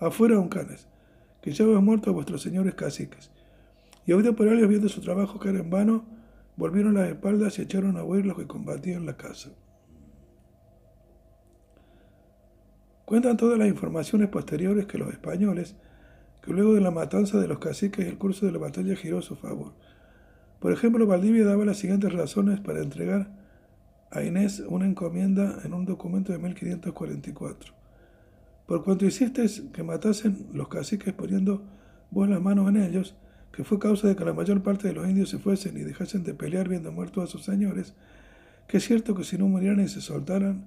Speaker 3: Afuera, canes, que ya habéis muerto a vuestros señores caciques. Y oído por ellos, viendo su trabajo que era en vano, volvieron las espaldas y echaron a huir los que combatían la casa. Cuentan todas las informaciones posteriores que los españoles, que luego de la matanza de los caciques el curso de la batalla giró a su favor. Por ejemplo, Valdivia daba las siguientes razones para entregar a Inés una encomienda en un documento de 1544. Por cuanto hiciste que matasen los caciques poniendo vos las manos en ellos, que fue causa de que la mayor parte de los indios se fuesen y dejasen de pelear viendo muertos a sus señores, que es cierto que si no murieran y se soltaran,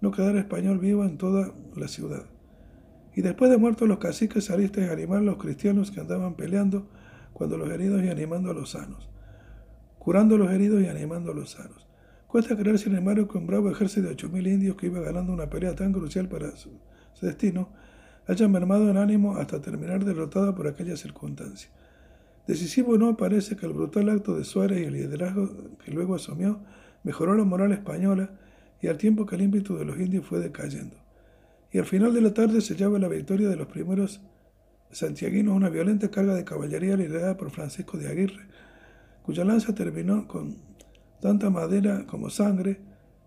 Speaker 3: no quedara español vivo en toda la ciudad. Y después de muertos los caciques saliste a animar a los cristianos que andaban peleando cuando los heridos y animando a los sanos, curando a los heridos y animando a los sanos. Cuesta creer, sin embargo, que un bravo ejército de ocho mil indios que iba ganando una pelea tan crucial para su, destino haya mermado en ánimo hasta terminar derrotado por aquella circunstancia. Decisivo no parece que el brutal acto de Suárez y el liderazgo que luego asumió mejoró la moral española y al tiempo que el ímpetu de los indios fue decayendo. Y al final de la tarde se sellaba la victoria de los primeros santiaguinos una violenta carga de caballería liderada por Francisco de Aguirre, cuya lanza terminó con tanta madera como sangre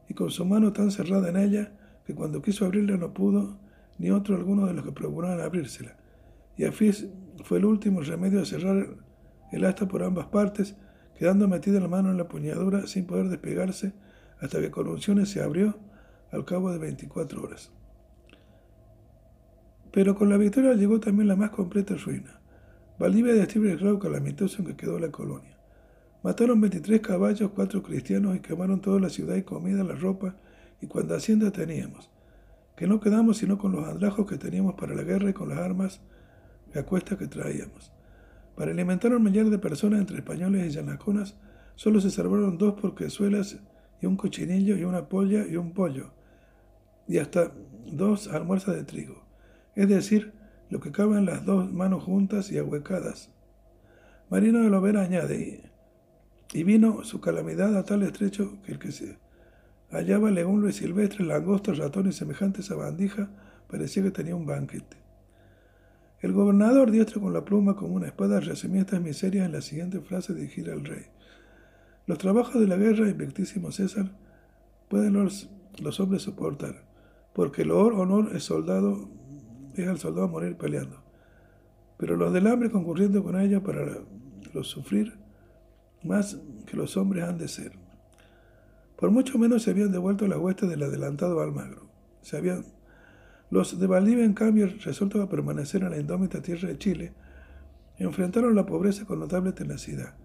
Speaker 3: y con su mano tan cerrada en ella que cuando quiso abrirla no pudo ni otro alguno de los que procuraban abrírsela. Y así fue el último remedio a cerrar el asta por ambas partes, quedando metida la mano en la puñadura sin poder despegarse hasta que Corrupciones se abrió al cabo de 24 horas. Pero con la victoria llegó también la más completa ruina. Valdivia describe el grado calamitoso en que quedó la colonia. Mataron 23 caballos, cuatro cristianos y quemaron toda la ciudad y comida, la ropa y cuanta hacienda teníamos, que no quedamos sino con los andrajos que teníamos para la guerra y con las armas a cuesta que traíamos. Para alimentar a un millar de personas entre españoles y llanaconas, solo se salvaron dos porquezuelas y un cochinillo y una polla y un pollo, y hasta dos almuerzas de trigo, es decir, lo que caben las dos manos juntas y ahuecadas. Marino de Lovera añade, y vino su calamidad a tal estrecho que el que se hallaba legumbres silvestres, langostas, ratones semejantes a bandija, parecía que tenía un banquete. El gobernador, diestro con la pluma como una espada, resumía estas miserias en la siguiente frase dirigida al rey. Los trabajos de la guerra, invictísimo César, pueden los, hombres soportar, porque el honor es soldado, es al soldado morir peleando. Pero los del hambre concurriendo con ellos para los sufrir más que los hombres han de ser. Por mucho menos se habían devuelto las huestes del adelantado Almagro. Se habían, los de Valdivia, en cambio, resueltos a permanecer en la indómita tierra de Chile, enfrentaron la pobreza con notable tenacidad.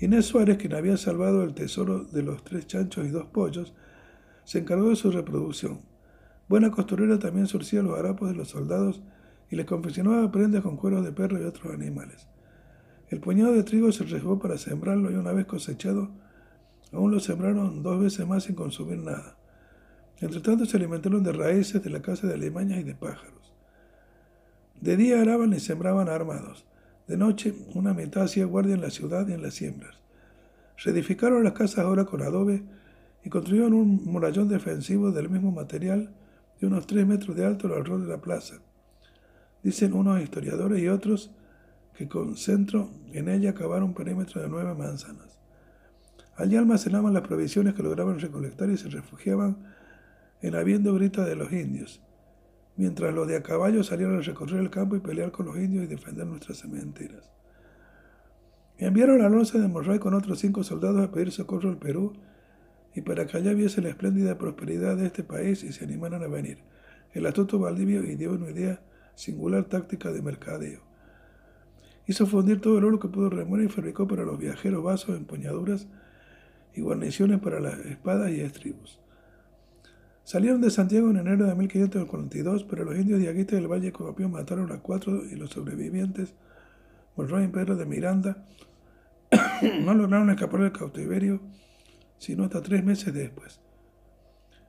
Speaker 3: Inés Suárez, quien había salvado el tesoro de los tres chanchos y dos pollos, se encargó de su reproducción. Buena costurera también surcía los harapos de los soldados y les confeccionaba prendas con cueros de perro y otros animales. El puñado de trigo se reservó para sembrarlo y una vez cosechado, aún lo sembraron dos veces más sin consumir nada. Entre tanto se alimentaron de raíces de la casa de alimañas y de pájaros. De día araban y sembraban armados. De noche, una mitad hacía guardia en la ciudad y en las siembras. Reedificaron las casas ahora con adobe y construyeron un murallón defensivo del mismo material de unos 3 metros de alto alrededor de la plaza. Dicen unos historiadores y otros que con centro en ella acabaron un perímetro de nueve manzanas. Allí almacenaban las provisiones que lograban recolectar y se refugiaban en habiendo grita de los indios, mientras los de a caballo salieron a recorrer el campo y pelear con los indios y defender nuestras cementeras. Enviaron a Alonso de Monroy con otros cinco soldados a pedir socorro al Perú y para que allá viese la espléndida prosperidad de este país y se animaran a venir. El astuto Valdivio dio una idea singular táctica de mercadeo. Hizo fundir todo el oro que pudo remover y fabricó para los viajeros vasos, empuñaduras y guarniciones para las espadas y estribos. Salieron de Santiago en enero de 1542, pero los indios diaguitas del Valle Copapión mataron a cuatro y los sobrevivientes, Monroy y Pedro de Miranda, no lograron escapar del cautiverio sino hasta tres meses después.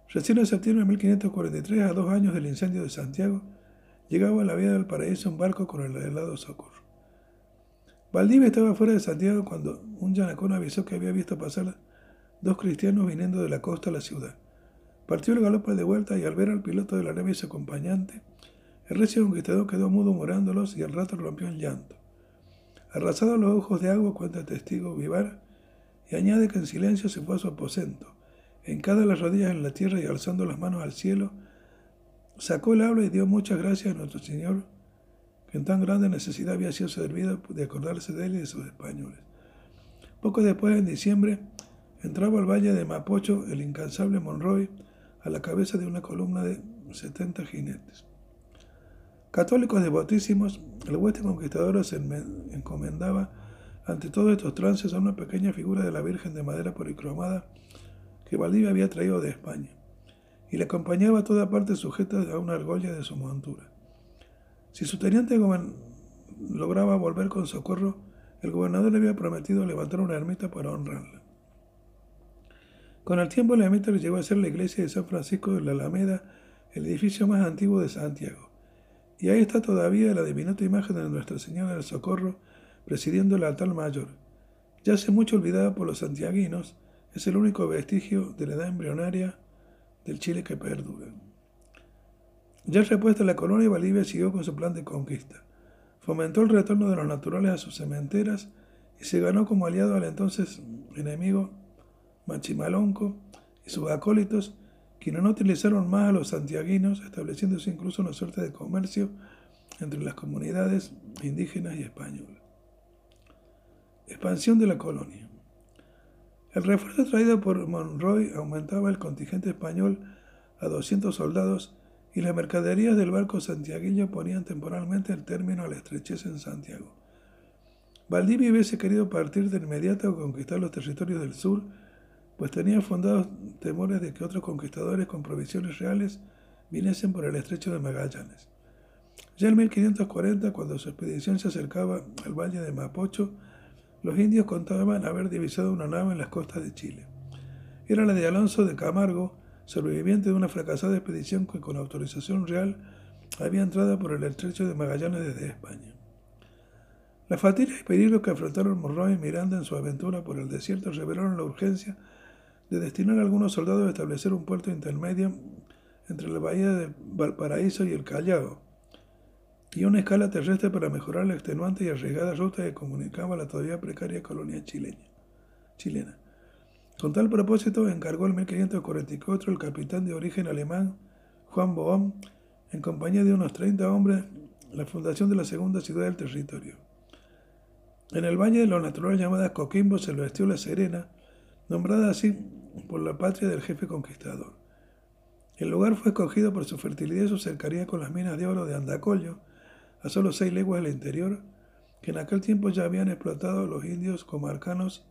Speaker 3: Recién en septiembre de 1543, a dos años del incendio de Santiago, llegaba a la vía del paraíso un barco con el helado socorro. Valdivia estaba fuera de Santiago cuando un yanacón avisó que había visto pasar dos cristianos viniendo de la costa a la ciudad. Partió el galope de vuelta y al ver al piloto de la nave y su acompañante, el recio conquistador quedó mudo morándolos y al rato rompió en llanto. Arrasados los ojos de agua, cuenta el testigo Vivar, y añade que en silencio se fue a su aposento. En cada las rodillas en la tierra y alzando las manos al cielo, sacó el habla y dio muchas gracias a nuestro Señor, que en tan grande necesidad había sido servido de acordarse de él y de sus españoles. Poco después, en diciembre, entraba al valle de Mapocho el incansable Monroy a la cabeza de una columna de 70 jinetes. Católicos devotísimos, el hueste conquistador se encomendaba ante todos estos trances a una pequeña figura de la Virgen de madera policromada que Valdivia había traído de España, y le acompañaba a toda parte sujeta a una argolla de su montura. Si su teniente lograba volver con socorro, el gobernador le había prometido levantar una ermita para honrarla. Con el tiempo la ermita le llegó a ser la iglesia de San Francisco de la Alameda, el edificio más antiguo de Santiago. Y ahí está todavía la diminuta imagen de Nuestra Señora del Socorro presidiendo el altar mayor. Ya hace mucho olvidada por los santiaguinos, es el único vestigio de la edad embrionaria del Chile que perdura. Ya repuesta la colonia, Bolivia siguió con su plan de conquista. Fomentó el retorno de los naturales a sus cementeras y se ganó como aliado al entonces enemigo Machimalonco y sus acólitos quienes no utilizaron más a los santiaguinos, estableciéndose incluso una suerte de comercio entre las comunidades indígenas y españolas. Expansión de la colonia. El refuerzo traído por Monroy aumentaba el contingente español a 200 soldados y las mercaderías del barco santiagueño ponían temporalmente el término a la estrechez en Santiago. Valdivia hubiese querido partir de inmediato a conquistar los territorios del sur pues tenía fundados temores de que otros conquistadores con provisiones reales viniesen por el estrecho de Magallanes. Ya en 1540, cuando su expedición se acercaba al valle de Mapocho, los indios contaban haber divisado una nave en las costas de Chile. Era la de Alonso de Camargo, sobreviviente de una fracasada expedición que con autorización real había entrado por el estrecho de Magallanes desde España. Las fatigas y peligros que afrontaron Monroe y Miranda en su aventura por el desierto revelaron la urgencia de destinar a algunos soldados a establecer un puerto intermedio entre la bahía de Valparaíso y el Callao, y una escala terrestre para mejorar la extenuante y arriesgada ruta que comunicaba la todavía precaria colonia chilena. Con tal propósito encargó en 1544 el capitán de origen alemán Juan Bohm, en compañía de unos 30 hombres, la fundación de la segunda ciudad del territorio. En el valle de los naturales llamada Coquimbo se lo vestió La Serena, nombrada así por la patria del jefe conquistador. El lugar fue escogido por su fertilidad y su cercanía con las minas de oro de Andacollo, a solo seis leguas del interior, que en aquel tiempo ya habían explotado los indios comarcanos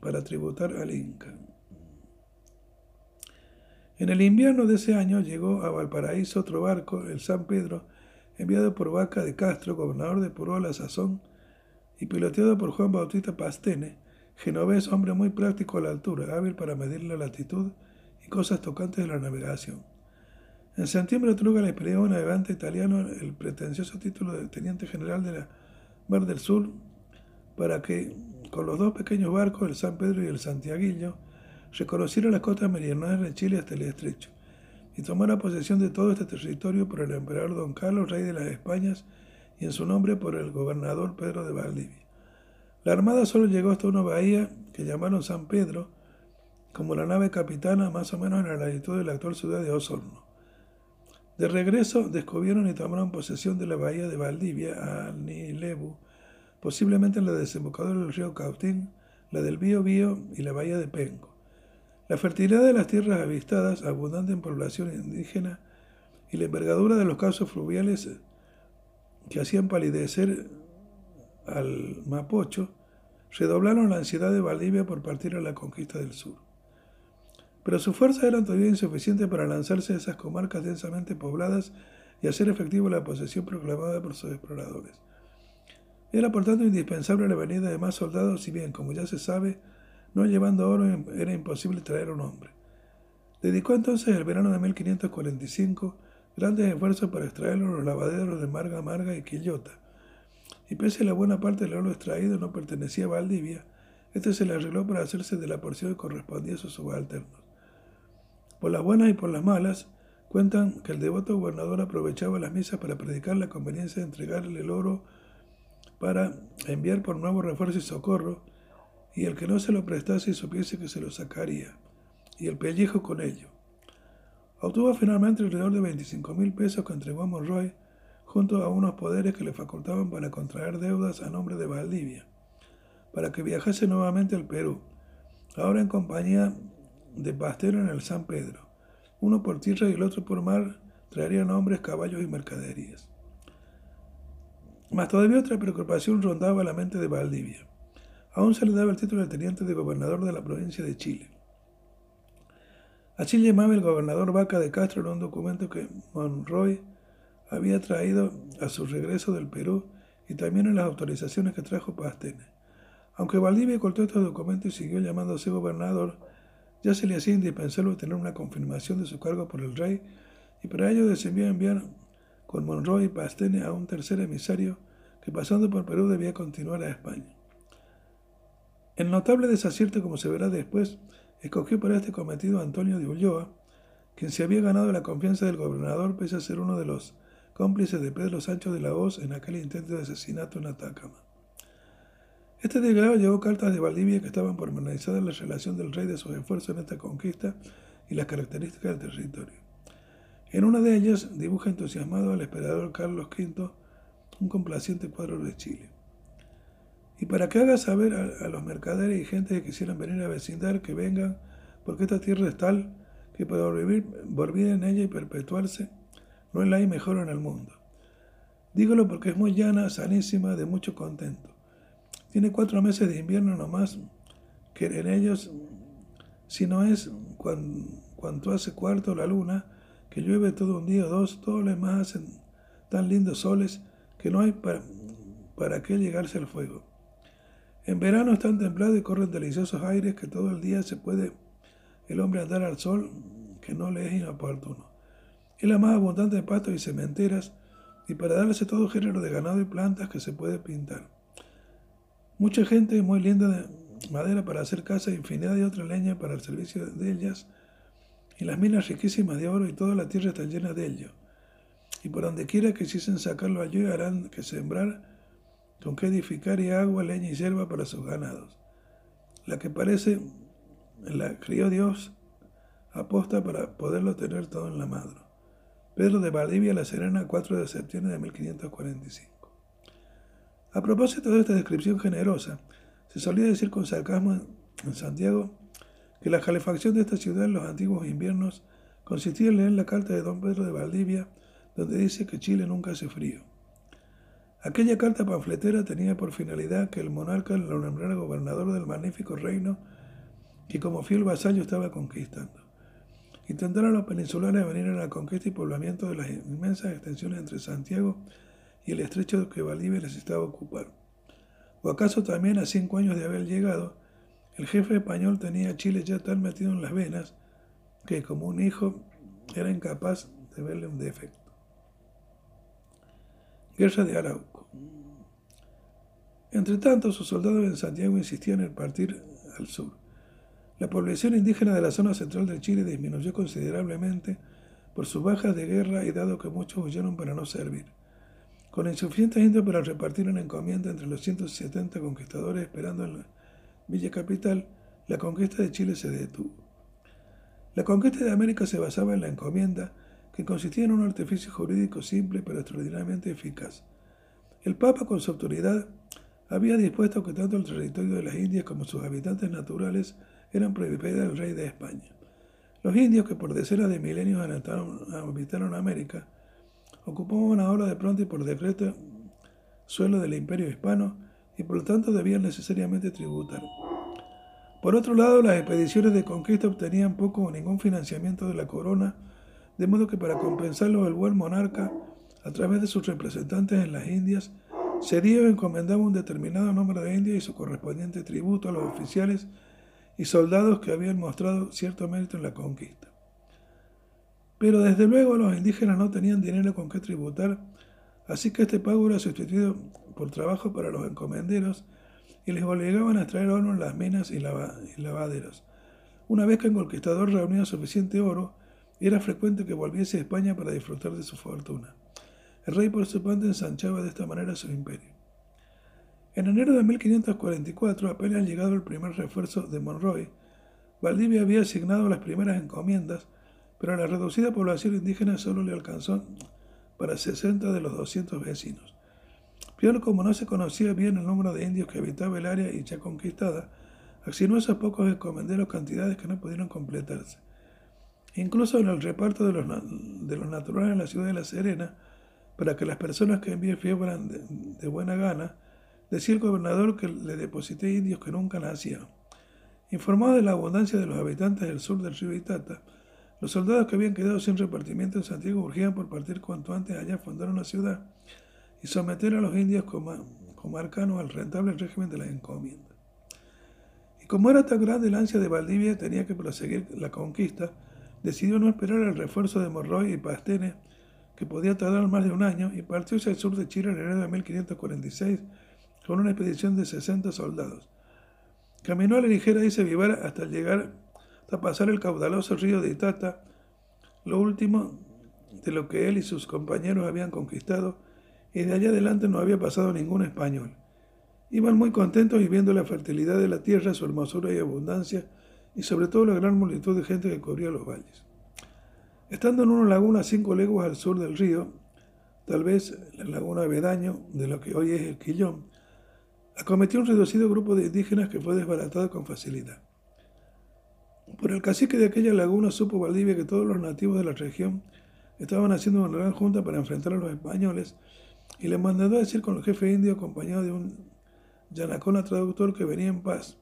Speaker 3: para tributar al Inca. En el invierno de ese año llegó a Valparaíso otro barco, el San Pedro, enviado por Vaca de Castro, gobernador de Puró a la sazón, y piloteado por Juan Bautista Pastene, Genovés, hombre muy práctico a la altura, hábil para medir la latitud y cosas tocantes de la navegación. En septiembre Truga le pidió a un navegante italiano el pretencioso título de teniente general de la Mar del Sur para que, con los dos pequeños barcos, el San Pedro y el Santiaguillo, reconociera las costas meridionales de Chile hasta el estrecho y tomara posesión de todo este territorio por el emperador don Carlos, rey de las Españas, y en su nombre por el gobernador Pedro de Valdivia. La armada solo llegó hasta una bahía que llamaron San Pedro, como la nave capitana más o menos en la latitud de la actual ciudad de Osorno. De regreso, descubrieron y tomaron posesión de la bahía de Valdivia, Nilebu, posiblemente en la desembocadura del río Cautín, la del Bío Bío y la bahía de Penco. La fertilidad de las tierras avistadas, abundante en población indígena, y la envergadura de los casos fluviales que hacían palidecer al Mapocho, redoblaron la ansiedad de Valdivia por partir a la conquista del sur. Pero sus fuerzas eran todavía insuficientes para lanzarse a esas comarcas densamente pobladas y hacer efectiva la posesión proclamada por sus exploradores. Era por tanto indispensable la venida de más soldados, si bien, como ya se sabe, no llevando oro era imposible traer un hombre. Dedicó entonces el verano de 1545 grandes esfuerzos para extraerlo los lavaderos de Marga Marga y Quillota. Y pese a la buena parte del oro extraído no pertenecía a Valdivia, este se le arregló para hacerse de la porción que correspondía a sus subalternos. Por las buenas y por las malas, cuentan que el devoto gobernador aprovechaba las misas para predicar la conveniencia de entregarle el oro para enviar por nuevo refuerzo y socorro, y el que no se lo prestase y supiese que se lo sacaría, y el pellejo con ello. Obtuvo finalmente alrededor de 25 mil pesos que entregó a Monroy, junto a unos poderes que le facultaban para contraer deudas a nombre de Valdivia, para que viajase nuevamente al Perú, ahora en compañía de Pastero en el San Pedro. Uno por tierra y el otro por mar traerían hombres, caballos y mercaderías. Mas todavía otra preocupación rondaba la mente de Valdivia. Aún se le daba el título de teniente de gobernador de la provincia de Chile. Así llamaba el gobernador Vaca de Castro en un documento que Monroy había traído a su regreso del Perú y también en las autorizaciones que trajo Pastene. Aunque Valdivia ocultó estos documentos y siguió llamándose gobernador, ya se le hacía indispensable tener una confirmación de su cargo por el rey y para ello decidió enviar con Monroy y Pastene a un tercer emisario que pasando por Perú debía continuar a España. El notable desacierto, como se verá después, escogió para este cometido a Antonio de Ulloa, quien se había ganado la confianza del gobernador pese a ser uno de los cómplices de Pedro Sancho de la Hoz en aquel intento de asesinato en Atacama. Este delegado llevó cartas de Valdivia que estaban pormenorizadas la relación del rey de sus esfuerzos en esta conquista y las características del territorio. En una de ellas dibuja entusiasmado al esperador Carlos V un complaciente cuadro de Chile. Y para que haga saber a, los mercaderes y gente que quisieran venir a vecindar que vengan, porque esta tierra es tal que para vivir, volver en ella y perpetuarse, no es la hay mejor en el mundo. Dígalo porque es muy llana, sanísima, de mucho contento. Tiene cuatro meses de invierno nomás, que en ellos, si no es cuando, hace cuarto la luna, que llueve todo un día o dos, todos los demás hacen tan lindos soles que no hay para, para qué llegarse al fuego. En verano están templados y corren deliciosos aires que todo el día se puede el hombre andar al sol que no le es inoportuno. Es la más abundante de pastos y cementeras y para darse todo género de ganado y plantas que se puede pintar. Mucha gente muy linda de madera para hacer casa infinidad de otra leña para el servicio de ellas y las minas riquísimas de oro y toda la tierra está llena de ello. Y por donde quiera que quisiesen sacarlo allí harán que sembrar con que edificar y agua, leña y hierba para sus ganados. La que parece la crió Dios aposta para poderlo tener todo en la mano. Pedro de Valdivia, La Serena, 4 de septiembre de 1545. A propósito de esta descripción generosa, se solía decir con sarcasmo en Santiago que la calefacción de esta ciudad en los antiguos inviernos consistía en leer la carta de don Pedro de Valdivia, donde dice que Chile nunca hace frío. Aquella carta panfletera tenía por finalidad que el monarca lo nombrara gobernador del magnífico reino que como fiel vasallo estaba conquistando. Intentaron los peninsulares venir a la conquista y poblamiento de las inmensas extensiones entre Santiago y el estrecho que Valdivia necesitaba ocupar. ¿O acaso también a cinco años de haber llegado, el jefe español tenía a Chile ya tan metido en las venas que como un hijo era incapaz de verle un defecto? Guerra de Arauco. Entre tanto, sus soldados en Santiago insistían en partir al sur. La población indígena de la zona central de Chile disminuyó considerablemente por sus bajas de guerra y dado que muchos huyeron para no servir. Con insuficientes indios para repartir una encomienda entre los 170 conquistadores esperando en la Villa Capital, la conquista de Chile se detuvo. La conquista de América se basaba en la encomienda, que consistía en un artificio jurídico simple pero extraordinariamente eficaz. El Papa, con su autoridad, había dispuesto que tanto el territorio de las Indias como sus habitantes naturales eran propiedad del rey de España. Los indios que por decenas de milenios habitaron América ocupaban ahora de pronto y por decreto suelo del imperio hispano y por lo tanto debían necesariamente tributar. Por otro lado, las expediciones de conquista obtenían poco o ningún financiamiento de la corona, de modo que para compensarlo el buen monarca, a través de sus representantes en las Indias, cedía o encomendaba un determinado número de indios y su correspondiente tributo a los oficiales y soldados que habían mostrado cierto mérito en la conquista. Pero desde luego los indígenas no tenían dinero con qué tributar, así que este pago era sustituido por trabajo para los encomenderos y les obligaban a extraer oro en las minas y, lavaderos. Una vez que el conquistador reunía suficiente oro, era frecuente que volviese a España para disfrutar de su fortuna. El rey por su parte ensanchaba de esta manera su imperio. En enero de 1544, apenas llegado el primer refuerzo de Monroy, Valdivia había asignado las primeras encomiendas, pero la reducida población indígena solo le alcanzó para 60 de los 200 vecinos. Peor como no se conocía bien el número de indios que habitaba el área y ya conquistada, asignó a esos pocos encomenderos cantidades que no pudieron completarse. Incluso en el reparto de los, naturales en la ciudad de La Serena, para que las personas que envíe fueran de buena gana, Decía el gobernador que le deposité indios que nunca nacían. Informado de la abundancia de los habitantes del sur del río Itata, los soldados que habían quedado sin repartimiento en Santiago urgían por partir cuanto antes allá a fundar una ciudad y someter a los indios comarcanos al rentable régimen de las encomiendas. Y como era tan grande el ansia de Valdivia tenía que proseguir la conquista, decidió no esperar el refuerzo de Morroy y Pastene, que podía tardar más de un año, y partió hacia el sur de Chile en enero de 1546 con una expedición de 60 soldados. Caminó a la ligera y se vivar hasta llegar hasta pasar el caudaloso río de Itata, lo último de lo que él y sus compañeros habían conquistado, y de allá adelante no había pasado ningún español. Iban muy contentos y viendo la fertilidad de la tierra, su hermosura y abundancia, y sobre todo la gran multitud de gente que cubría los valles. Estando en una laguna cinco leguas al sur del río, tal vez la laguna Bedaño, de lo que hoy es el Quillón, acometió un reducido grupo de indígenas que fue desbaratado con facilidad. Por el cacique de aquella laguna supo Valdivia que todos los nativos de la región estaban haciendo una gran junta para enfrentar a los españoles y le mandó a decir con el jefe indio acompañado de un yanacona traductor que venía en paz,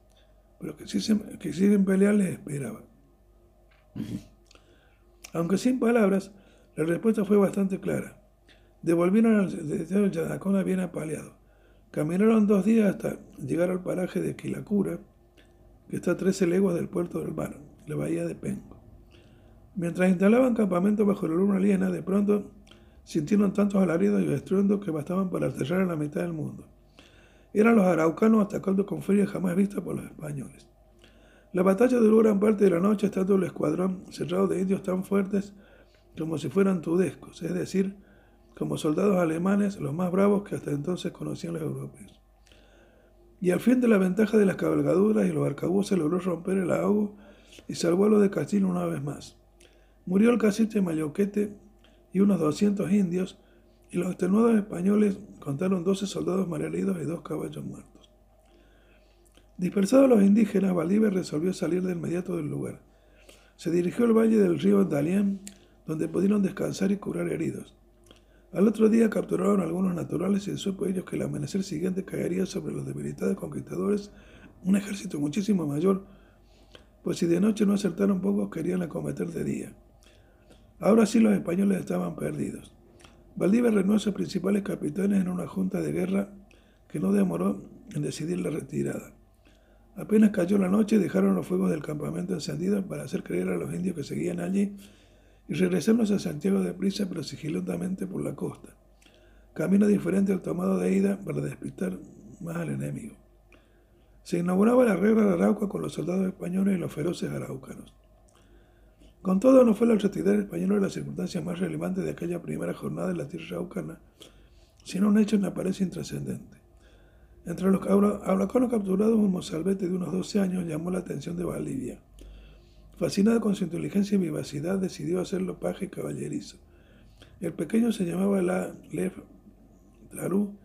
Speaker 3: pero que si, que siguen pelear les esperaba. Aunque sin palabras, la respuesta fue bastante clara. Devolvieron al yanacona bien apaleado. Caminaron dos días hasta llegar al paraje de Quilacura, que está a 13 leguas del puerto del mar, la bahía de Penco. Mientras instalaban campamento bajo la luna llena, de pronto sintieron tantos alaridos y estruendos que bastaban para aterrar a la mitad del mundo. Eran los araucanos atacando con furia jamás vista por los españoles. La batalla duró gran parte de la noche, estando el escuadrón cerrado de indios tan fuertes como si fueran tudescos, es decir, como soldados alemanes los más bravos que hasta entonces conocían los europeos. Y al fin de la ventaja de las cabalgaduras y los arcabuces logró romper el ahogo y salvó a los de Castillo una vez más. Murió el cacique Mayoquete y unos 200 indios, y los extenuados españoles contaron 12 soldados malheridos y dos caballos muertos. Dispersados los indígenas, Valdivia resolvió salir de inmediato del lugar. Se dirigió al valle del río Dalian, donde pudieron descansar y curar heridos. Al otro día capturaron algunos naturales y supo ellos que el amanecer siguiente caería sobre los debilitados conquistadores un ejército muchísimo mayor, pues si de noche no acertaron pocos querían acometer de día. Ahora sí los españoles estaban perdidos. Valdivia reunió a sus principales capitanes en una junta de guerra que no demoró en decidir la retirada. Apenas cayó la noche dejaron los fuegos del campamento encendidos para hacer creer a los indios que seguían allí y regresamos a Santiago de prisa pero sigilosamente por la costa. Camino diferente al tomado de ida para despistar más al enemigo. Se inauguraba la regla de Arauca con los soldados españoles y los feroces araucanos. Con todo, no fue la retirada española la circunstancia más relevante de aquella primera jornada de la tierra araucana, sino un hecho en apariencia intrascendente. Entre los araucanos capturados, un mozalbete de unos 12 años llamó la atención de Valdivia. Fascinado con su inteligencia y vivacidad, decidió hacerlo paje caballerizo. El pequeño se llamaba la Larú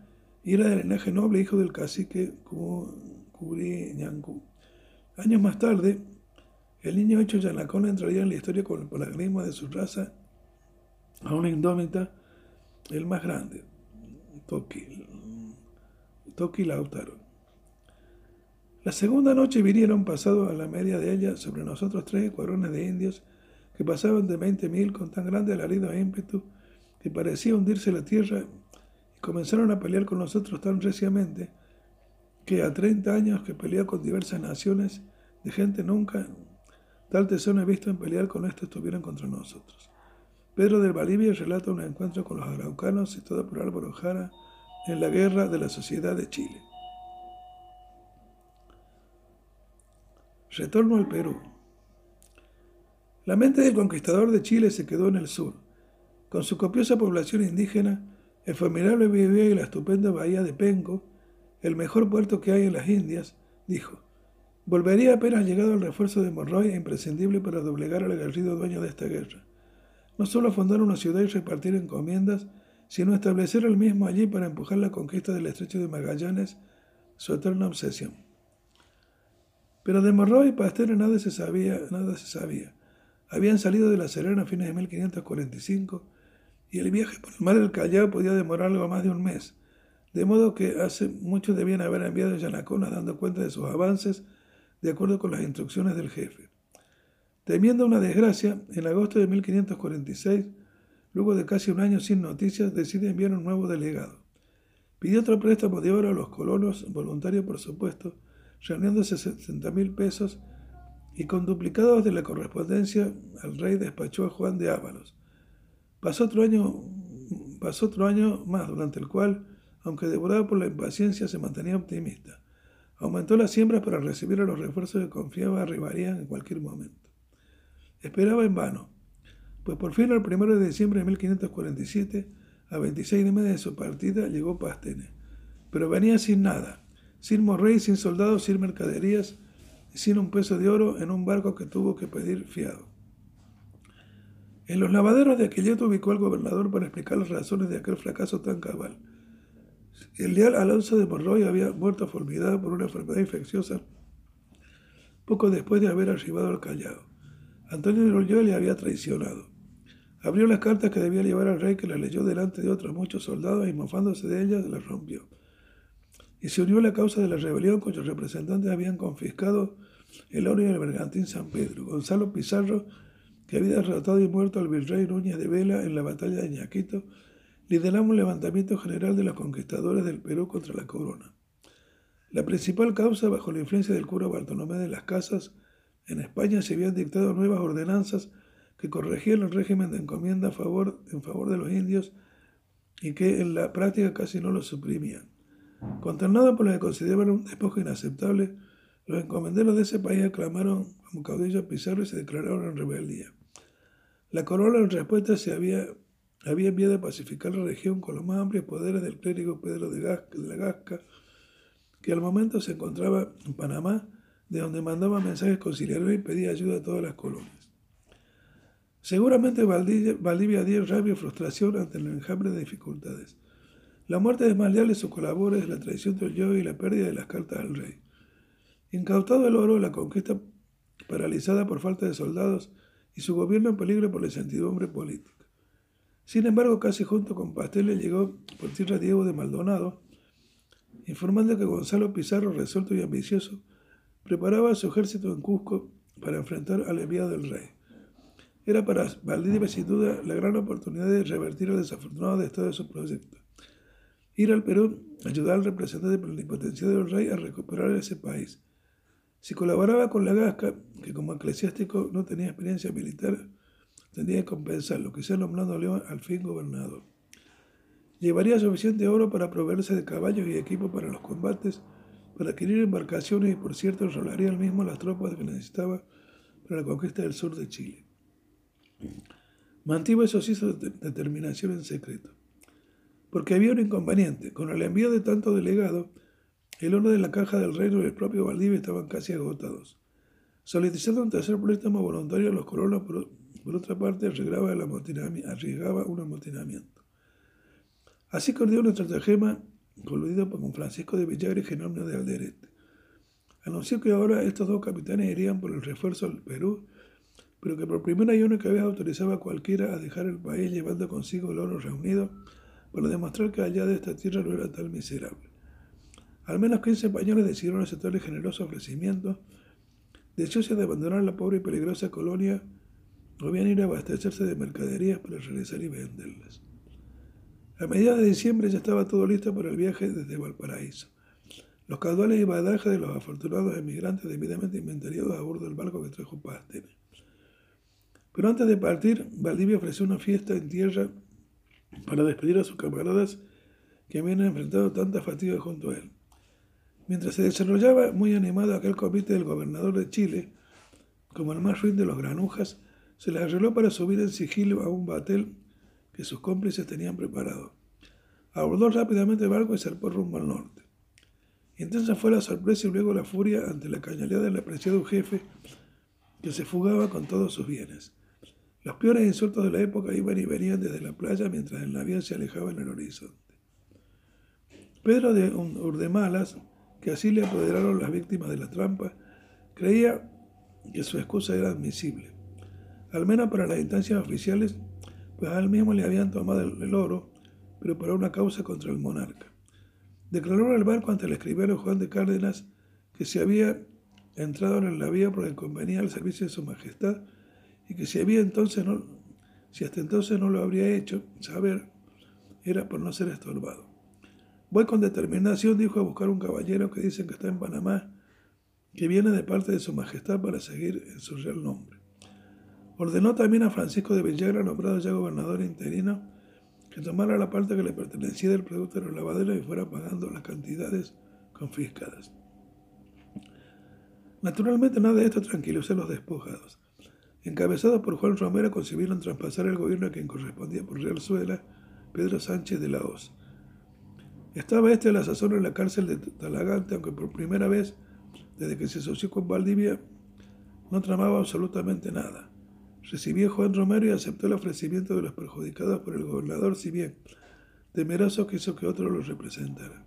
Speaker 3: y era de linaje noble, hijo del cacique Curiñancú. Años más tarde, el niño hecho Yanacona entraría en la historia con el paradigma de su raza a una indómita, el más grande, Toki, Toki Lautaro. La segunda noche vinieron pasados a la media de ella sobre nosotros tres escuadrones de indios que pasaban de veinte mil con tan grande alarido e ímpetu que parecía hundirse la tierra y comenzaron a pelear con nosotros tan reciamente que a treinta años que pelea con diversas naciones de gente nunca tal tesoro he visto en pelear con estos estuvieron contra nosotros. Pedro del Bolivia relata un encuentro con los araucanos situado por Álvaro Jara en la guerra de la sociedad de Chile. Retorno al Perú. La mente del conquistador de Chile se quedó en el sur. Con su copiosa población indígena, el formidable Bibia y la estupenda bahía de Penco, el mejor puerto que hay en las Indias, dijo, volvería apenas llegado el refuerzo de Monroy imprescindible para doblegar al aguerrido dueño de esta guerra. No solo fundar una ciudad y repartir encomiendas, sino establecer el mismo allí para empujar la conquista del estrecho de Magallanes, su eterna obsesión. Pero de Monroy y Pasteur nada se sabía, nada se sabía. Habían salido de La Serena a fines de 1545 y el viaje por el mar del Callao podía demorar algo más de un mes, de modo que hace mucho debían haber enviado a Yanacona dando cuenta de sus avances de acuerdo con las instrucciones del jefe. Temiendo una desgracia, en agosto de 1546, luego de casi un año sin noticias, decide enviar un nuevo delegado. Pidió otro préstamo de oro a los colonos, voluntario por supuesto, reuniéndose 60 mil pesos y con duplicados de la correspondencia el rey despachó a Juan de Ávalos. Pasó otro año, pasó otro año más durante el cual, aunque devorado por la impaciencia, se mantenía optimista. Aumentó las siembras para recibir a los refuerzos que confiaba arribarían en cualquier momento. Esperaba en vano, pues por fin el 1 de diciembre de 1547, a 26 de media de su partida, llegó Pastene. Pero venía sin nada, sin morrey, sin soldados, sin mercaderías, sin un peso de oro en un barco que tuvo que pedir fiado. En los lavaderos de Aquilleto ubicó al gobernador para explicar las razones de aquel fracaso tan cabal. El leal Alonso de Morroy había muerto fulminado por una enfermedad infecciosa poco después de haber arribado al Callao. Antonio de Loyola le había traicionado. Abrió las cartas que debía llevar al rey, que las leyó delante de otros muchos soldados y mofándose de ellas las rompió y se unió a la causa de la rebelión cuyos representantes habían confiscado el oro y el bergantín San Pedro. Gonzalo Pizarro, que había derrotado y muerto al virrey Núñez de Vela en la batalla de Ñaquito, lideraba un levantamiento general de los conquistadores del Perú contra la corona. La principal causa, bajo la influencia del cura Bartolomé de las Casas, en España se habían dictado nuevas ordenanzas que corregían el régimen de encomienda favor, en favor de los indios y que en la práctica casi no lo suprimían. Consternados por lo que consideraban un despojo inaceptable, los encomenderos de ese país aclamaron como caudillo Pizarro y se declararon en rebeldía. La corona en respuesta se había, había enviado a pacificar la región con los más amplios poderes del clérigo Pedro de, de la Gasca, que al momento se encontraba en Panamá, de donde mandaba mensajes conciliadores y pedía ayuda a todas las colonias. Seguramente Valdivia, Valdivia dio rabia y frustración ante el enjambre de dificultades. La muerte de Malleal y sus colaboradores, la traición de yo y la pérdida de las cartas del rey. Incautado el oro, la conquista paralizada por falta de soldados y su gobierno en peligro por la incertidumbre política. Sin embargo, casi junto con Pastel llegó por tierra Diego de Maldonado, informando que Gonzalo Pizarro, resuelto y ambicioso, preparaba su ejército en Cusco para enfrentar al enviado del rey. Era para Valdivia sin duda la gran oportunidad de revertir el desafortunado estado de su proyecto ir al Perú, ayudar al representante plenipotenciario del rey a recuperar ese país. Si colaboraba con la Gasca, que como eclesiástico no tenía experiencia militar, tendría que compensarlo, quizá nombrando a León al fin gobernador. Llevaría suficiente oro para proveerse de caballos y equipo para los combates, para adquirir embarcaciones y, por cierto, enrolaría él mismo las tropas que necesitaba para la conquista del sur de Chile. Mantuvo esos hizo de determinación en secreto. Porque había un inconveniente. Con el envío de tanto delegado, el oro de la caja del reino y el propio Valdivia estaban casi agotados. Solicitando un tercer préstamo voluntario, los colonos, por, por otra parte, arriesgaba, el amotinami- arriesgaba un amotinamiento. Así que ordenó un estratagema coludido con Francisco de Villagra y Jerónimo de Alderete. Anunció que ahora estos dos capitanes irían por el refuerzo al Perú, pero que por primera y única vez autorizaba a cualquiera a dejar el país llevando consigo el oro reunido para demostrar que allá de esta tierra no era tan miserable. Al menos 15 españoles decidieron aceptar el generoso ofrecimiento, deseosos de abandonar la pobre y peligrosa colonia, o bien ir a abastecerse de mercaderías para regresar y venderlas. A mediados de diciembre ya estaba todo listo para el viaje desde Valparaíso. Los caudales y badajes de los afortunados emigrantes debidamente inventariados a bordo del barco que trajo Pástenes. Pero antes de partir, Valdivia ofreció una fiesta en tierra para despedir a sus camaradas que habían enfrentado tanta fatiga junto a él. Mientras se desarrollaba muy animado aquel comité del gobernador de Chile, como el más ruin de los granujas, se les arregló para subir en sigilo a un batel que sus cómplices tenían preparado. Abordó rápidamente el barco y zarpó rumbo al norte. Intensa fue la sorpresa y luego la furia ante la cañalidad del apreciado jefe que se fugaba con todos sus bienes. Los peores insultos de la época iban y venían desde la playa mientras el navío se alejaba en el horizonte. Pedro de Urdemalas, que así le apoderaron las víctimas de la trampa, creía que su excusa era admisible, al menos para las instancias oficiales, pues a él mismo le habían tomado el, oro, pero para una causa contra el monarca. Declaró el barco ante el escribano Juan de Cárdenas que se había entrado en el navío porque convenía al servicio de su majestad y que si había entonces no, si hasta entonces no lo habría hecho saber, era por no ser estorbado. Voy con determinación, dijo, a buscar un caballero que dicen que está en Panamá, que viene de parte de su majestad para seguir en su real nombre. Ordenó también a Francisco de Villagra, nombrado ya gobernador interino, que tomara la parte que le pertenecía del producto de los lavaderos y fuera pagando las cantidades confiscadas. Naturalmente nada de esto tranquilizó a los despojados. Encabezados por Juan Romero, concibieron traspasar el gobierno a quien correspondía por Real Suela, Pedro Sánchez de la Hoz. Estaba este a la sazón en la cárcel de Talagante, aunque por primera vez, desde que se asoció con Valdivia, no tramaba absolutamente nada. Recibió Juan Romero y aceptó el ofrecimiento de los perjudicados por el gobernador, si bien temeroso quiso que otro los representara.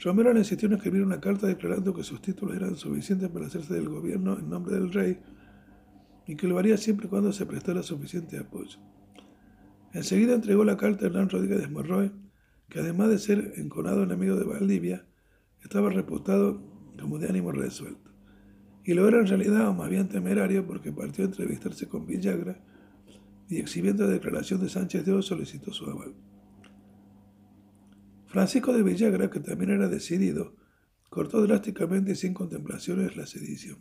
Speaker 3: Romero le insistió en escribir una carta declarando que sus títulos eran suficientes para hacerse del gobierno en nombre del rey y que lo haría siempre cuando se prestara suficiente apoyo. Enseguida entregó la carta a Hernán Rodríguez Morroy, que además de ser enconado enemigo de Valdivia, estaba reputado como de ánimo resuelto. Y lo era en realidad, o más bien temerario, porque partió a entrevistarse con Villagra y exhibiendo la declaración de Sánchez de Oz solicitó su aval. Francisco de Villagra, que también era decidido, cortó drásticamente y sin contemplaciones la sedición.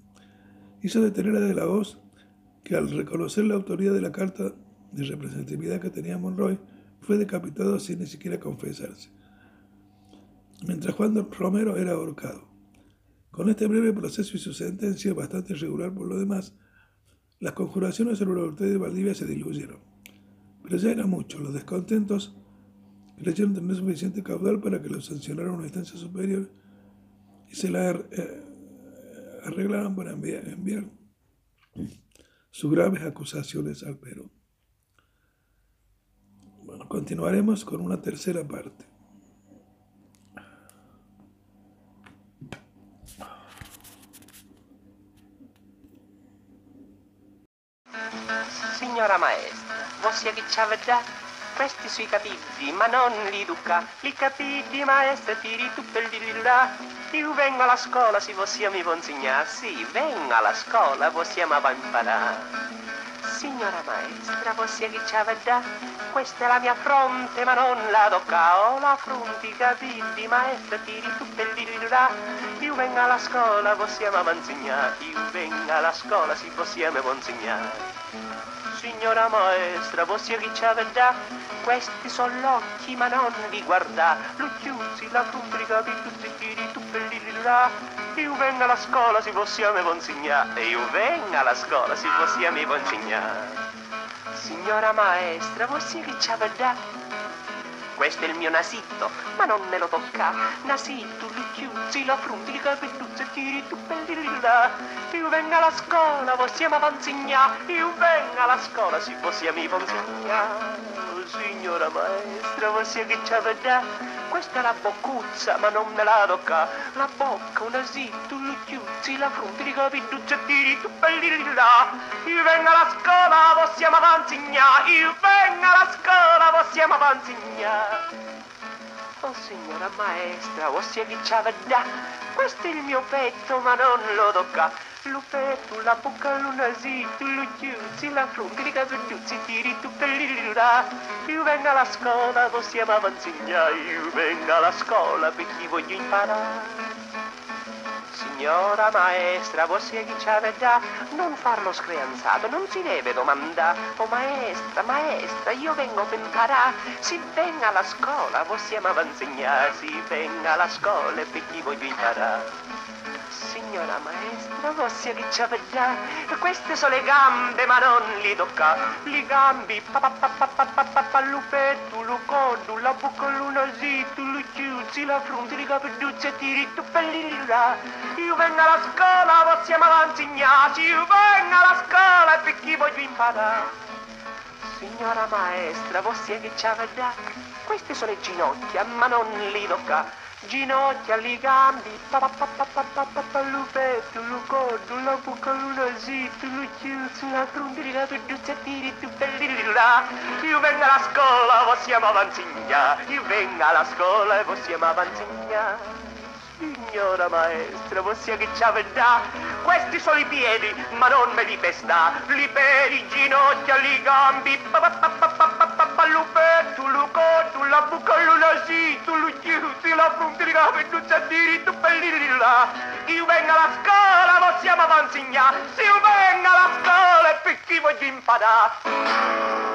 Speaker 3: Hizo detener a De la Hoz, que al reconocer la autoría de la carta de representatividad que tenía Monroy, fue decapitado sin ni siquiera confesarse, mientras Juan Romero era ahorcado. Con este breve proceso y su sentencia, bastante irregular por lo demás, las conjuraciones sobre la autoridad de Valdivia se diluyeron. Pero ya era mucho, los descontentos creyeron tener suficiente caudal para que lo sancionara una instancia superior y se la eh, arreglaron para enviar sus graves acusaciones al Perú. Bueno, continuaremos con una tercera parte.
Speaker 4: Signora maestra, avete questi sui capelli, ma non li duca. I capelli maestra tiri tu per li là. Io vengo alla scuola, se possiamo insegnare. Sì, vengo alla scuola, possiamo imparare. Signora maestra, vostra che ci avete questa è la mia fronte, ma non la tocca. Ho la fronte, i capelli, maestra, tiri tu per li là. Io vengo alla scuola, possiamo insegnare. Io vengo alla scuola, si possiamo insegnare. Signora maestra, vostra che ci avete questi sono gli occhi, ma non li guarda. Lo chiusi, la fronte, i capelli, tutti i tiri, tu li là. Io vengo alla scuola, si possiamo consegnare. Io vengo alla scuola, si possiamo consegnare. Signora maestra, voi sì che ci avete questo è il mio nasitto, ma non me lo tocca. Chiuzzi, la fronte, capelluzzi, e tiri tu belli là. Io vengo alla scuola, possiamo avanzignare. Io vengo alla scuola, si possiamo avanzignare. Signora maestra, possiamo che ci avete questa è la boccuzza, ma non me la tocca. La bocca, un nasitto, li chiuzzi, la fronte, capelluzzi, e tiri tu belli là. Io vengo alla scuola, possiamo avanzignare. Io vengo alla scuola, possiamo avanzignare. Oh signora maestra, ossia che c'ha da questo è il mio petto, ma non lo tocca. Lo petto, la bocca, lo nasito, lo chiuzzi, la fronte, i capellucci, tiri tu là. Io vengo alla scuola, possiamo avanzignare. Io vengo alla scuola perché voglio imparare. Signora maestra, che ci da non farlo screanzato, non si deve domandare. Oh maestra, maestra, io vengo per imparare. Si venga alla scuola, possiamo avanzignare. Si venga alla scuola e per chi voglio imparare signora maestra, vossia che ci ricciavellà, queste sono le gambe, ma non li tocca. Li gambi, lupetto, lucodu, la bucca, l'unasito, l'ucciuzzi, la fronte, li capelluzzi, tiritto, pellini pellirà, Io vengo alla scuola, vossia amalanti ignaci, io vengo alla scuola e per chi voglio imparare. Signora maestra, vossia che ci ricciavellà, queste sono le ginocchia, ma non li tocca ginocchia, li gambi, lupetto, lucordo, la bocca, l'unasito, lo chiuso, la trombrina, tu giuzzatini, tu bellilla. Io vengo alla scuola, possiamo avanzigna, io vengo alla scuola e possiamo avanzigna. Signora maestra, ossia che ci avverrà? Questi sono i piedi, ma non me li pesta. Liberi i ginocchia, li gambi. Lupertu, cotto, la buca, l'unasitu, l'ucchiuti, la fronte, la pennuccia, diritto, pellini là. Io vengo alla scuola, non siamo avanzigna. Se io vengo alla scuola, per chi voglio imparare.